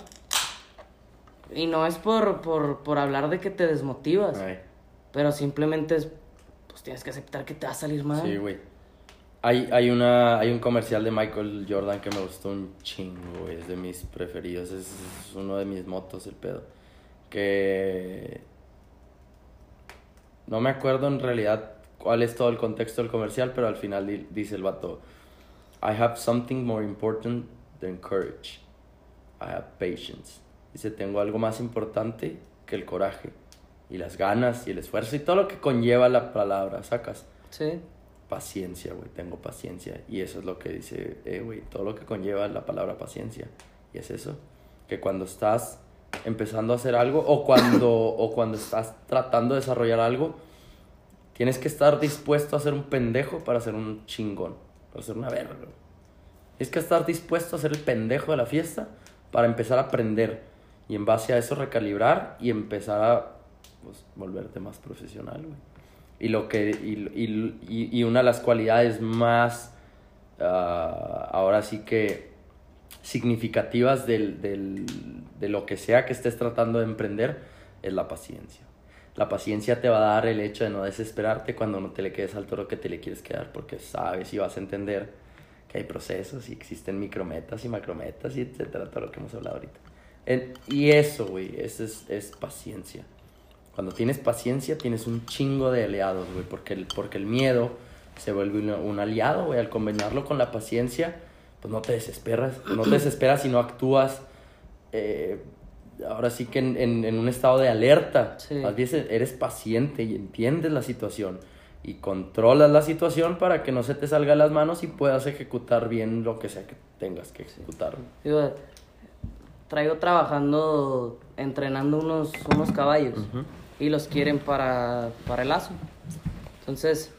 Y no es por, por, por hablar de que te desmotivas, Ay, pero simplemente es, pues tienes que aceptar que te va a salir mal. Sí, güey. Hay, hay, una, hay un comercial de Michael Jordan que me gustó un chingo, güey. Es de mis preferidos. Es, es uno de mis motos, el pedo. Que. No me acuerdo en realidad cuál es todo el contexto del comercial, pero al final di- dice el vato: I have something more important than courage. I have patience. Dice: Tengo algo más importante que el coraje, y las ganas, y el esfuerzo, y todo lo que conlleva la palabra, sacas Sí. paciencia, güey, tengo paciencia. Y eso es lo que dice, eh, güey, todo lo que conlleva la palabra paciencia. Y es eso, que cuando estás empezando a hacer algo o cuando, o cuando estás tratando de desarrollar algo, tienes que estar dispuesto a ser un pendejo para ser un chingón, para ser una verga. Tienes que estar dispuesto a ser el pendejo de la fiesta para empezar a aprender y en base a eso recalibrar y empezar a pues, volverte más profesional, güey. Y, lo que, y, y- y- una de las cualidades más, ah, ahora sí que significativas del, del- de lo que sea que estés tratando de emprender es la paciencia. La paciencia te va a dar el hecho de no desesperarte cuando no te le quedes al toro que te le quieres quedar, porque sabes y vas a entender que hay procesos y existen micrometas y macrometas y etcétera, todo lo que hemos hablado ahorita. En- y eso, güey, eso es, es paciencia. Cuando tienes paciencia, tienes un chingo de aliados, güey, porque el, porque el miedo se vuelve un, un aliado, güey. Al combinarlo con la paciencia, pues no te desesperas, no te desesperas y no actúas, eh, ahora sí que en, en- en un estado de alerta. Sí. Más bien eres paciente y entiendes la situación y controlas la situación para que no se te salga de las manos y puedas ejecutar bien lo que sea que tengas que ejecutar. Digo, traigo trabajando, entrenando unos, unos caballos y los quieren para, para el lazo. Entonces,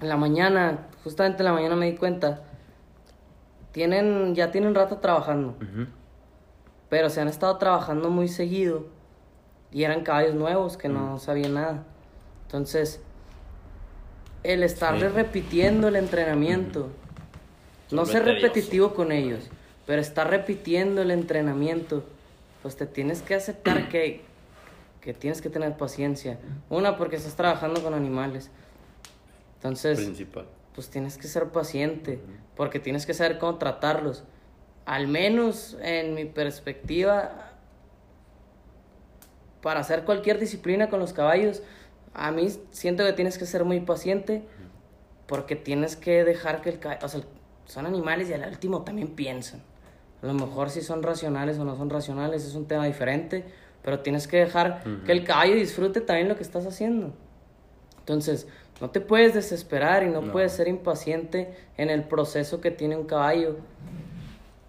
en la mañana, justamente en la mañana me di cuenta, tienen, ya tienen rato trabajando, Ujú. Pero se han estado trabajando muy seguido y eran caballos nuevos que no sabían nada. Entonces, el estarles Sí. repitiendo el entrenamiento, no ser repetitivo con ellos, pero estar repitiendo el entrenamiento, pues te tienes que aceptar que, que tienes que tener paciencia. Una, porque estás trabajando con animales. Entonces, Principal. pues tienes que ser paciente, porque tienes que saber cómo tratarlos. Al menos en mi perspectiva, para hacer cualquier disciplina con los caballos, a mí siento que tienes que ser muy paciente, porque tienes que dejar que el caballo, o sea, son animales y al último también piensan. A lo mejor si son racionales o no son racionales es un tema diferente, pero tienes que dejar que el caballo disfrute también lo que estás haciendo. Entonces, no te puedes desesperar y no, No. puedes ser impaciente en el proceso que tiene un caballo.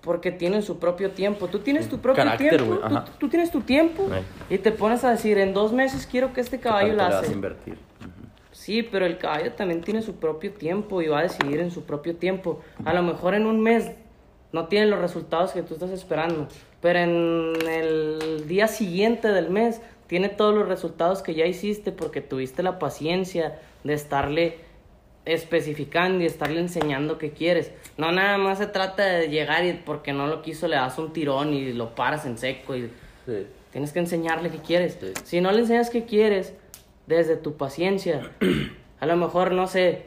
Porque tienen su propio tiempo. Tú tienes tu propio Carácter, tiempo. Tú, tienes tu tiempo. Y te pones a decir, en dos meses quiero que este caballo ¿Cuánto la hace. a invertir? Ujú. Sí, pero el caballo también tiene su propio tiempo y va a decidir en su propio tiempo. A lo mejor en un mes no tiene los resultados que tú estás esperando, pero en el día siguiente del mes tiene todos los resultados que ya hiciste porque tuviste la paciencia de estarle especificando y estarle enseñando qué quieres. No nada más se trata de llegar y porque no lo quiso le das un tirón y lo paras en seco y Sí. Tienes que enseñarle qué quieres. Sí. Si no le enseñas qué quieres, desde tu paciencia, *clears throat* a lo mejor, no sé,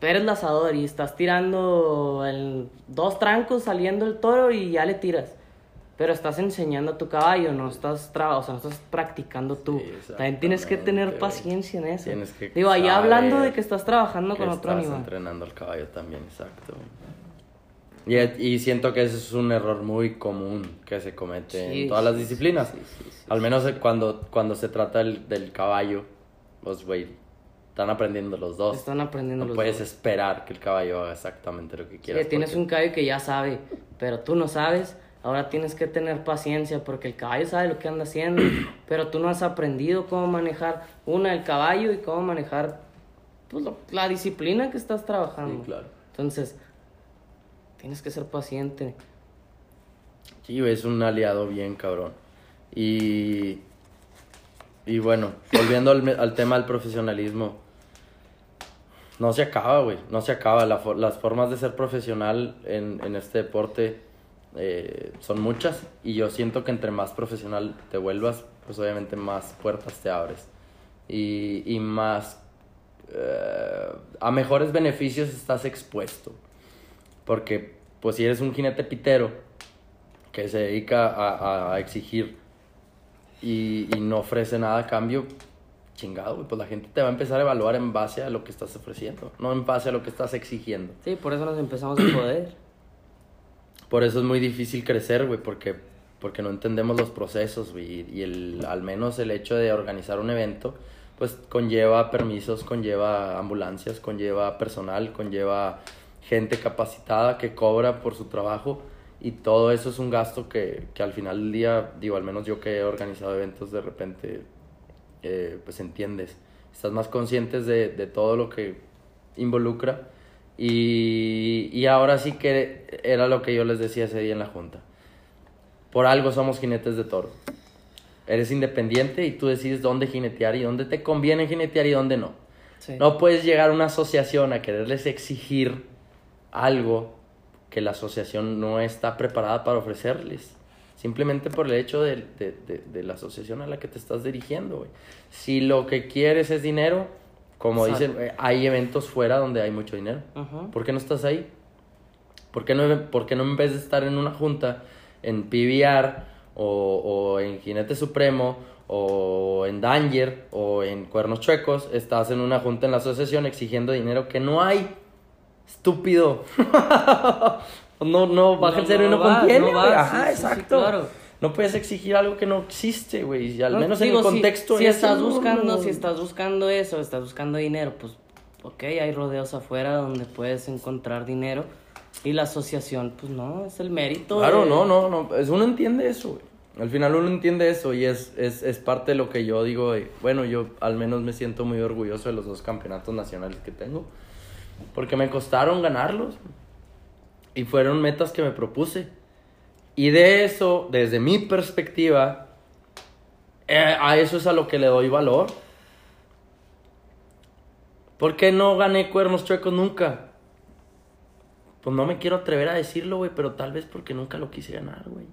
eres lazador y estás tirando el, dos trancos saliendo el toro y ya le tiras. Pero estás enseñando a tu caballo, no estás, tra- o sea, no estás practicando tú. Sí, También tienes que tener paciencia en eso. Tienes que Digo, allá hablando de que estás trabajando que con otro estás animal. entrenando al caballo también, exacto. Y, y siento que ese es un error muy común que se comete Sí, en todas las disciplinas. sí, Al menos cuando, cuando se trata del, del caballo, pues, güey, están aprendiendo los dos. Están aprendiendo no los puedes dos. esperar que el caballo haga exactamente lo que quieras. tienes porque- un caballo que ya sabe, pero tú no sabes. Ahora tienes que tener paciencia porque el caballo sabe lo que anda haciendo, *clears throat* pero tú no has aprendido cómo manejar una el caballo y cómo manejar pues, lo- la disciplina que estás trabajando. Sí, claro. Entonces, tienes que ser paciente. Sí, es un aliado bien cabrón. Y, y bueno, volviendo al, al tema del profesionalismo, no se acaba, güey, no se acaba. La las formas de ser profesional en, en este deporte eh, son muchas y yo siento que entre más profesional te vuelvas, pues obviamente más puertas te abres y, y más eh, a mejores beneficios estás expuesto. Porque, pues si eres un jinete pitero que se dedica a, a exigir y, y no ofrece nada a cambio, chingado, pues la gente te va a empezar a evaluar en base a lo que estás ofreciendo, no en base a lo que estás exigiendo. Sí, por eso nos empezamos a poder. Por eso es muy difícil crecer, güey, porque, porque no entendemos los procesos, güey, y el, al menos el hecho de organizar un evento, pues conlleva permisos, conlleva ambulancias, conlleva personal, conlleva gente capacitada que cobra por su trabajo y todo eso es un gasto que, que al final del día, digo, al menos yo que he organizado eventos, de repente, eh, pues entiendes, estás más conscientes de, de todo lo que involucra y, y ahora sí que era lo que yo les decía ese día en la junta. Por algo somos jinetes de toro. Eres independiente y tú decides dónde jinetear y dónde te conviene jinetear y dónde no. Sí. No puedes llegar a una asociación a quererles exigir algo que la asociación no está preparada para ofrecerles. Simplemente por el hecho de, de- de- de la asociación a la que te estás dirigiendo. Si lo que quieres es dinero, como Exacto. dicen, eh, hay eventos fuera donde hay mucho dinero. Ujú. ¿Por qué no estás ahí? ¿Por qué no, por qué no en vez de estar en una junta, en PBR o, o en Jinete Supremo o en Danger o en Cuernos Chuecos, estás en una junta en la asociación exigiendo dinero que no hay? Estúpido. no, no, el No, no no va, no sí, Ajá, sí, sí, exacto. claro. No puedes exigir algo que no existe, güey. Y al No, menos en digo, el si- contexto Si, ese, estás no, buscando, no. si estás buscando eso, estás buscando dinero, pues ok, hay rodeos afuera donde puedes encontrar dinero. Y la asociación, pues no, es el mérito. Claro, de- no, no, no. Es, uno entiende eso, güey. Al final uno entiende eso y es, es, es parte de lo que yo digo. bueno, yo al menos me siento muy orgulloso de los dos campeonatos nacionales que tengo. Porque me costaron ganarlos. Y fueron metas que me propuse. Y de eso, desde mi perspectiva, eh, a eso es a lo que le doy valor. ¿Por qué no gané cuernos chuecos nunca? Pues no me quiero atrever a decirlo, güey, pero tal vez porque nunca lo quise ganar, güey.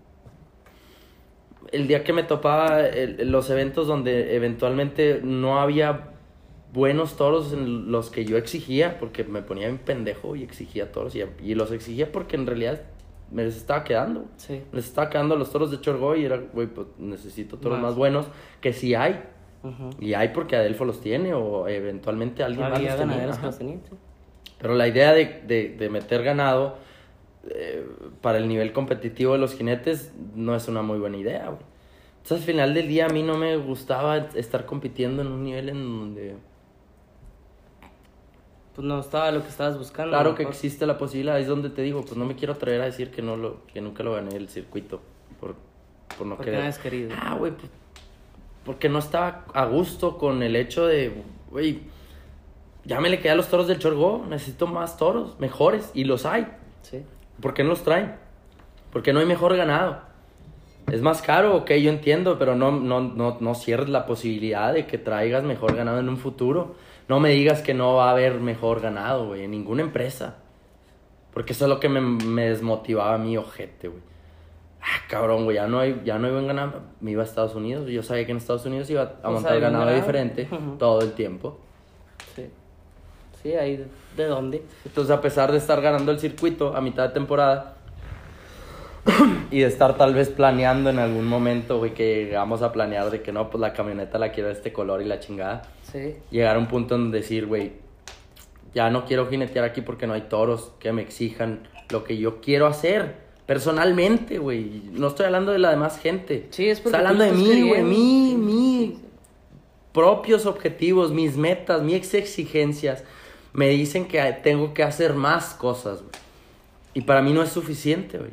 El día que me topaba los eventos donde eventualmente no había buenos toros en los que yo exigía, porque me ponía bien pendejo y exigía toros, y los exigía porque en realidad me les estaba quedando. Sí. Les estaba quedando los toros de Chorgoy y era, güey, pues necesito toros Más. más buenos, que sí hay. Y hay porque Adelfo los tiene o eventualmente alguien más los tenía. los. Pero la idea de, de, de meter ganado eh, para el nivel competitivo de los jinetes no es una muy buena idea, güey. Entonces, al final del día, a mí no me gustaba estar compitiendo en un nivel en donde... Pues no estaba lo que estabas buscando. Claro que existe la posibilidad, es donde te digo, pues no me quiero atrever a decir que, no lo, que nunca lo gané el circuito por, por no Porque querer. no querido. Ah, güey, pues, porque no estaba a gusto con el hecho de, güey, ya me le quedé a los toros del Chorgó, necesito más toros, mejores, y los hay. Sí. ¿Por qué no los traen? Porque no hay mejor ganado. Es más caro, ok, yo entiendo, pero no, no, no, no cierres la posibilidad de que traigas mejor ganado en un futuro. No me digas que no va a haber mejor ganado, güey, en ninguna empresa. Porque eso es lo que me, me desmotivaba a mí, ojete, güey. Ah, cabrón, güey, ya no hay, ya no hay buen ganado. Me iba a Estados Unidos, yo sabía que en Estados Unidos iba a Pues montar ganado ganado. diferente todo el tiempo. Sí. Sí, ahí de dónde. Entonces, a pesar de estar ganando el circuito a mitad de temporada *coughs* y de estar tal vez planeando en algún momento, güey, que llegamos a planear de que no, pues la camioneta la quiero de este color y la chingada, Sí. llegar a un punto en decir, güey, ya no quiero jinetear aquí porque no hay toros que me exijan lo que yo quiero hacer personalmente, güey. No estoy hablando de la demás gente. Sí, es porque Estoy hablando de mí, güey, sí, sí. propios objetivos, mis metas, mis exigencias, me dicen que tengo que hacer más cosas, güey. Y para mí no es suficiente, güey.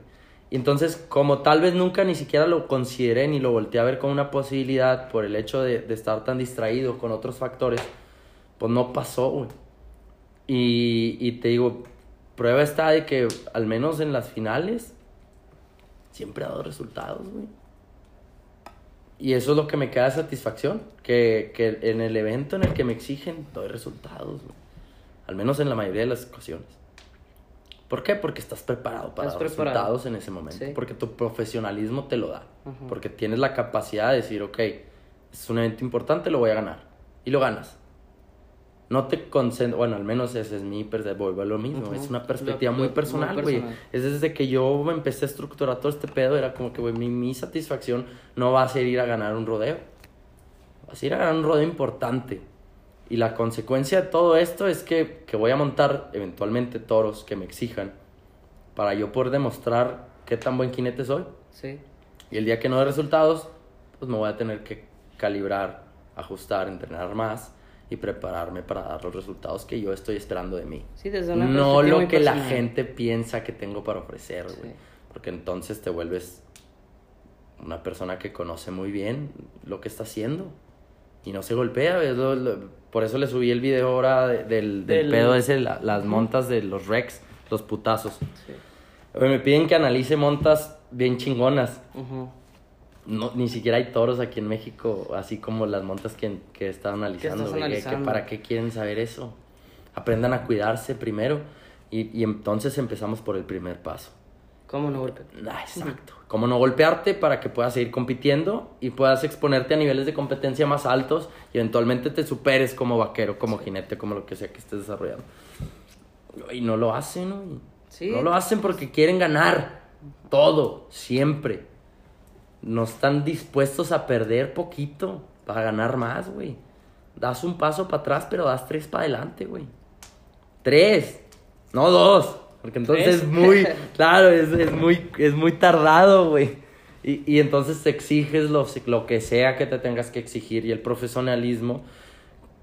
Y entonces, como tal vez nunca ni siquiera lo consideré ni lo volteé a ver como una posibilidad por el hecho de, de estar tan distraído con otros factores, pues no pasó, güey. Y, y te digo, prueba está de que al menos en las finales siempre ha dado resultados, güey. Y eso es lo que me queda de satisfacción, que, que en el evento en el que me exigen doy resultados, güey. Al menos en la mayoría de las ocasiones. ¿Por qué? Porque estás preparado para preparado. resultados en ese momento. Sí. Porque tu profesionalismo te lo da. Porque tienes la capacidad de decir, ok, es un evento importante, lo voy a ganar. Y lo ganas. No te concentras, bueno, al menos ese es mi perspectiva, vuelvo a lo mismo, es una perspectiva Lo- muy lo- personal, güey. Es desde que yo empecé a estructurar todo este pedo, era como que, güey, mi, mi satisfacción no va a ser ir a ganar un rodeo. Va a ser ir a ganar un rodeo importante. Y la consecuencia de todo esto es que, que voy a montar eventualmente toros que me exijan para yo poder demostrar qué tan buen jinete soy. Sí. Y el día que no dé resultados, pues me voy a tener que calibrar, ajustar, entrenar más y prepararme para dar los resultados que yo estoy esperando de mí. Sí, desde una No lo que la gente piensa que tengo para ofrecer, güey. Porque entonces te vuelves una persona que conoce muy bien lo que está haciendo y no se golpea. por eso le subí el video ahora de- del, del Del- pedo ese, la- las montas de los Rex, los putazos. Sí. Me piden que analice montas bien chingonas. No, ni siquiera hay toros aquí en México, así como las montas que, que analizando. que analizando? ¿Para qué quieren saber eso? Aprendan a cuidarse primero y, y entonces empezamos por el primer paso. ¿Cómo no golpe? Ah, exacto. Cómo no golpearte para que puedas seguir compitiendo y puedas exponerte a niveles de competencia más altos y eventualmente te superes como vaquero, como jinete, como lo que sea que estés desarrollando. Y no lo hacen, ¿no? Sí. No lo hacen porque quieren ganar todo, siempre. No están dispuestos a perder poquito para ganar más, güey. Das un paso para atrás, pero das tres para adelante, güey. Tres, no dos. Porque entonces ¿Tres? es muy, *laughs* claro, es, es muy, es muy tardado, güey. Y, y entonces te exiges lo, lo que sea que te tengas que exigir y el profesionalismo,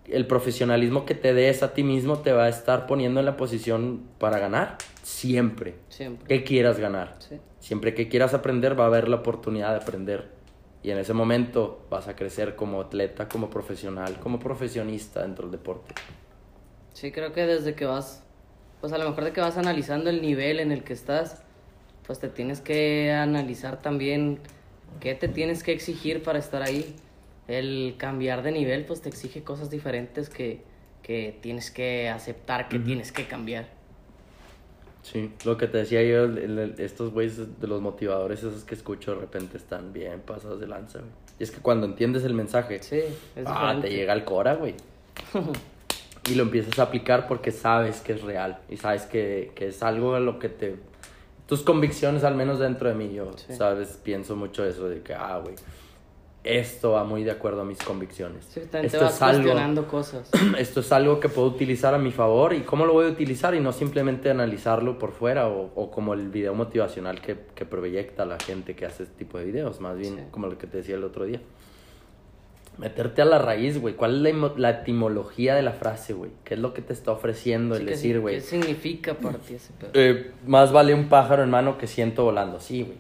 el profesionalismo que te des a ti mismo te va a estar poniendo en la posición para ganar, siempre. Siempre. Que quieras ganar. Sí. Siempre que quieras aprender va a haber la oportunidad de aprender. Y en ese momento vas a crecer como atleta, como profesional, como profesionista dentro del deporte. Sí, creo que desde que vas, pues a lo mejor de que vas analizando el nivel en el que estás, pues te tienes que analizar también qué te tienes que exigir para estar ahí. El cambiar de nivel, pues te exige cosas diferentes que, que tienes que aceptar, que tienes que cambiar. Sí, lo que te decía yo, el- el- estos güeyes de los motivadores, esos que escucho de repente están bien pasados de lanza, güey. Y es que cuando entiendes el mensaje, Sí, es ah, te llega al cora, güey. *laughs* y lo empiezas a aplicar porque sabes que es real y sabes que, que es algo a lo que te... Tus convicciones, al menos dentro de mí, yo, Sí. sabes, pienso mucho eso de que, ah, güey, esto va muy de acuerdo a mis convicciones. Sí, esto te vas es algo cosas. *clears throat* esto es algo que puedo utilizar a mi favor y cómo lo voy a utilizar y no simplemente analizarlo por fuera o, o como el video motivacional que, que proyecta la gente que hace este tipo de videos, más bien Sí. como lo que te decía el otro día. Meterte a la raíz, güey. ¿Cuál es la, etimología de la frase, güey? ¿Qué es lo que te está ofreciendo Sí, el decir, güey? ¿Qué significa para ti ese pedo? Eh, más vale un pájaro en mano que ciento volando. Sí, güey.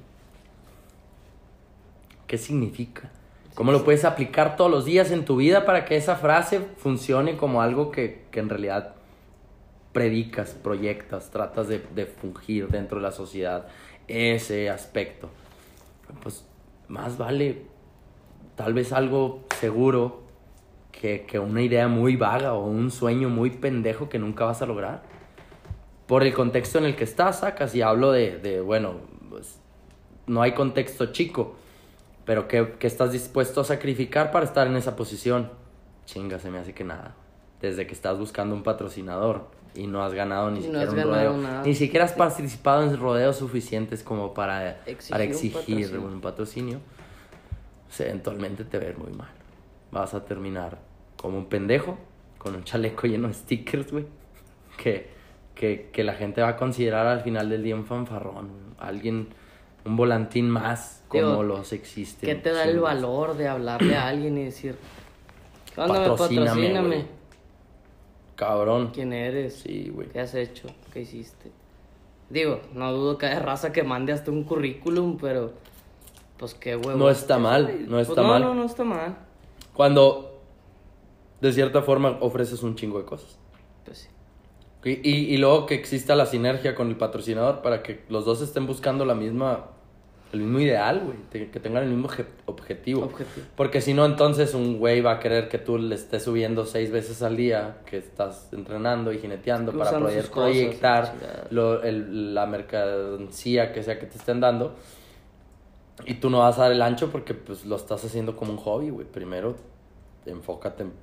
¿Qué significa? ¿Cómo lo puedes aplicar todos los días en tu vida para que esa frase funcione como algo que, que en realidad predicas, proyectas, tratas de, de fungir dentro de la sociedad? Ese aspecto. Pues más vale tal vez algo seguro que, que una idea muy vaga o un sueño muy pendejo que nunca vas a lograr por el contexto en el que estás, sacas. Y hablo de, de, bueno, pues, no hay contexto chico, pero ¿qué, qué estás dispuesto a sacrificar para estar en esa posición? Chinga, se me hace que nada. Desde que estás buscando un patrocinador y no has ganado ni no siquiera un rodeo. nada. Ni siquiera has participado en rodeos suficientes como para Exigir para un exigir patrocinio. un patrocinio. O sea, eventualmente te ver muy mal. Vas a terminar como un pendejo, con un chaleco lleno de stickers, güey. Que, que, que la gente va a considerar al final del día un fanfarrón, alguien, un volantín más como Digo, los existen. ¿Qué te da el valor de hablarle a alguien y decir, ¿qué onda, me Patrocíname, patrocíname? Cabrón. ¿Quién eres? Sí, güey. ¿Qué has hecho? ¿Qué hiciste? Digo, no dudo que haya raza que mande hasta un currículum, pero pues qué huevo. No está mal, no Pues está no, mal. No, no está mal. Cuando de cierta forma ofreces un chingo de cosas. Pues sí. Y, y, y luego que exista la sinergia con el patrocinador para que los dos estén buscando la misma, el mismo ideal, güey, que tengan el mismo obje- objetivo. Objetivo. Porque si no, entonces un güey va a querer que tú le estés subiendo seis veces al día, que estás entrenando y jineteando para poder cosas proyectar lo- el- la mercancía que sea que te estén dando. Y tú no vas a dar el ancho porque pues lo estás haciendo como un hobby, güey. Primero enfócate en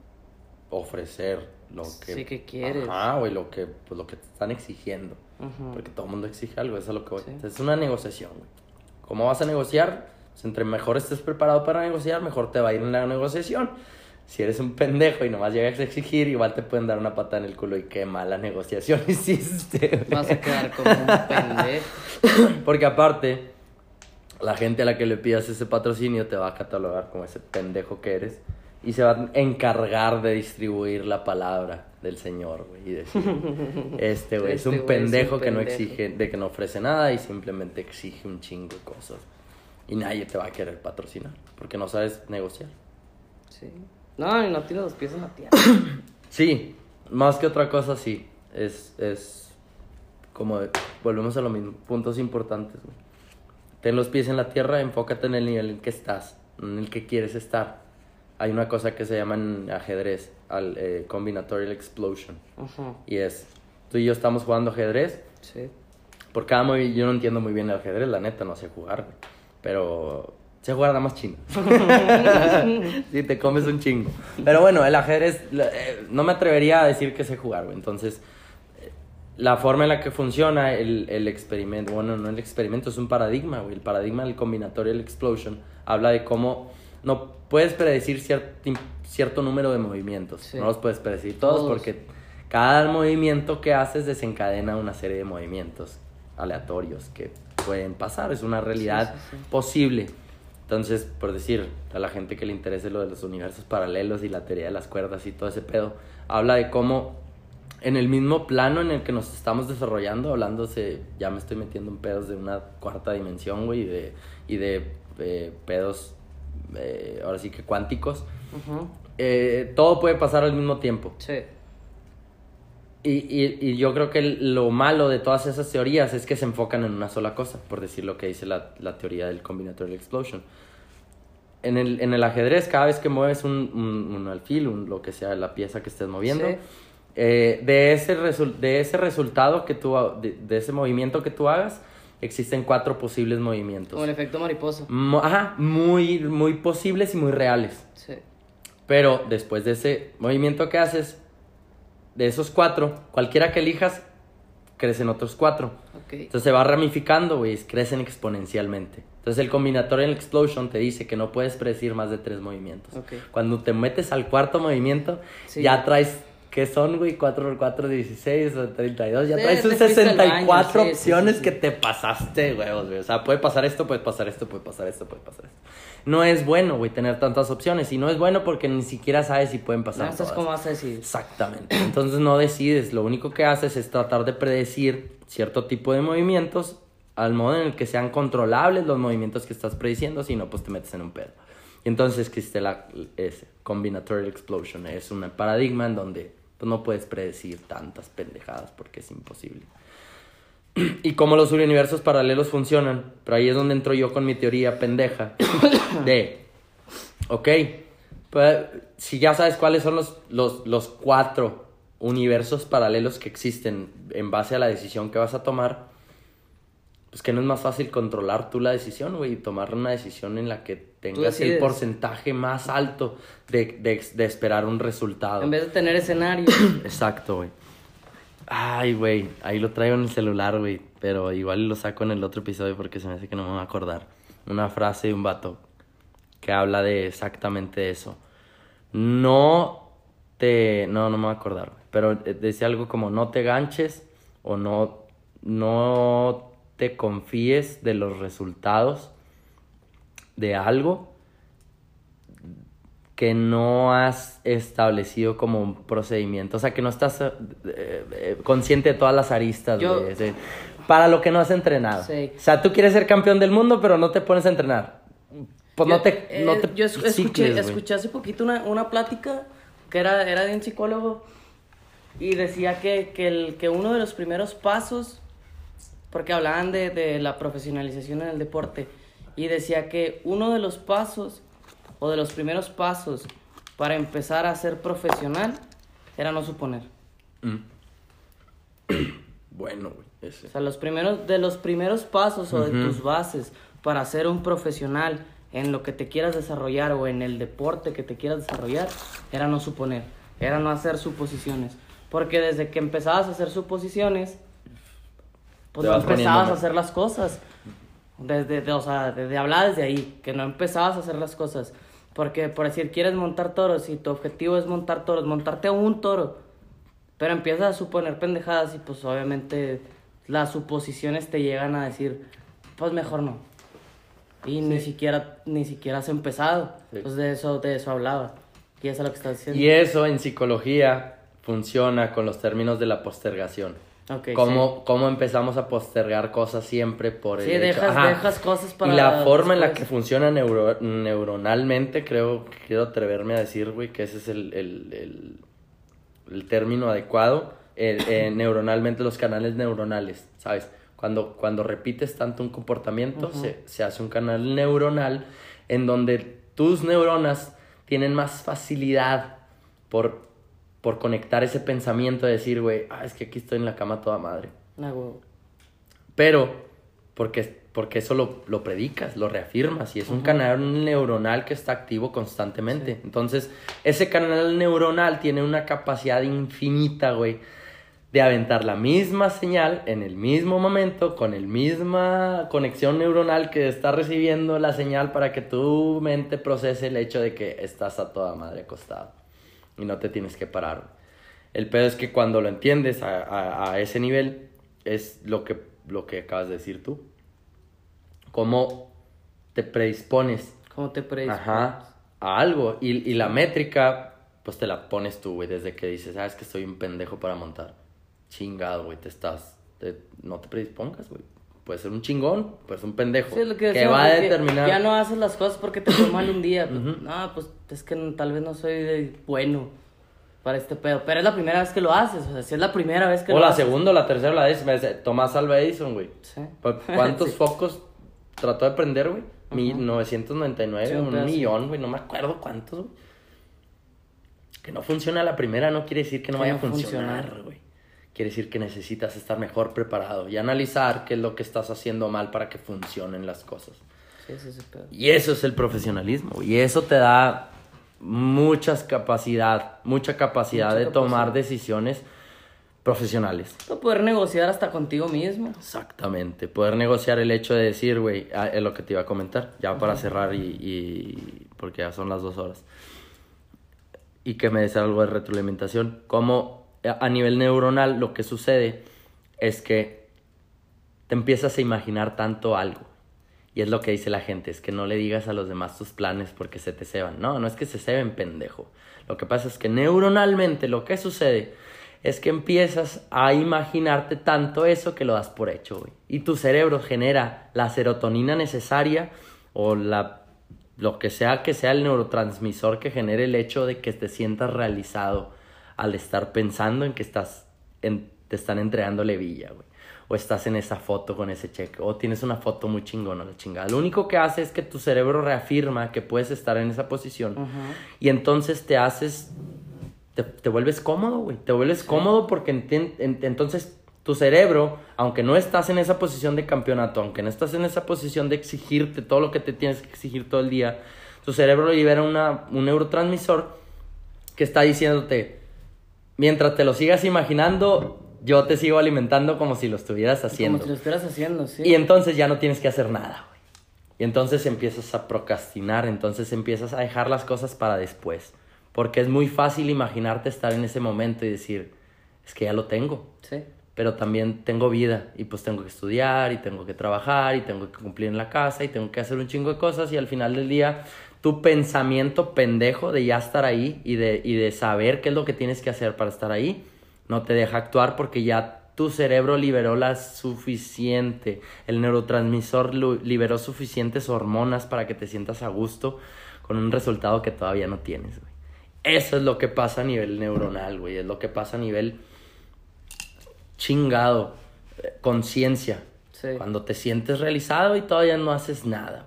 ofrecer lo que... Sí, que quieres. Ajá, güey, lo que, pues, lo que te están exigiendo. Ujú. Porque todo el mundo exige algo, eso es lo que voy. Sí. Es una negociación, güey. ¿Cómo vas a negociar? Pues entre mejor estés preparado para negociar, mejor te va a ir en la negociación. Si eres un pendejo y nomás llegas a exigir, igual te pueden dar una patada en el culo y qué mala negociación *laughs* hiciste. Vas a quedar como un pendejo. *laughs* Porque aparte, la gente a la que le pidas ese patrocinio te va a catalogar como ese pendejo que eres y se va a encargar de distribuir la palabra del Señor, güey, y decir, *laughs* este güey es Este un güey es un pendejo que no exige, de que no ofrece nada y simplemente exige un chingo de cosas. Y nadie te va a querer patrocinar porque no sabes negociar. Sí. No, y no tienes los pies en la tierra. *coughs* Sí, más que otra cosa, sí. Es, es como, de- volvemos a lo mismo, puntos importantes. güey. Ten los pies en la tierra, enfócate en el nivel en que estás, en el que quieres estar. Hay una cosa que se llama en ajedrez, al, eh, combinatorial explosion. Ajá. Y es, tú y yo estamos jugando ajedrez, Sí. por cada movimiento, yo no entiendo muy bien el ajedrez, la neta, no sé jugar. Pero sé jugar nada más chingo. si *laughs* te comes un chingo. Pero bueno, el ajedrez, eh, no me atrevería a decir que sé jugar, güey. Entonces, la forma en la que funciona el, el experimento, bueno, no el experimento, es un paradigma, güey. El paradigma del combinatorial explosion habla de cómo no puedes predecir cierto, cierto número de movimientos. Sí. No los puedes predecir todos, Todos. porque cada movimiento que haces desencadena una serie de movimientos aleatorios que pueden pasar. Es una realidad Sí, sí, sí. posible. Entonces, por decir, a la gente que le interese lo de los universos paralelos y la teoría de las cuerdas y todo ese pedo, habla de cómo en el mismo plano en el que nos estamos desarrollando, hablándose, ya me estoy metiendo en pedos de una cuarta dimensión, güey, y de, y de eh, pedos, eh, ahora sí que cuánticos, eh, todo puede pasar al mismo tiempo. Sí. Y, y, y yo creo que lo malo de todas esas teorías es que se enfocan en una sola cosa, por decir lo que dice la, la teoría del combinatorial explosion. En el, en el ajedrez, cada vez que mueves un, un, un alfil, un- lo que sea, la pieza que estés moviendo, Sí. Eh, de, ese de ese resultado que tú, de, de ese movimiento que tú hagas, existen cuatro posibles movimientos. Como el efecto mariposa. Mo- Ajá, muy, muy posibles y muy reales. Sí. Pero después de ese movimiento que haces, de esos cuatro, cualquiera que elijas, crecen otros cuatro. Ok. Entonces se va ramificando, güey, crecen exponencialmente. Entonces el combinatorial explosion te dice que no puedes predecir más de tres movimientos. Ok. Cuando te metes al cuarto movimiento, Sí. ya traes, ¿qué son, güey? 4 por 4, 16 o 32. Ya Sí, traes un fuiste al 64 baño, opciones sí, sí. que te pasaste, huevos, güey. O sea, puede pasar esto, puede pasar esto, puede pasar esto, puede pasar esto. No es bueno, güey, tener tantas opciones. Y no es bueno porque ni siquiera sabes si pueden pasar No sabes cómo vas a decir. Exactamente. Entonces no decides, lo único que haces es tratar de predecir cierto tipo de movimientos al modo en el que sean controlables los movimientos que estás prediciendo, si no, pues te metes en un pedo. Y entonces existe la ese, combinatorial explosion, es un paradigma en donde pues, no puedes predecir tantas pendejadas porque es imposible. *clears throat* Y cómo los universos paralelos funcionan, pero ahí es donde entro yo con mi teoría pendeja *coughs* de Ok, pues si ya sabes cuáles son los, los, los cuatro universos paralelos que existen en base a la decisión que vas a tomar, pues que no es más fácil controlar tú la decisión, güey, y tomar una decisión en la que tengas el porcentaje más alto de, de, de esperar un resultado. En vez de tener escenario. *coughs* Exacto, güey. Ay, güey, ahí lo traigo en el celular, güey, pero igual lo saco en el otro episodio porque se me hace que no me va a acordar. Una frase de un vato que habla de exactamente eso. No te... No, no me voy a acordar, pero decía algo como no te ganches o no, no te confíes de los resultados de algo que no has establecido como un procedimiento, o sea, que no estás eh, eh, consciente de todas las aristas Yo- de- de- para lo que no has entrenado. Sí. O sea, tú quieres ser campeón del mundo, pero no te pones a entrenar. Pues no Yo- te, eh, no te yo es- escuché, cicles, escuché hace poquito una, una plática que era, era de un psicólogo y decía que, que, el, que uno de los primeros pasos, porque hablaban de, de la profesionalización en el deporte, y decía que uno de los pasos o de los primeros pasos para empezar a ser profesional era no suponer. *clears throat* Bueno, güey, ese. O sea, los primeros, de los primeros pasos o de tus bases para ser un profesional en lo que te quieras desarrollar o en el deporte que te quieras desarrollar, era no suponer, era no hacer suposiciones. Porque desde que empezabas a hacer suposiciones, pues Te no vas poniendo empezabas a hacer las cosas. Desde, de- o sea, desde hablar desde ahí, que no empezabas a hacer las cosas. Porque, por decir, quieres montar toros y tu objetivo es montar toros, montarte un toro, pero empiezas a suponer pendejadas y pues obviamente las suposiciones te llegan a decir, pues mejor no. Y ni siquiera ni siquiera has empezado. Sí. Pues de eso de eso hablaba. Y eso es lo que estás diciendo. Y eso en psicología funciona con los términos de la postergación. Ok, cómo, cómo empezamos a postergar cosas siempre por el Sí, hecho- dejas- Ajá. dejas cosas para Y la forma en la que funciona neuro- neuronalmente, creo, quiero atreverme a decir, güey, que ese es el, el, el, el término adecuado. El- eh, *laughs* neuronalmente, los canales neuronales, ¿sabes? Cuando, cuando repites tanto un comportamiento, se, se hace un canal neuronal en donde tus neuronas tienen más facilidad por, por conectar ese pensamiento de decir, güey, ah, es que aquí estoy en la cama toda madre. Ah. Pero, porque, porque eso lo, lo predicas, lo reafirmas, y es un canal neuronal que está activo constantemente. Entonces, ese canal neuronal tiene una capacidad infinita, güey, de aventar la misma señal en el mismo momento, con el misma conexión neuronal que está recibiendo la señal para que tu mente procese el hecho de que estás a toda madre acostado y no te tienes que parar. El pedo es que cuando lo entiendes a, a- a ese nivel, es lo que, lo que acabas de decir tú. Cómo te predispones ¿Cómo te predispones? ajá, a algo. Y, y la métrica, pues te la pones tú, güey, desde que dices, sabes que soy un pendejo para montar. Chingado, güey, te estás. te- no te predispongas, güey. Puedes ser un chingón, puedes ser un pendejo. Sí, lo que, que va a determinar. Ya no haces las cosas porque te fue mal un día. *clears throat* Pues. No, pues es que no- tal vez no soy de bueno para este pedo. Pero es la primera vez que lo haces. O sea, si es la primera vez que O lo la haces. segunda, o la tercera, o la décima. Tomás Alva Edison, güey. Sí. *laughs* ¿Cu- ¿Cuántos Sí. focos trató de prender, güey? Mi- 999, Sí, un pedazo. millón, güey. No me acuerdo cuántos, güey. Que no funciona la primera no quiere decir que no Que vaya no a funcionar, funciona. güey. Quiere decir que necesitas estar mejor preparado y analizar qué es lo que estás haciendo mal para que funcionen las cosas. Sí. Y eso es el profesionalismo. Y eso te da muchas capacidad, mucha capacidad Mucha de tomar decisiones profesionales. No poder negociar hasta contigo mismo. Exactamente, poder negociar el hecho de decir, güey, ah, es lo que te iba a comentar, ya para cerrar y, y- porque ya son las dos horas. Y que me des algo de retroalimentación. Como a a nivel neuronal lo que sucede es que te empiezas a imaginar tanto algo. Y es lo que dice la gente, es que no le digas a los demás tus planes porque se te ceban. No, no es que se ceben, pendejo. Lo que pasa es que neuronalmente lo que sucede es que empiezas a imaginarte tanto eso que lo das por hecho, güey. Y tu cerebro genera la serotonina necesaria o la lo que sea que sea el neurotransmisor que genere el hecho de que te sientas realizado al estar pensando en que estás en- te están entregando levilla, güey. O estás en esa foto con ese cheque. O tienes una foto muy chingona, la chingada. Lo único que hace es que tu cerebro reafirma que puedes estar en esa posición. Y entonces te haces. Te, te vuelves cómodo, güey. Te vuelves cómodo porque enten- en- entonces tu cerebro, aunque no estás en esa posición de campeonato, aunque no estás en esa posición de exigirte todo lo que te tienes que exigir todo el día, tu cerebro libera una, un neurotransmisor que está diciéndote, mientras te lo sigas imaginando, yo te sigo alimentando como si lo estuvieras haciendo. Como si lo estuvieras haciendo, sí. Y entonces ya no tienes que hacer nada, güey. Y entonces empiezas a procrastinar, entonces empiezas a dejar las cosas para después. Porque es muy fácil imaginarte estar en ese momento y decir, es que ya lo tengo. Sí. pero también tengo vida y pues tengo que estudiar y tengo que trabajar y tengo que cumplir en la casa y tengo que hacer un chingo de cosas y al final del día tu pensamiento pendejo de ya estar ahí y de, y de saber qué es lo que tienes que hacer para estar ahí no te deja actuar porque ya tu cerebro liberó la suficiente, el neurotransmisor liberó suficientes hormonas para que te sientas a gusto con un resultado que todavía no tienes, güey. Eso es lo que pasa a nivel neuronal, güey, es lo que pasa a nivel chingado, eh, conciencia. Cuando te sientes realizado y todavía no haces nada.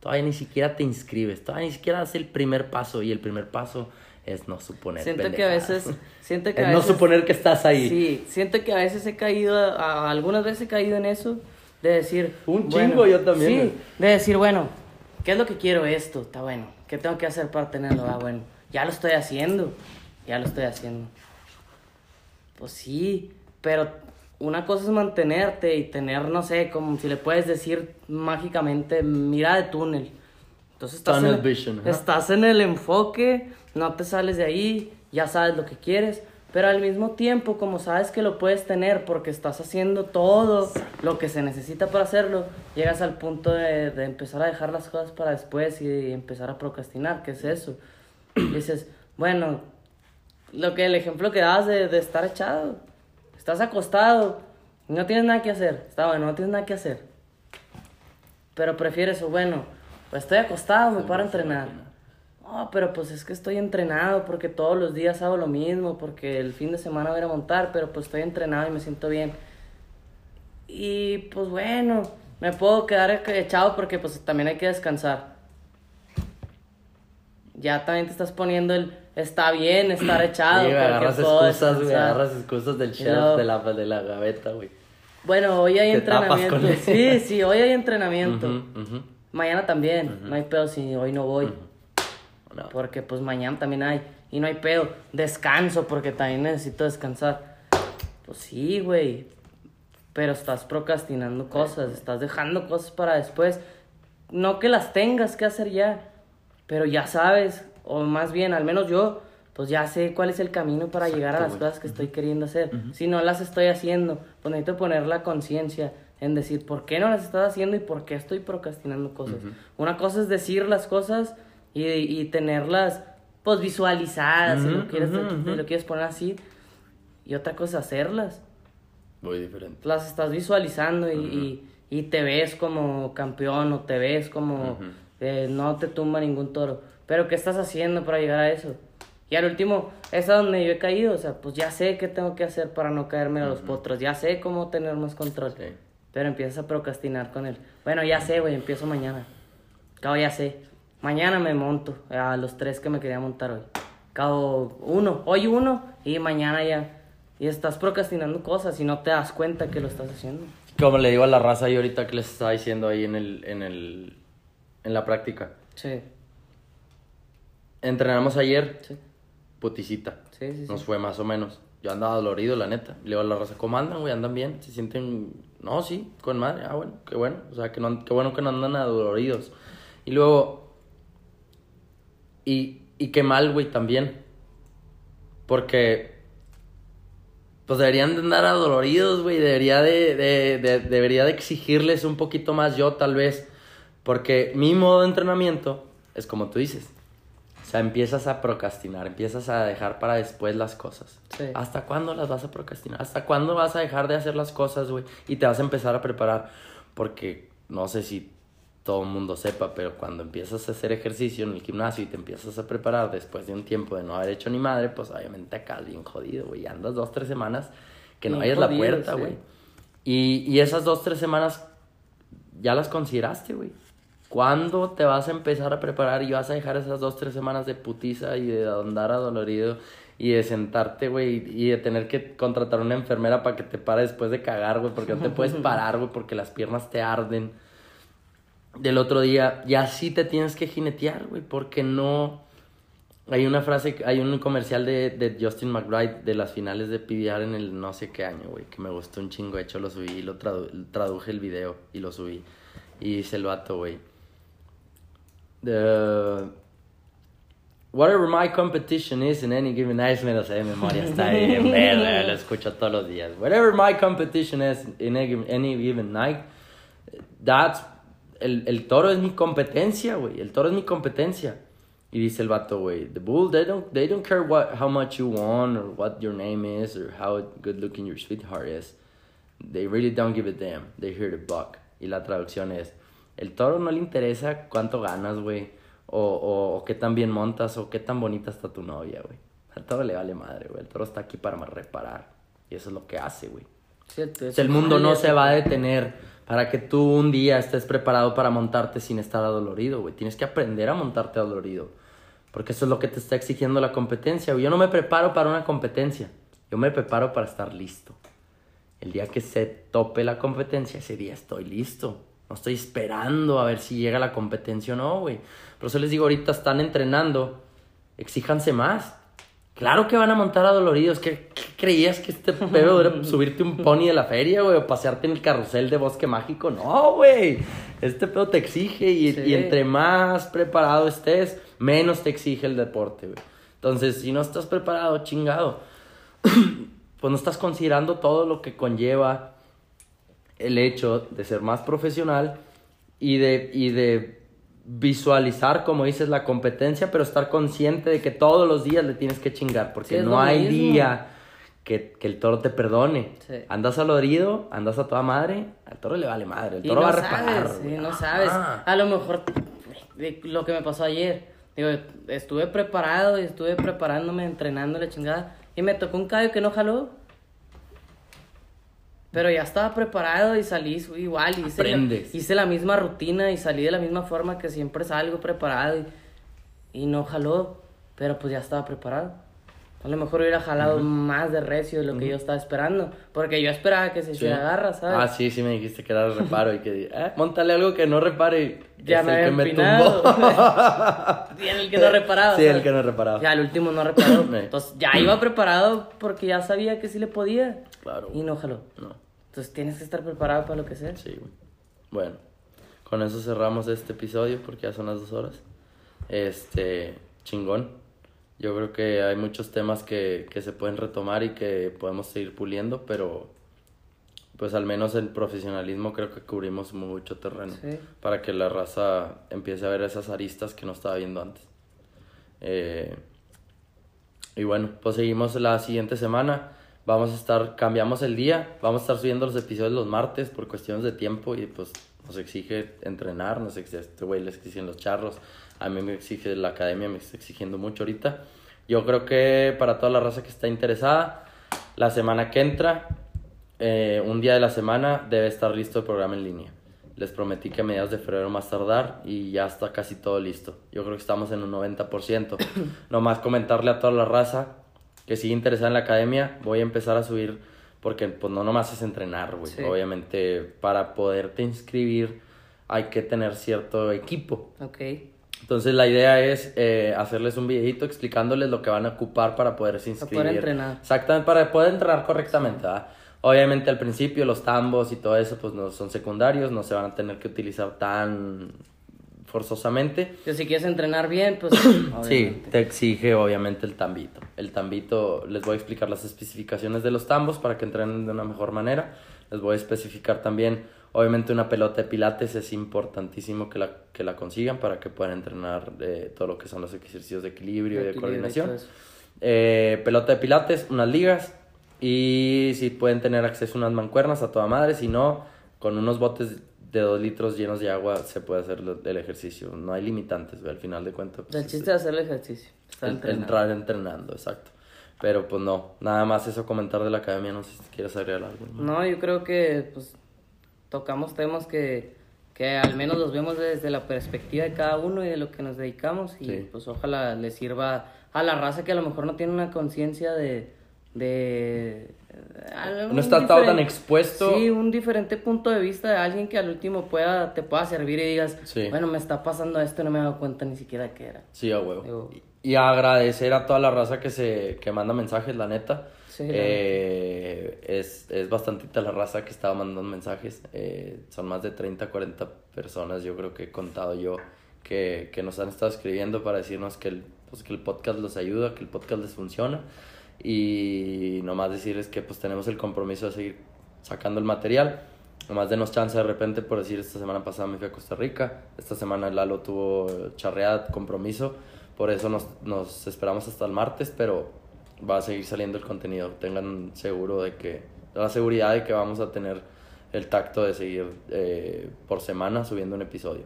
Todavía ni siquiera te inscribes, todavía ni siquiera das el primer paso y el primer paso es no suponer. Siento que a veces, siento que es no suponer que estás ahí. Sí, siento que a veces he caído, algunas veces he caído en eso de decir, un chingo yo también. Sí, de decir, bueno, ¿qué es lo que quiero esto? Está bueno. ¿Qué tengo que hacer para tenerlo? Ah, bueno, ya lo estoy haciendo. Ya lo estoy haciendo. Pues sí, pero una cosa es mantenerte y tener, no sé, como si le puedes decir mágicamente, mira de túnel. Entonces estás, en, estás en el enfoque, no te sales de ahí, ya sabes lo que quieres, pero al mismo tiempo, como sabes que lo puedes tener porque estás haciendo todo lo que se necesita para hacerlo, llegas al punto de, de empezar a dejar las cosas para después y empezar a procrastinar, ¿qué es eso? dices, bueno, lo que el ejemplo que dabas de, de estar echado, Estás acostado y no tienes nada que hacer. Está bueno, no tienes nada que hacer. Pero prefieres, bueno, pues estoy acostado, me paro a entrenar. No, pero pues es que estoy entrenado porque todos los días hago lo mismo, porque el fin de semana voy a montar, pero pues estoy entrenado y me siento bien. Y pues bueno, me puedo quedar echado porque pues también hay que descansar. Ya también te estás poniendo el está bien estar *clears throat* echado. Sí, agarras excusas, güey, agarras excusas del chef de, la, de la gaveta, güey. Bueno, hoy hay entrenamiento. Sí, sí, hoy hay entrenamiento. Mañana también, no hay pedo si hoy no voy. Porque pues mañana también hay. Y no hay pedo. Descanso porque también necesito descansar. Pues sí, güey. Pero estás procrastinando cosas, estás dejando cosas para después. No que las tengas que hacer ya, pero ya sabes o más bien, al menos yo, pues ya sé cuál es el camino para llegar a las cosas que estoy queriendo hacer. Si no las estoy haciendo, pues necesito poner la conciencia en decir por qué no las estás haciendo y por qué estoy procrastinando cosas. Una cosa es decir las cosas y, y tenerlas pues visualizadas, si, lo quieres, lo quieres poner así, y otra cosa es hacerlas. Muy diferente. Las estás visualizando y, y, te ves como campeón o te ves como eh, no te tumba ningún toro. Pero ¿qué estás haciendo para llegar a eso? Y al último, es a donde yo he caído, o sea, pues ya sé qué tengo que hacer para no caerme a los potros, ya sé cómo tener más control. Pero empiezas a procrastinar con él. Bueno, ya sé, güey, empiezo mañana. Cabo, ya sé. Mañana me monto a los tres que me quería montar hoy. Cabo, uno, hoy uno y mañana ya. Y estás procrastinando cosas y no te das cuenta que lo estás haciendo. Como le digo a la raza y ahorita que les estaba diciendo ahí en el, en el, en la práctica. Sí. Entrenamos ayer. Sí. Puticita. Sí, sí, Nos fue más o menos. Yo andaba dolorido, la neta. Le digo a la raza, ¿cómo andan, güey? ¿Andan bien? ¿Se sienten...? No, sí, con madre. Ah, bueno, qué bueno. O sea, que no, qué bueno que no andan adoloridos. Y luego... Y, y qué mal, güey, también. Porque... Pues deberían de andar adoloridos, güey. Debería de, de, de, debería de exigirles un poquito más yo, tal vez. Porque mi modo de entrenamiento es como tú dices o sea, empiezas a procrastinar, empiezas a dejar para después las cosas. ¿Hasta cuándo las vas a procrastinar? ¿Hasta cuándo vas a dejar de hacer las cosas, güey? Y te vas a empezar a preparar. Porque no sé si todo el mundo sepa, pero cuando empiezas a hacer ejercicio en el gimnasio y te empiezas a preparar después de un tiempo de no haber hecho ni madre, pues obviamente acá bien jodido, güey. Andas dos, tres semanas que no vayas la puerta, güey. Y, y esas dos, tres semanas ya las consideraste, güey. ¿Cuándo te vas a empezar a preparar y vas a dejar esas dos, tres semanas de putiza y de andar adolorido y de sentarte, güey, y de tener que contratar una enfermera para que te pare después de cagar, güey, porque no te puedes *laughs* parar, güey, porque las piernas te arden del otro día? Y así te tienes que jinetear, güey, porque no... Hay una frase, hay un comercial de, de Justin McBride de las finales de PBR en el no sé qué año, güey, que me gustó un chingo. De hecho, lo subí y lo traduje el video y lo subí. Y dice el vato, güey The whatever my competition is in any given night, me lo sé de memoria, está bien, *laughs* verga, lo escucho todos los días. Whatever my competition is in any, any given night, that's, el, el toro es mi competencia, güey, el toro es mi competencia. Y dice el vato, güey, the bull, they don't, they don't care what, how much you won or what your name is or how good looking your sweetheart is. They really don't give a damn. They hear the buck. Y la traducción es, el toro no le interesa cuánto ganas, güey, o, o, o qué tan bien montas, o qué tan bonita está tu novia, güey. Al toro le vale madre, güey. El toro está aquí para reparar. Y eso es lo que hace, güey. Sí, sea, el mundo no se va a detener para que tú un día estés preparado para montarte sin estar adolorido, güey. Tienes que aprender a montarte adolorido. Porque eso es lo que te está exigiendo la competencia, güey. Yo no me preparo para una competencia. Yo me preparo para estar listo. El día que se tope la competencia, ese día estoy listo. No estoy esperando a ver si llega la competencia o no, güey. Por eso les digo, ahorita están entrenando. Exíjanse más. Claro que van a montar adoloridos. ¿Qué, qué creías que este pedo era *laughs* subirte un pony de la feria, güey? O pasearte en el carrusel de bosque mágico. No, güey. Este pedo te exige y, Sí. y entre más preparado estés, menos te exige el deporte, güey. Entonces, si no estás preparado, chingado *clears throat* pues no estás considerando todo lo que conlleva el hecho de ser más profesional y de, y de visualizar, como dices, la competencia, pero estar consciente de que todos los días le tienes que chingar, porque Sí, no hay mismo. día que, que el toro te perdone. Sí. Andas alorido, andas a toda madre, al toro le vale madre, el Y toro no va a reparar. sabes, güey. no sabes. Ah. A lo mejor lo que me pasó ayer. Digo, estuve preparado y estuve preparándome, entrenando la chingada. Y me tocó un callo que no jaló. Pero ya estaba preparado y salí igual. y Hice Aprendes. hice la misma rutina y salí de la misma forma que siempre salgo preparado. Y, y no jaló. Pero pues ya estaba preparado. A lo mejor hubiera jalado más de recio de lo que yo estaba esperando. Porque yo esperaba que se Sí. hiciera garra, ¿sabes? Ah, sí, sí me dijiste que era reparo y que, eh, montale algo que no repare. Ya Es me el que me empinado. tumbó. *laughs* Sí, el que no reparaba. Sí, ¿sabes? el que no reparaba. Ya el último no reparó. Sí. Entonces ya iba preparado porque ya sabía que sí le podía. Claro. Y no jaló. No, Entonces tienes que estar preparado para lo que sea. sí, güey. Bueno, con eso cerramos este episodio porque ya son las dos horas. Este, chingón. Yo creo que hay muchos temas que, que se pueden retomar y que podemos seguir puliendo, pero pues al menos el profesionalismo creo que cubrimos mucho terreno Sí. para que la raza empiece a ver esas aristas que no estaba viendo antes. Eh, y bueno, pues seguimos la siguiente semana. Vamos a estar, cambiamos el día, vamos a estar subiendo los episodios los martes por cuestiones de tiempo y pues nos exige entrenar, nos exige, este güey le exigen los charros, a mí me exige la academia, me está exigiendo mucho ahorita. Yo creo que para toda la raza que está interesada, la semana que entra, eh, un día de la semana debe estar listo el programa en línea. Les prometí que a mediados de febrero más tardar y ya está casi todo listo. Yo creo que estamos en un 90%. *coughs* Nomás comentarle a toda la raza que sigue interesada en la academia, voy a empezar a subir porque pues no nomás es entrenar, güey. Sí. Obviamente para poderte inscribir hay que tener cierto equipo. Ok. Entonces la idea es eh, hacerles un videito explicándoles lo que van a ocupar para poderse Para inscribir. poder entrenar. Exactamente, para poder entrenar correctamente. ¿verdad? Obviamente al principio los tambos y todo eso pues no son secundarios, no se van a tener que utilizar tan forzosamente. Que si quieres entrenar bien, pues. Sí, te exige obviamente el tambito. El tambito, les voy a explicar las especificaciones de los tambos para que entrenen de una mejor manera. Les voy a especificar también, obviamente una pelota de pilates es importantísimo que la, que la consigan para que puedan entrenar eh, todo lo que son los ejercicios de equilibrio y de Equilibrio y coordinación. Eh, pelota de pilates, unas ligas y si pueden tener acceso a unas mancuernas a toda madre, si no, con unos botes de dos litros llenos de agua se puede hacer el ejercicio. No hay limitantes, al final de cuentas. pues, El es- chiste de hacer el ejercicio. Estar el- entrenando. entrar entrenando, exacto. Pero pues no, nada más eso comentar de la academia, no sé si quieres agregar algo. ¿no? No, yo creo que pues tocamos temas que, que al menos los vemos desde la perspectiva de cada uno y de lo que nos dedicamos y Sí. pues ojalá le sirva a la raza que a lo mejor no tiene una conciencia de... de No está todo tan expuesto. Sí, un diferente punto de vista de alguien que al último pueda, te pueda servir y digas, Sí. bueno, me está pasando esto y no me he dado cuenta ni siquiera que era. Sí, a huevo. Digo- Y y agradecer a toda la raza que se que manda mensajes, la neta. Sí, Eh, es, es bastantita la raza que estaba mandando mensajes. Eh, son más de 30, 40 personas, yo creo que he contado yo, que, que nos han estado escribiendo para decirnos que el, pues, que el podcast los ayuda, que el podcast les funciona. Y nomás decirles que pues tenemos el compromiso de seguir sacando el material. Nomás denos chance de repente por decir, esta semana pasada me fui a Costa Rica, esta semana Lalo tuvo charreada, compromiso, por eso nos, nos esperamos hasta el martes, pero va a seguir saliendo el contenido. Tengan seguro de que, la seguridad de que vamos a tener el tacto de seguir eh, por semana subiendo un episodio.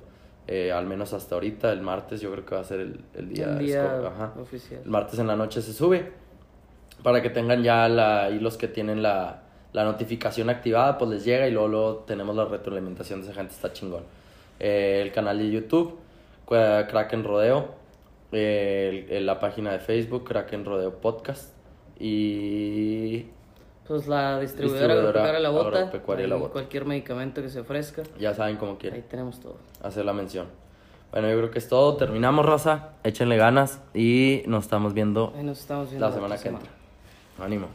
Eh, al menos hasta ahorita, el martes yo creo que va a ser el, el día, El día ajá. oficial. El martes en la noche se sube para que tengan ya la, y los que tienen la, la notificación activada, pues les llega y luego, luego tenemos la retroalimentación de esa gente, está chingón. Eh, el canal de YouTube, Kraken Rodeo, eh, el- el- la página de Facebook, Kraken Rodeo Podcast y Pues la distribuidora, La Bota. Agropecuaria La ahí Bota. Cualquier medicamento que se ofrezca. ya saben cómo Ahí quieren tenemos todo. hacer la mención. Bueno, yo creo que es todo. Terminamos, raza. Échenle ganas y nos estamos viendo Ahí nos estamos viendo la semana que entra. Ánimo.